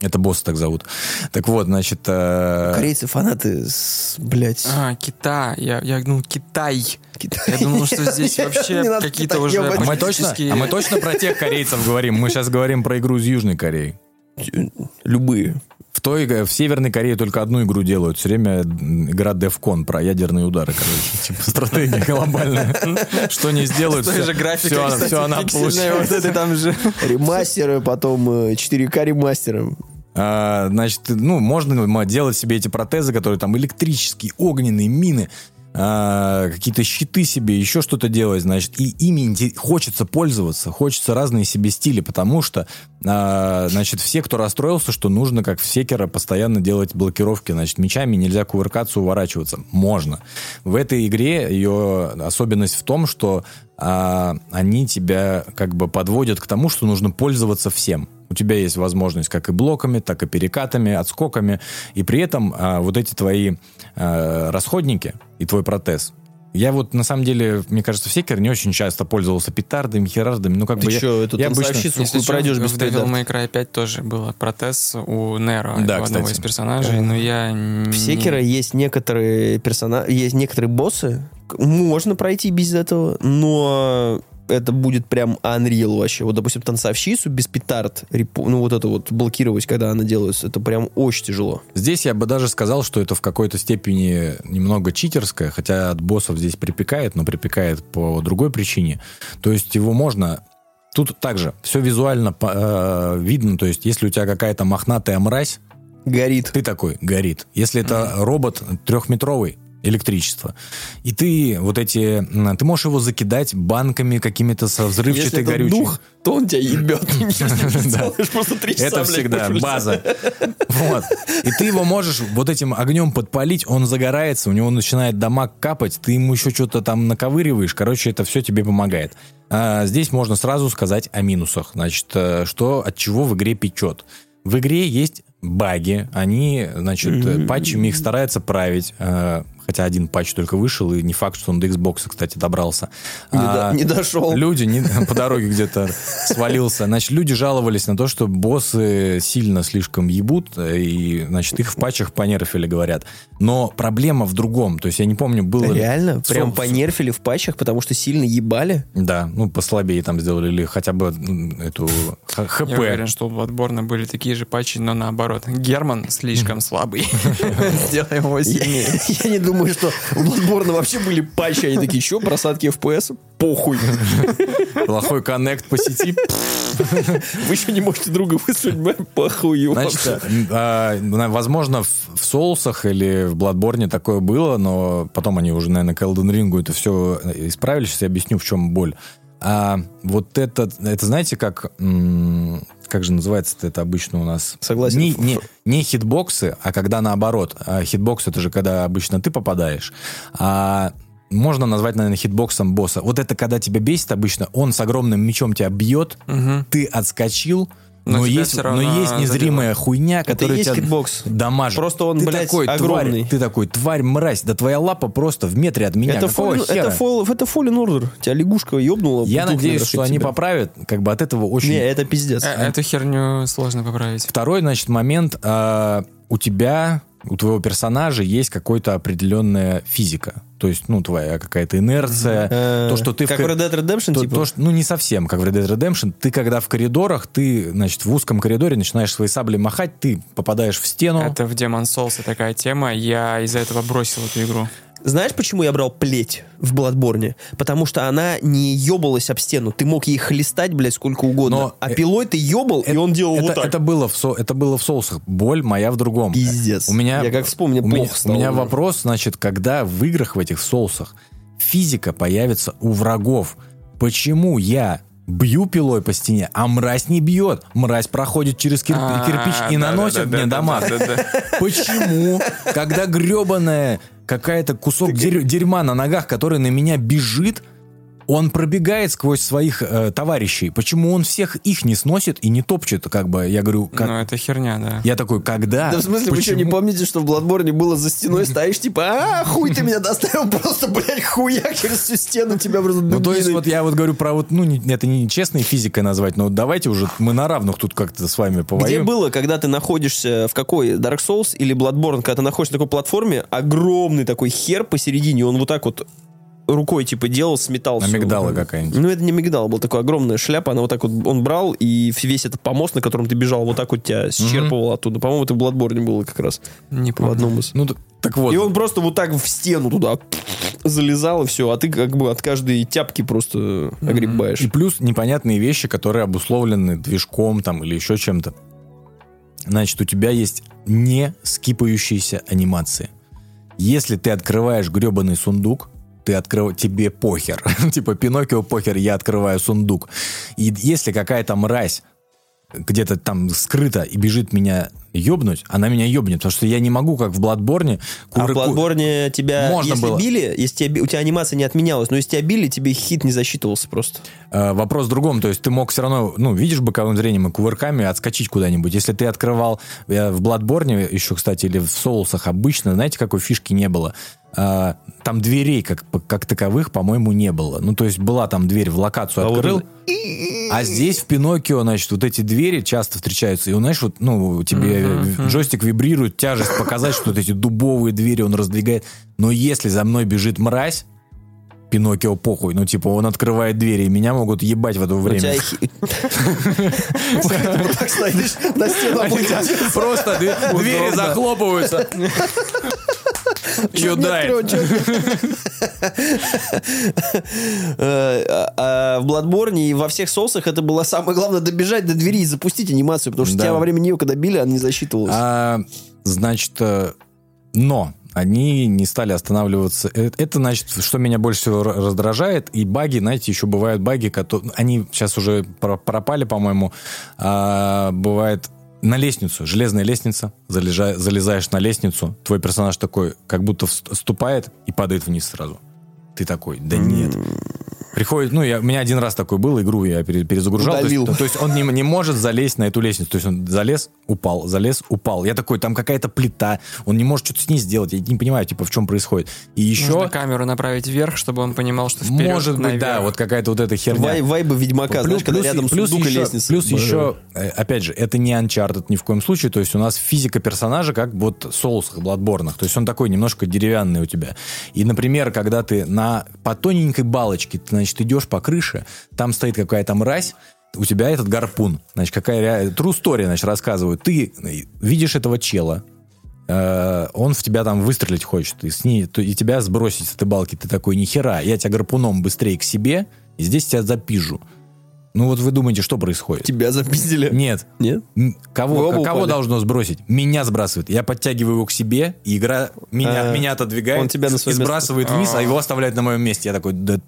Это босс так зовут. Так вот, значит... э,
Корейцы фанаты, с, блядь,
А, Китай. Я, я ну, Китай.
Китай.
Я думал, что здесь вообще какие-то уже.
А мы, точно, а мы точно про тех корейцев говорим. Мы сейчас говорим про игру из Южной Кореи.
Любые.
В той, э, в Северной Корее только одну игру делают. Все время игра DEFCON про ядерные удары, короче. Типа стратегия глобальная. Что не сделают, все,
же графикой,
все,
кстати,
она получает.
вот этой там же.
Ремастеры, потом э, 4К ремастеры.
А, значит, ну, можно делать себе эти протезы, которые там электрические, огненные, мины, а, какие-то щиты себе, еще что-то делать, значит, и ими хочется пользоваться, хочется разные себе стили, потому что, а, значит, все, кто расстроился, что нужно, как в Секера, постоянно делать блокировки, значит, мечами нельзя кувыркаться, уворачиваться. Можно. В этой игре ее особенность в том, что а, они тебя как бы подводят к тому, что нужно пользоваться всем. У тебя есть возможность как и блоками, так и перекатами, отскоками. И при этом а, вот эти твои а, расходники и твой протез, я вот, на самом деле, мне кажется, в секере не очень часто пользовался петардами, херардами. Ну, как
Ты
бы я-
что, эту
я обычно-
Если
пройдешь
в
без
Devil
петард.
May Cry 5 тоже был протез у Неро,
Да,
у одного из персонажей, но я
В Секера есть некоторые персонажи, есть некоторые боссы, можно пройти без этого, но это будет прям Unreal вообще. Вот, допустим, танцовщицу без петард, репу- ну вот это вот блокировать, когда она делается, это прям очень тяжело.
Здесь я бы даже сказал, что это в какой-то степени немного читерское, хотя от боссов здесь припекает, но припекает по другой причине. То есть его можно... Тут также все визуально э, видно, то есть если у тебя какая-то мохнатая мразь,
Горит.
ты такой, горит. Если это робот трехметровый, электричество. И ты вот эти... Ты можешь его закидать банками какими-то со взрывчатой горючей.
дух, то он тебя ебет.
Это всегда база. Вот. И ты его можешь вот этим огнем подпалить, он загорается, у него начинает дамаг капать, ты ему еще что-то там наковыриваешь. Короче, это все тебе помогает. А здесь можно сразу сказать о минусах. Значит, э, что от чего в игре печет. В игре есть баги, они, значит, э, патчами их стараются править. Хотя один патч только вышел, и не факт, что он до Xbox, кстати, добрался.
Не до-
А,
не дошел.
Люди не- по дороге где-то свалился. Значит, люди жаловались на то, что боссы сильно слишком ебут, и, значит, их в патчах понерфили, говорят. Но проблема в другом. То есть я не помню, было... ли-
Реально?
Со-
Прям понерфили в патчах, потому что сильно ебали?
Да, ну, послабее там сделали, или хотя бы эту ХП.
Я уверен, что у Bloodborne были такие же патчи, но наоборот. Герман слишком слабый. Сделаем его сильнее.
я не думаю, что у Bloodborne вообще были патчи. Они такие, что, просадки FPS? Похуй.
Плохой коннект по сети.
Вы еще не можете друга выслать, похуй.
Значит, а, возможно, в, Соусах или в Bloodborne такое было, но потом они уже, наверное, к Elden Ring это все исправили. Сейчас я объясню, в чем боль. А вот это, это знаете, как, как же называется это обычно у нас?
Согласен.
Не, не, не хитбоксы, а когда наоборот. А хитбокс это же когда обычно ты попадаешь. А можно назвать, наверное, хитбоксом босса. Вот это когда тебя бесит обычно, он с огромным мечом тебя бьет,
Мгм.
ты отскочил,
Но
но, есть, но есть незримая хуйня,
Это и
которая
есть
тебя
хитбокс.
дамажит.
Просто он,
ты
блядь,
такой,
огромный.
Тварь, ты такой, тварь, мразь, да твоя лапа просто в метре от меня.
Это,
Какого
это, Fall, это Fallen Order. Тебя лягушка ебнула.
Я надеюсь, что они
тебя.
поправят, как бы от этого очень...
Не, это пиздец.
Э, Эту херню сложно поправить.
Второй, значит, момент. а, у тебя, у твоего персонажа есть какая-то определенная физика. То есть, ну, твоя какая-то инерция.
Э,
То, что ты...
Как в Red Dead Redemption,
То-
типа?
то, что- ну, не совсем, как в Red Dead Redemption. Ты, когда в коридорах, ты, значит, в узком коридоре начинаешь свои сабли махать, ты попадаешь в стену.
Это в Demon Souls такая тема. Я из-за этого бросил эту игру.
Знаешь, почему я брал плеть в Бладборне? Потому что она не ебалась об стену. Ты мог ей хлестать, блядь, сколько угодно.
Но,
а
э,
пилой ты ебал, и он делал
это,
вот так.
это было в со- это было в соусах. Боль моя в другом.
Пиздец.
У меня,
Я как вспомню,
у меня,
плохо стало
у меня
уже.
вопрос, значит, когда в играх в этих соусах физика появится у врагов, почему я бью пилой по стене, а мразь не бьет? Мразь проходит через кир-
А,
кирпич и
да,
наносит
да, да,
мне
да,
дамаг.
да, да, да.
Почему, когда гребаная какая-то кусок дерь- дерьма на ногах, который на меня бежит, он пробегает сквозь своих э, товарищей. Почему он всех их не сносит и не топчет, как бы, я говорю, как...
Ну, это херня, да.
Я такой, когда?
Да в смысле, вы что, не
Почему?
помните, что в Бладборне было за стеной, стоишь, типа, а, хуй ты меня доставил, просто, блядь, хуяк через всю стену тебя просто
Ну, то есть, вот я вот говорю про вот, ну, не- это не честной физикой назвать, но давайте уже мы на равных тут как-то с вами
Где
повоюем.
было, когда ты находишься в какой Dark Souls или Bloodborne, когда ты находишься на такой платформе, огромный такой хер посередине, он вот так вот рукой типа делал, сметал.
Амигдала какая-нибудь.
Ну, это не мигдал, был такой огромная шляпа, она вот так вот, он брал, и весь этот помост, на котором ты бежал, вот так вот тебя счерпывал оттуда. По-моему, это в Bloodborne было как раз
Не
в
помню.
одном из.
Ну, так вот.
И он просто вот так в стену туда залезал, и все, а ты как бы от каждой тяпки просто огребаешь.
И плюс непонятные вещи, которые обусловлены движком там или еще чем-то. Значит, у тебя есть не скипающиеся анимации. Если ты открываешь гребаный сундук, ты открыв... тебе похер. типа Пиноккио похер, я открываю сундук. И если какая-то мразь где-то там скрыто и бежит меня ёбнуть, она меня ёбнет, потому что я не могу, как в Бладборне.
А в Bloodborne тебя,
Можно
если
было.
били, если тебя, у тебя анимация не отменялась, но если тебя били, тебе хит не засчитывался просто.
Э, Вопрос в другом, то есть ты мог все равно, ну, видишь боковым зрением и кувырками отскочить куда-нибудь. Если ты открывал э, в Бладборне еще, кстати, или в Соусах обычно, знаете, какой фишки не было? Э, Там дверей как, как таковых, по-моему, не было. Ну, то есть была там дверь в локацию
А вот
открыл,
это-
а здесь в Пиноккио, значит, вот эти двери часто встречаются. И, знаешь, вот, ну, тебе джойстик вибрирует, тяжесть показать, что вот эти дубовые двери он раздвигает. Но если за мной бежит мразь, Пиноккио похуй. Ну, типа, он открывает двери, и меня могут ебать в это время.
Вот.
Просто двери захлопываются. Юдай.
Э, а- а В Bloodborne и во всех соусах это было самое главное добежать до двери и запустить анимацию, потому что тебя во время нее, когда били, она не засчитывалась.
А, значит, э, но они не стали останавливаться. Э, Это, значит, что меня больше всего ра- раздражает. И баги, знаете, еще бывают баги, которые... Они сейчас уже про- пропали, по-моему. А, бывает на лестницу, железная лестница, залежа- залезаешь на лестницу, твой персонаж такой, как будто вст- вступает и падает вниз сразу. Ты такой, да нет. Приходит, ну, я, у меня один раз такой был, игру я пере- перезагружал. То есть,
Удалил.
то- то есть он не, не может залезть на эту лестницу. То есть он залез, упал, залез, упал. Я такой, там какая-то плита, он не может что-то с ней сделать. Я не понимаю, типа, в чем происходит. И еще,
Нужно камеру направить вверх, чтобы он понимал, что вперед,
может быть,
наверх.
да, вот какая-то вот эта херня.
Вай- Вайбы Ведьмака, знаешь, когда рядом
плюс
сундук и
еще,
лестница.
Плюс еще, э, опять же, это не Uncharted ни в коем случае. То есть у нас физика персонажа как вот в соусах, Бладборнах. То есть он такой немножко деревянный у тебя. И, например, когда ты на, по тоненькой балочке, ты, значит, идешь по крыше, там стоит какая-то мразь, у тебя этот гарпун. Значит, какая ре- true story, значит, рассказывают. Ты э, видишь этого чела, э, он в тебя там выстрелить хочет, и, с ней, то- и тебя сбросить с этой балки. Ты такой, нихера, я тебя гарпуном быстрее к себе, и здесь тебя запижу. Ну вот вы думаете, что происходит?
Тебя запиздили.
Нет.
Нет?
Кого, кого
упали?
должно сбросить? Меня сбрасывает. Я подтягиваю его к себе, и игра меня,
А,
меня отодвигает
он тебя на
и сбрасывает вниз, а его оставляет на моем месте. Я такой, да,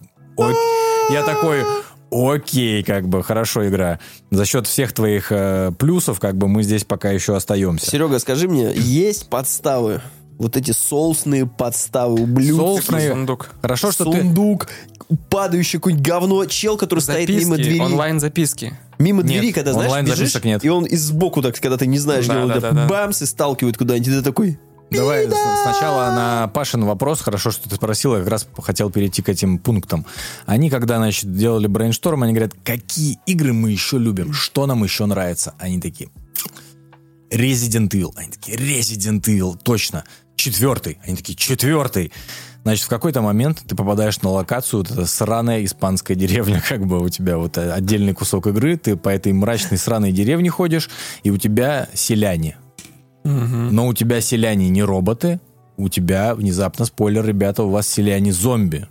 ок- я такой, окей, как бы, хорошо игра. За счет всех твоих э, плюсов, как бы, мы здесь пока еще остаемся.
Серега, скажи мне, есть подставы? Вот эти соусные подставы, ублюдки.
Соусные.
Сундук.
Хорошо, что ты...
Сундук, падающий какой-нибудь говно, чел, который стоит мимо
Записки,
двери.
онлайн-записки.
Мимо
Нет,
двери, когда, знаешь,
онлайн
бежишь,
нет.
и он из сбоку так, когда ты не знаешь,
Да,
где он,
да, да, да.
бамс и сталкивает куда-нибудь, и ты такой...
Давай сначала на Пашин вопрос. Хорошо, что ты спросил. Я как раз хотел перейти к этим пунктам. Они, когда, значит, делали брейншторм, они говорят, какие игры мы еще любим, что нам еще нравится. Они такие, Resident Evil. Они такие, Resident Evil, точно. Четвертый. Они такие, четвертый. Значит, в какой-то момент ты попадаешь на локацию, вот эта сраная испанская деревня, как бы у тебя вот э, отдельный кусок игры, ты по этой мрачной сраной деревне ходишь, и у тебя селяне. Но у тебя селяне не роботы, у тебя внезапно, спойлер, ребята, у вас селяне зомби.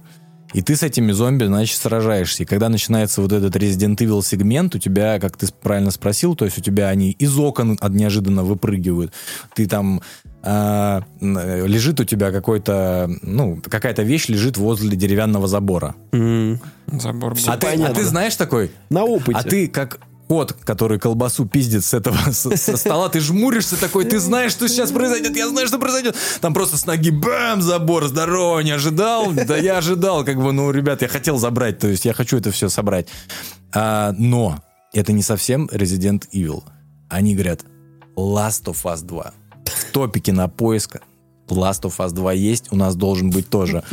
И ты с этими зомби, значит, сражаешься. И когда начинается вот этот Resident Evil сегмент, у тебя, как ты правильно спросил, то есть у тебя они из окон от неожиданно выпрыгивают. Ты там а, н- лежит у тебя какой-то, ну, какая-то вещь лежит возле деревянного забора.
Забор был.
А ты, а ты знаешь такой?
На опыте.
А ты как кот, который колбасу пиздит с этого с- со стола, ты жмуришься такой, ты знаешь, что сейчас произойдет, я знаю, что произойдет. Там просто с ноги бам, забор, здорово, не ожидал? Да я ожидал, как бы, ну, ребят, я хотел забрать, то есть я хочу это все собрать. А, но это не совсем Resident Evil. Они говорят, Last of Us 2. В топике на поиск Last of Us 2 есть, у нас должен быть тоже.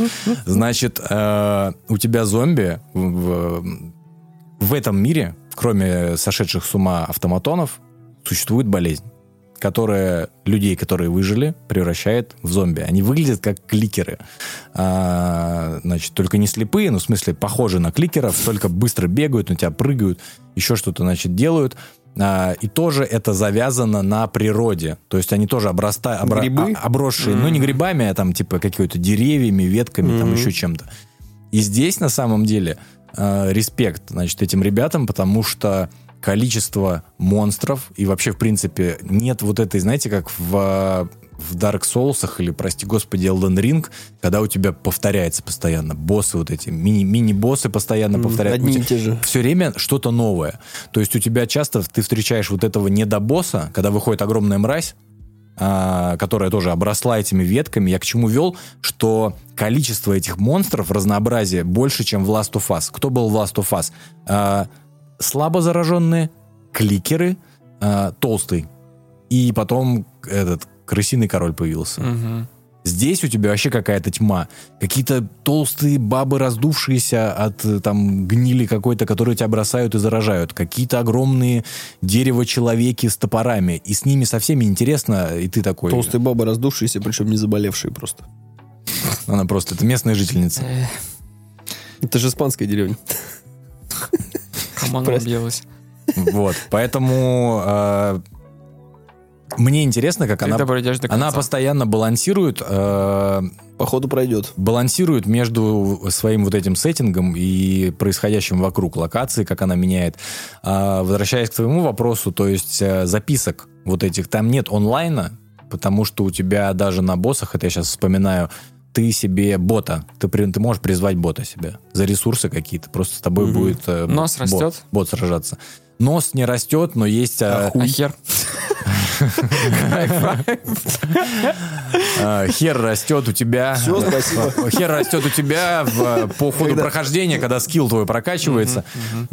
Значит, э, у тебя зомби в- в этом мире, кроме сошедших с ума автоматонов, существует болезнь, которая людей, которые выжили, превращает в зомби. Они выглядят как кликеры. А, значит, только не слепые, но в смысле похожи на кликеров, только быстро бегают, на тебя прыгают, еще что-то, значит, делают. А, и тоже это завязано на природе. То есть они тоже обраста, обра-
Грибы?
а- обросшие, ну не грибами, а там типа какими-то деревьями, ветками, там еще чем-то. И здесь на самом деле э, респект, значит, этим ребятам, потому что количество монстров и вообще, в принципе, нет вот этой, знаете, как в в Dark Souls или, прости господи, Elden Ring, когда у тебя повторяется постоянно. Боссы вот эти, мини- мини-боссы постоянно повторяются.
одни и те же.
Все время что-то новое. То есть у тебя часто ты встречаешь вот этого недобосса, когда выходит огромная мразь, которая тоже обросла этими ветками. Я к чему вел, что количество этих монстров, разнообразие больше, чем в Last of Us. Кто был в Last of Us? А, слабо зараженные, кликеры, а, толстый. И потом этот крысиный король появился.
Мгм.
Здесь у тебя вообще какая-то тьма. Какие-то толстые бабы, раздувшиеся от э, там гнили какой-то, которые тебя бросают и заражают. Какие-то огромные дерево-человеки с топорами. И с ними со всеми интересно, и ты такой...
Толстые бабы раздувшиеся, причем не заболевшие просто.
Она просто, это местная жительница.
Эх,
Это же испанская деревня. Прости.
объелась?
Вот. Поэтому э, мне интересно, как она... Она постоянно балансирует э,
Походу пройдет.
балансирует между своим вот этим сеттингом и происходящим вокруг локации, как она меняет. А, возвращаясь к твоему вопросу, то есть э, записок вот этих, там нет онлайна, потому что у тебя даже на боссах, это я сейчас вспоминаю, ты себе бота, ты, ты можешь призвать бота себе за ресурсы какие-то, просто с тобой будет э,
Нос
бот,
растет?
бот сражаться. Нос не растет, но есть... э,
А хер?
А, Хер растет у тебя.
Всё, спасибо.
Хер растет у тебя по ходу прохождения, когда скилл твой прокачивается.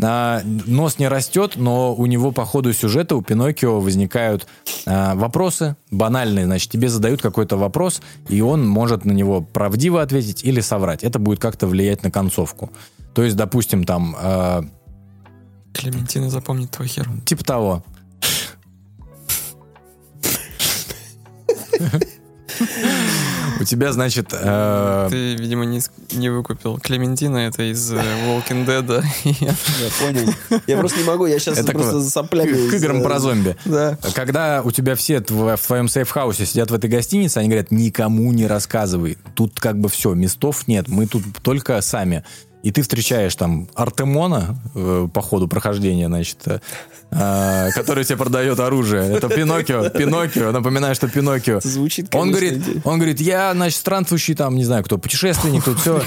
А, Нос не растет, но у него по ходу сюжета у Пиноккио возникают а, вопросы банальные. Значит, тебе задают какой-то вопрос, и он может на него правдиво ответить или соврать. Это будет как-то влиять на концовку. То есть, допустим, там, а,
Клементина запомнит твой хер.
типа того. У тебя, значит, э,
Ты, видимо, не, не выкупил. Клементина это из э, Walking Dead.
Я понял. Я просто не могу, я сейчас просто за соплями.
к, играм про зомби.
Да.
Когда у тебя все в твоем сейф-хаусе сидят в этой гостинице, они говорят, никому не рассказывай. Тут как бы все, местов нет, мы тут только сами. И ты встречаешь там Артемона э, по ходу прохождения, значит, э, э, который тебе продает оружие. Это Пиноккио. Пиноккио. Напоминаю, что Пиноккио.
Это звучит,
Он
конечно,
говорит,
идея.
он говорит, я, значит, странствующий там, не знаю кто, путешественник, тут все.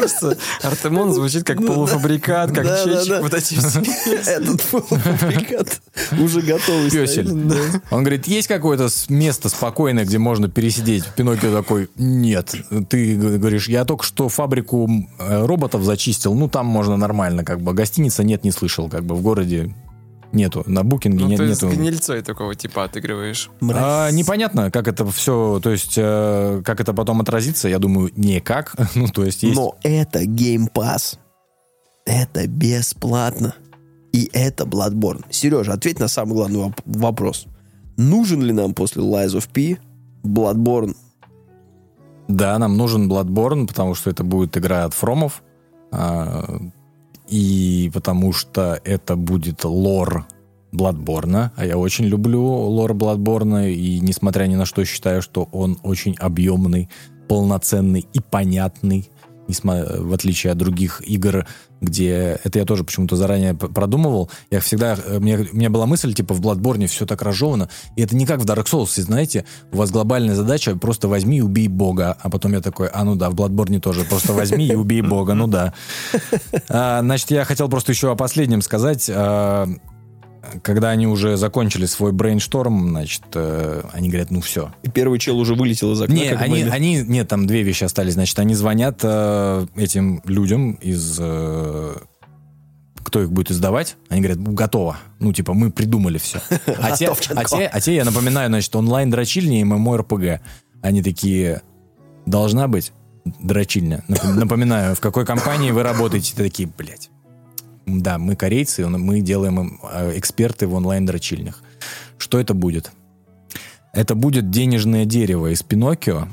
Просто Артемон звучит как полуфабрикат, как чечек. Вот эти все.
Этот полуфабрикат уже готовый.
Песель. Он говорит, есть какое-то место спокойное, где можно пересидеть? Пиноккио такой, нет. Ты говоришь, я только что фабрику э, роботов зачистил, ну там можно нормально, как бы. Гостиница нет, не слышал, как бы в городе нету. На букинге
Ну,
нет,
ты с
нету.
гнильцой такого типа отыгрываешь.
А, непонятно, как это все, то есть, э, как это потом отразится, я думаю, никак. ну, то есть, есть...
Но это Game Pass. Это бесплатно. И это Bloodborne. Сережа, ответь на самый главный воп- вопрос. Нужен ли нам после Lies of P Bloodborne?
Да, нам нужен Bloodborne, потому что это будет игра от Фромов. а, и потому что это будет лор Bloodborne. А я очень люблю лор Bloodborne. И несмотря ни на что, считаю, что он очень объемный, полноценный и понятный. В отличие от других игр, где это я тоже почему-то заранее продумывал. Я всегда, э, мне, у меня была мысль, типа, в Bloodborne все так разжевано. И это не как в Dark Souls, знаете, у вас глобальная задача, просто возьми и убей бога. А потом я такой, а ну да, в Bloodborne тоже, просто возьми и убей бога, ну да. А, Значит, я хотел просто еще о последнем сказать. А, Когда они уже закончили свой брейншторм, значит, э, они говорят, ну все,
И первый чел уже вылетел из окна.
не, они, они, нет, там две вещи остались. Значит, они звонят э, этим людям из... э, кто их будет издавать? Они говорят, «Ну, готово. Ну, типа, мы придумали все. А те, а те, а те, я напоминаю, значит, онлайн-дрочильня и ММО-РПГ. Они такие, должна быть дрочильня. Нап- Напоминаю, в какой компании вы работаете? Такие, блядь. Да, мы корейцы, мы делаем э, эксперты в онлайн-дрочильнях. Что это будет? Это будет денежное дерево из Пиноккио,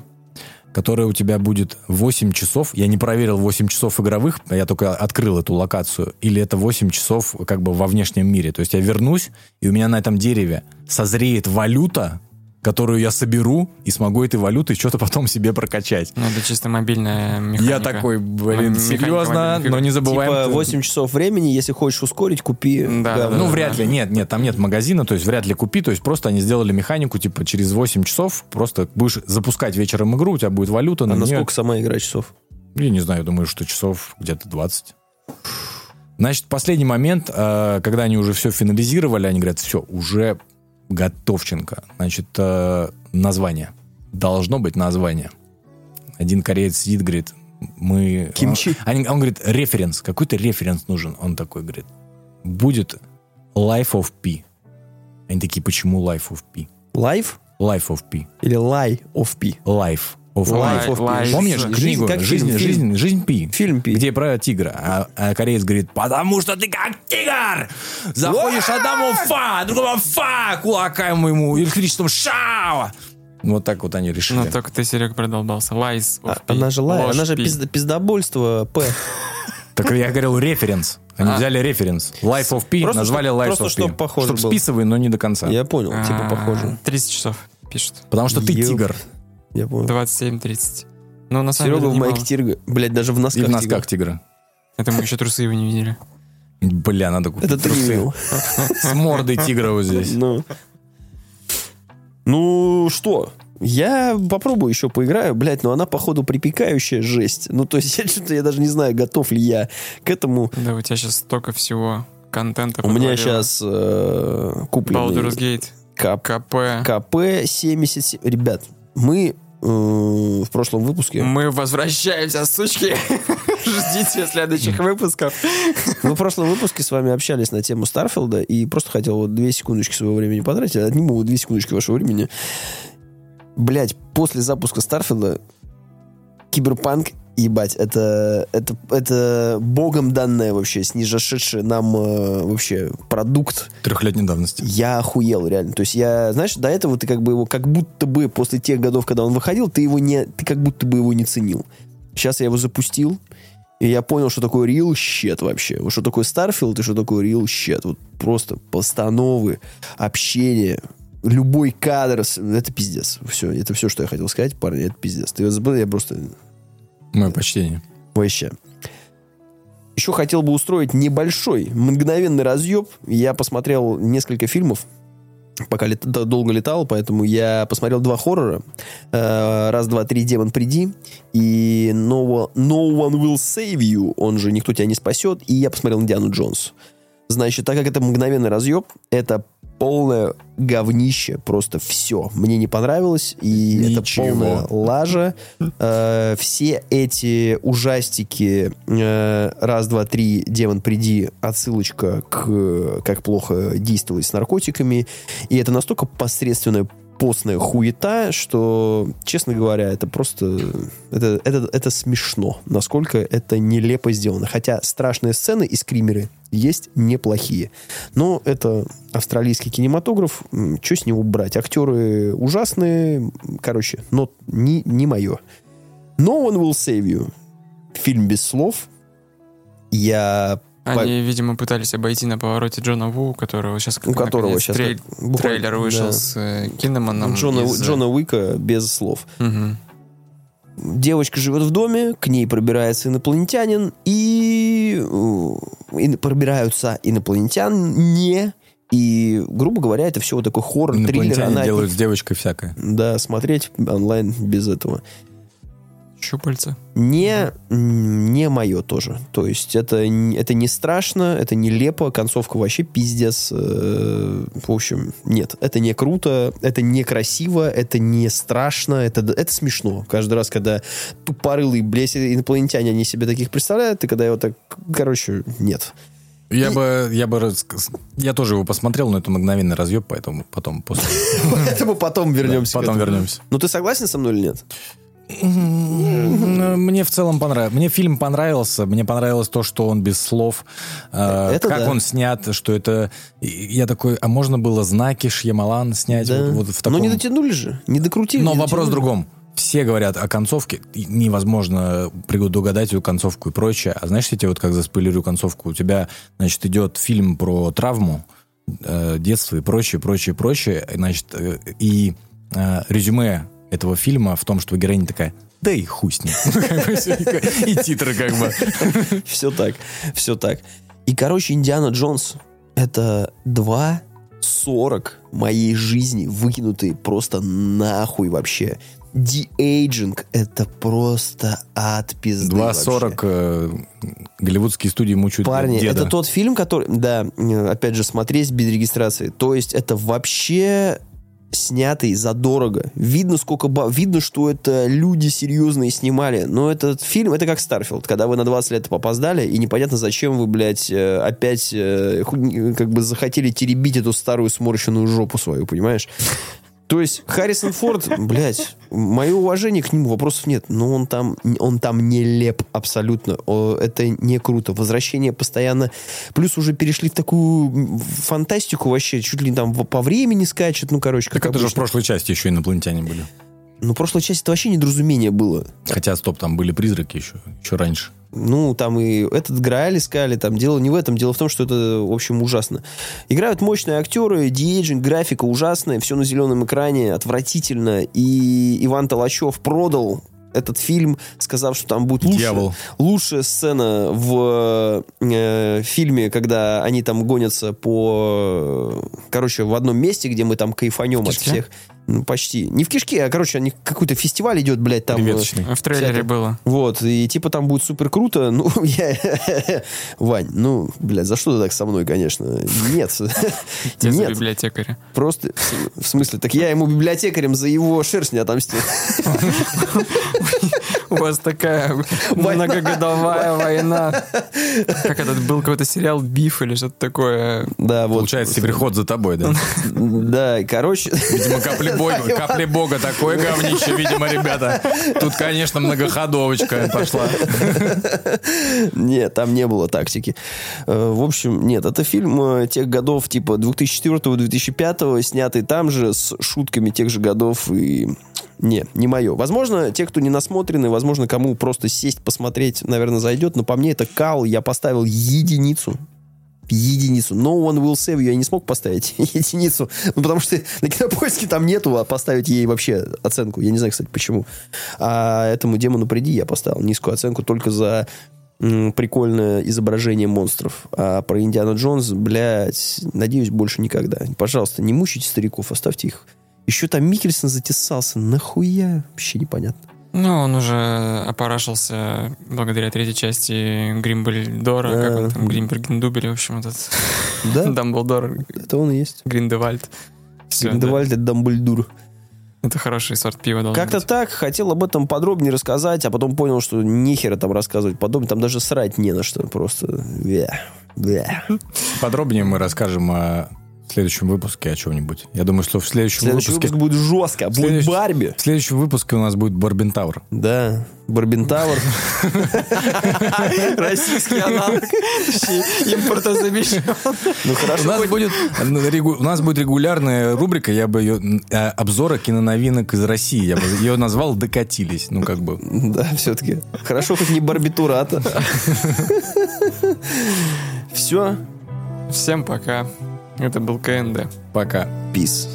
которое у тебя будет 8 часов. Я не проверил 8 часов игровых, я только открыл эту локацию. Или это 8 часов как бы во внешнем мире. То есть я вернусь, и у меня на этом дереве созреет валюта, которую я соберу и смогу этой валютой что-то потом себе прокачать.
Ну, это чисто мобильная механика.
Я такой, блин,
Механика
серьезно, но не забываем...
Типа 8 часов времени, если хочешь ускорить, купи.
Да,
говно.
Ну,
да,
вряд
да.
ли, нет, нет, там нет магазина, то есть вряд ли купи, то есть просто они сделали механику, типа, через 8 часов просто будешь запускать вечером игру, у тебя будет валюта
А
на
на
нее.
сколько сама игра часов?
Я не знаю, думаю, что часов где-то 20. Значит, последний момент, э, когда они уже все финализировали, они говорят, все, уже готовченко. Значит, э, название. Должно быть название. Один кореец сидит, говорит, мы...
Кимчи.
Он, они- он говорит, референс, какой-то референс нужен. Он такой говорит, будет Life of P. Они такие, почему Life of P?
Life
Life of P.
или Lie of P?
Life of
Life of.
Life.
Помнишь
Жизнь,
книгу
как
«Жизнь,
фильм,
жизнь,
фильм.
жизнь Пи»?
Фильм Пи.
Где про тигра. А, а кореец говорит, потому что ты как тигр! Заходишь одному фа, другому фа, кулака ему электричеством шау! Вот так вот они решили.
Ну, только ты, Серег, продолбался.
А,
P.
она же
Ложь
она же пиздобольство П.
Так я говорил референс. Они
А.
взяли референс. Life of P,
Просто
назвали Life
просто
of P.
чтоб похоже
Чтоб
было.
списывай, но не до конца.
Я понял, типа
А,
похоже.
30 часов пишут.
Потому что ты тигр.
Я понял.
27-30. Ну, на самом
Серега
деле,
в майке тирга. Блять, даже в
И
носках
в носках
тигра.
тигра.
Это мы еще трусы его не видели.
Бля, надо купить
Это ты
трусы.
видел.
С мордой тигра вот здесь.
Ну. Ну что, я попробую еще поиграю, блядь, но она, походу, припекающая жесть. Ну, то есть, я что-то, я даже не знаю, готов ли я к этому.
Да, у тебя сейчас столько всего контента.
У меня сейчас э, купленный
Baldur's Gate,
КП,
КП.
КП 77. Ребят, мы в прошлом выпуске...
Мы возвращаемся, сучки. Ждите следующих выпусков.
Мы в прошлом выпуске с вами общались на тему Старфилда, и просто хотел вот две секундочки своего времени потратить. Отниму вот две секундочки вашего времени. Блять, после запуска Старфилда Киберпанк, ебать, это, это, это богом данное вообще, снижашедший нам э, вообще продукт.
Трехлетней давности.
Я охуел, реально. То есть я, знаешь, до этого ты как бы его, как будто бы после тех годов, когда он выходил, ты его не, ты как будто бы его не ценил. Сейчас я его запустил, и я понял, что такое real shit вообще. Вот что такое Starfield и что такое real shit. Вот просто постановы, общение, любой кадр, это пиздец. Все, это все, что я хотел сказать, парни, это пиздец. Ты забыл, я просто
Мое почтение.
Вообще. Еще хотел бы устроить небольшой, мгновенный разъеб. Я посмотрел несколько фильмов, пока лет- долго летал, поэтому я посмотрел два хоррора. Э, Раз, два, три, демон, приди. И no one, no one will save you, он же никто тебя не спасет. И я посмотрел Индиану Джонс. Значит, так как это мгновенный разъеб, это полное говнище, просто все. Мне не понравилось, и это
Ничего.
полная лажа. Э, все эти ужастики э, раз, два, три, демон, приди, отсылочка к как плохо действовать с наркотиками. И это настолько посредственная постная хуета, что, честно говоря, это просто... Это, это, это смешно, насколько это нелепо сделано. Хотя страшные сцены и скримеры есть неплохие. Но это австралийский кинематограф. Что с него брать? Актеры ужасные. Короче, но не, не мое. No One Will Save You. Фильм без слов. Я...
Они, видимо, пытались обойти на повороте Джона Ву, которого сейчас
У которого сейчас
трейлер вышел
да.
с э.
Джона,
из, э,
Джона Уика без слов.
мгм.
Девочка живет в доме, к ней пробирается инопланетянин, и, э, и пробираются инопланетяне, и, грубо говоря, это все вот такой хоррор, триллер. Она,
делают с девочкой всякое.
да, смотреть онлайн без этого.
Щупальца.
Не, не мое тоже. То есть это, это не страшно, это нелепо, концовка вообще пиздец. Э, В общем, нет, это не круто, это не красиво, это не страшно, это, это смешно. Каждый раз, когда тупорылые, блядь, инопланетяне, они себе таких представляют, и когда его так, короче, нет.
Я
И-
бы, я бы, я тоже его посмотрел, но это мгновенный разъеб, поэтому потом после.
Поэтому потом вернемся.
Потом вернемся.
Ну ты согласен со мной или нет?
Мне в целом понравилось. Мне фильм понравился. Мне понравилось то, что он без слов. Э,
Это
как
да.
он снят, что это... Я такой, а можно было знаки Шьямалан снять
Да.
вот, вот в
Но
таком...
не дотянули же, не докрутили.
Но
не
вопрос в другом. Все говорят о концовке, невозможно предугадать эту концовку и прочее. А знаешь, я тебе вот как заспойлерю концовку, у тебя, значит, идет фильм про травму, э, детство и прочее, прочее, прочее, значит, э, и резюме этого фильма в том, что героиня такая, да и хуй с ним. Всё, И титры как бы.
Все так, все так. И, короче, Индиана Джонс — это 2.40 моей жизни, выкинутые просто нахуй вообще. De-aging — это просто ад пизды
2.40
вообще.
э, голливудские студии мучают
Парни,
деда.
это тот фильм, который, да, э, опять же, смотреть без регистрации. То есть это вообще снятый задорого. Видно, сколько ба- видно, что это люди серьезные снимали. Но этот фильм, это как Starfield, когда вы на 20 лет попоздали, и непонятно, зачем вы, блядь, э, опять э, как бы захотели теребить эту старую сморщенную жопу свою, понимаешь? То есть Харрисон Форд, блядь, мое уважение к нему, вопросов нет. Но он там, он там нелеп абсолютно. Это не круто. Возвращение постоянно... Плюс уже перешли в такую фантастику вообще. Чуть ли там по времени скачет. Ну, короче, как
Так это же в прошлой части еще инопланетяне были.
Ну, в прошлой части это вообще недоразумение было.
Хотя, стоп, там были призраки еще, еще раньше.
Ну, там и этот Грааль искали, там дело не в этом, дело в том, что это, в общем, ужасно. Играют мощные актеры, диэйджинг, графика ужасная, все на зеленом экране, отвратительно. И Иван Толачев продал этот фильм, сказав, что там будет лучше,
Дьявол.
лучшая сцена в э, фильме, когда они там гонятся по... Короче, в одном месте, где мы там кайфанем от всех. Ну, почти. Не в кишке, а, короче, они какой-то фестиваль идет, блядь, там... э,
Приветочный.
В трейлере
Всякое.
было.
вот, и типа там будет супер круто. Ну, я... Вань, ну, блядь, за что ты так со мной, конечно? Нет. Нет,
библиотекаря.
просто... В смысле, так я ему библиотекарем за его шерсть не отомстил.
У вас такая
Война.
многогодовая война. Как этот был какой-то сериал «Биф» или что-то такое.
Да, вот.
Получается, теперь ход за тобой, да?
Да, короче...
Видимо, капли бога, капли бога такое говнище, видимо, ребята. Тут, конечно, многоходовочка пошла.
Нет, там не было тактики. Э, В общем, нет, это фильм э, тех годов, типа 2004-2005, снятый там же, с шутками тех же годов, и... Не, не мое. Возможно, те, кто не насмотрены, возможно, кому просто сесть, посмотреть, наверное, зайдет, но по мне это кал, я поставил единицу. Единицу. No one will save you. Я не смог поставить единицу. Ну, потому что на кинопоиске там нету, а поставить ей вообще оценку. Я не знаю, кстати, почему. А этому демону приди я поставил низкую оценку только за прикольное изображение монстров. А про Индиана Джонс, блядь, надеюсь, больше никогда. Пожалуйста, не мучайте стариков, оставьте их. Еще там Микельсон затесался. Нахуя? Вообще непонятно.
Ну, он уже опорашился благодаря третьей части Гримбельдора,
Да.
как он там, Гримбергендубеля, в общем, этот
Да,
Дамблдор,
это он и есть.
Гриндевальд. Да.
Гриндевальд это Дамблдур.
Это хороший сорт пива должен
Как-то
быть.
так, хотел об этом подробнее рассказать, а потом понял, что нехера там рассказывать подобное, там даже срать не на что, просто... Бля, бля.
Подробнее мы расскажем о следующем выпуске о чем-нибудь. Я думаю, что в следующем
Следующий
выпуске...
выпуск будет жестко, будет
Следующий-
Барби.
В следующем выпуске у нас будет Барбин Тауэр.
Да, Барбентауэр.
Российский аналог. Импортозамещен.
Ну
У
хорошо,
нас, будет, у нас будет регулярная рубрика, я бы ее... э, Обзоры киноновинок из России. Я бы ее назвал «Докатились». Ну, как бы...
Да, все-таки. Хорошо, хоть не барбитурата. Все,
Всем пока. Это был КНД.
Пока.
пис.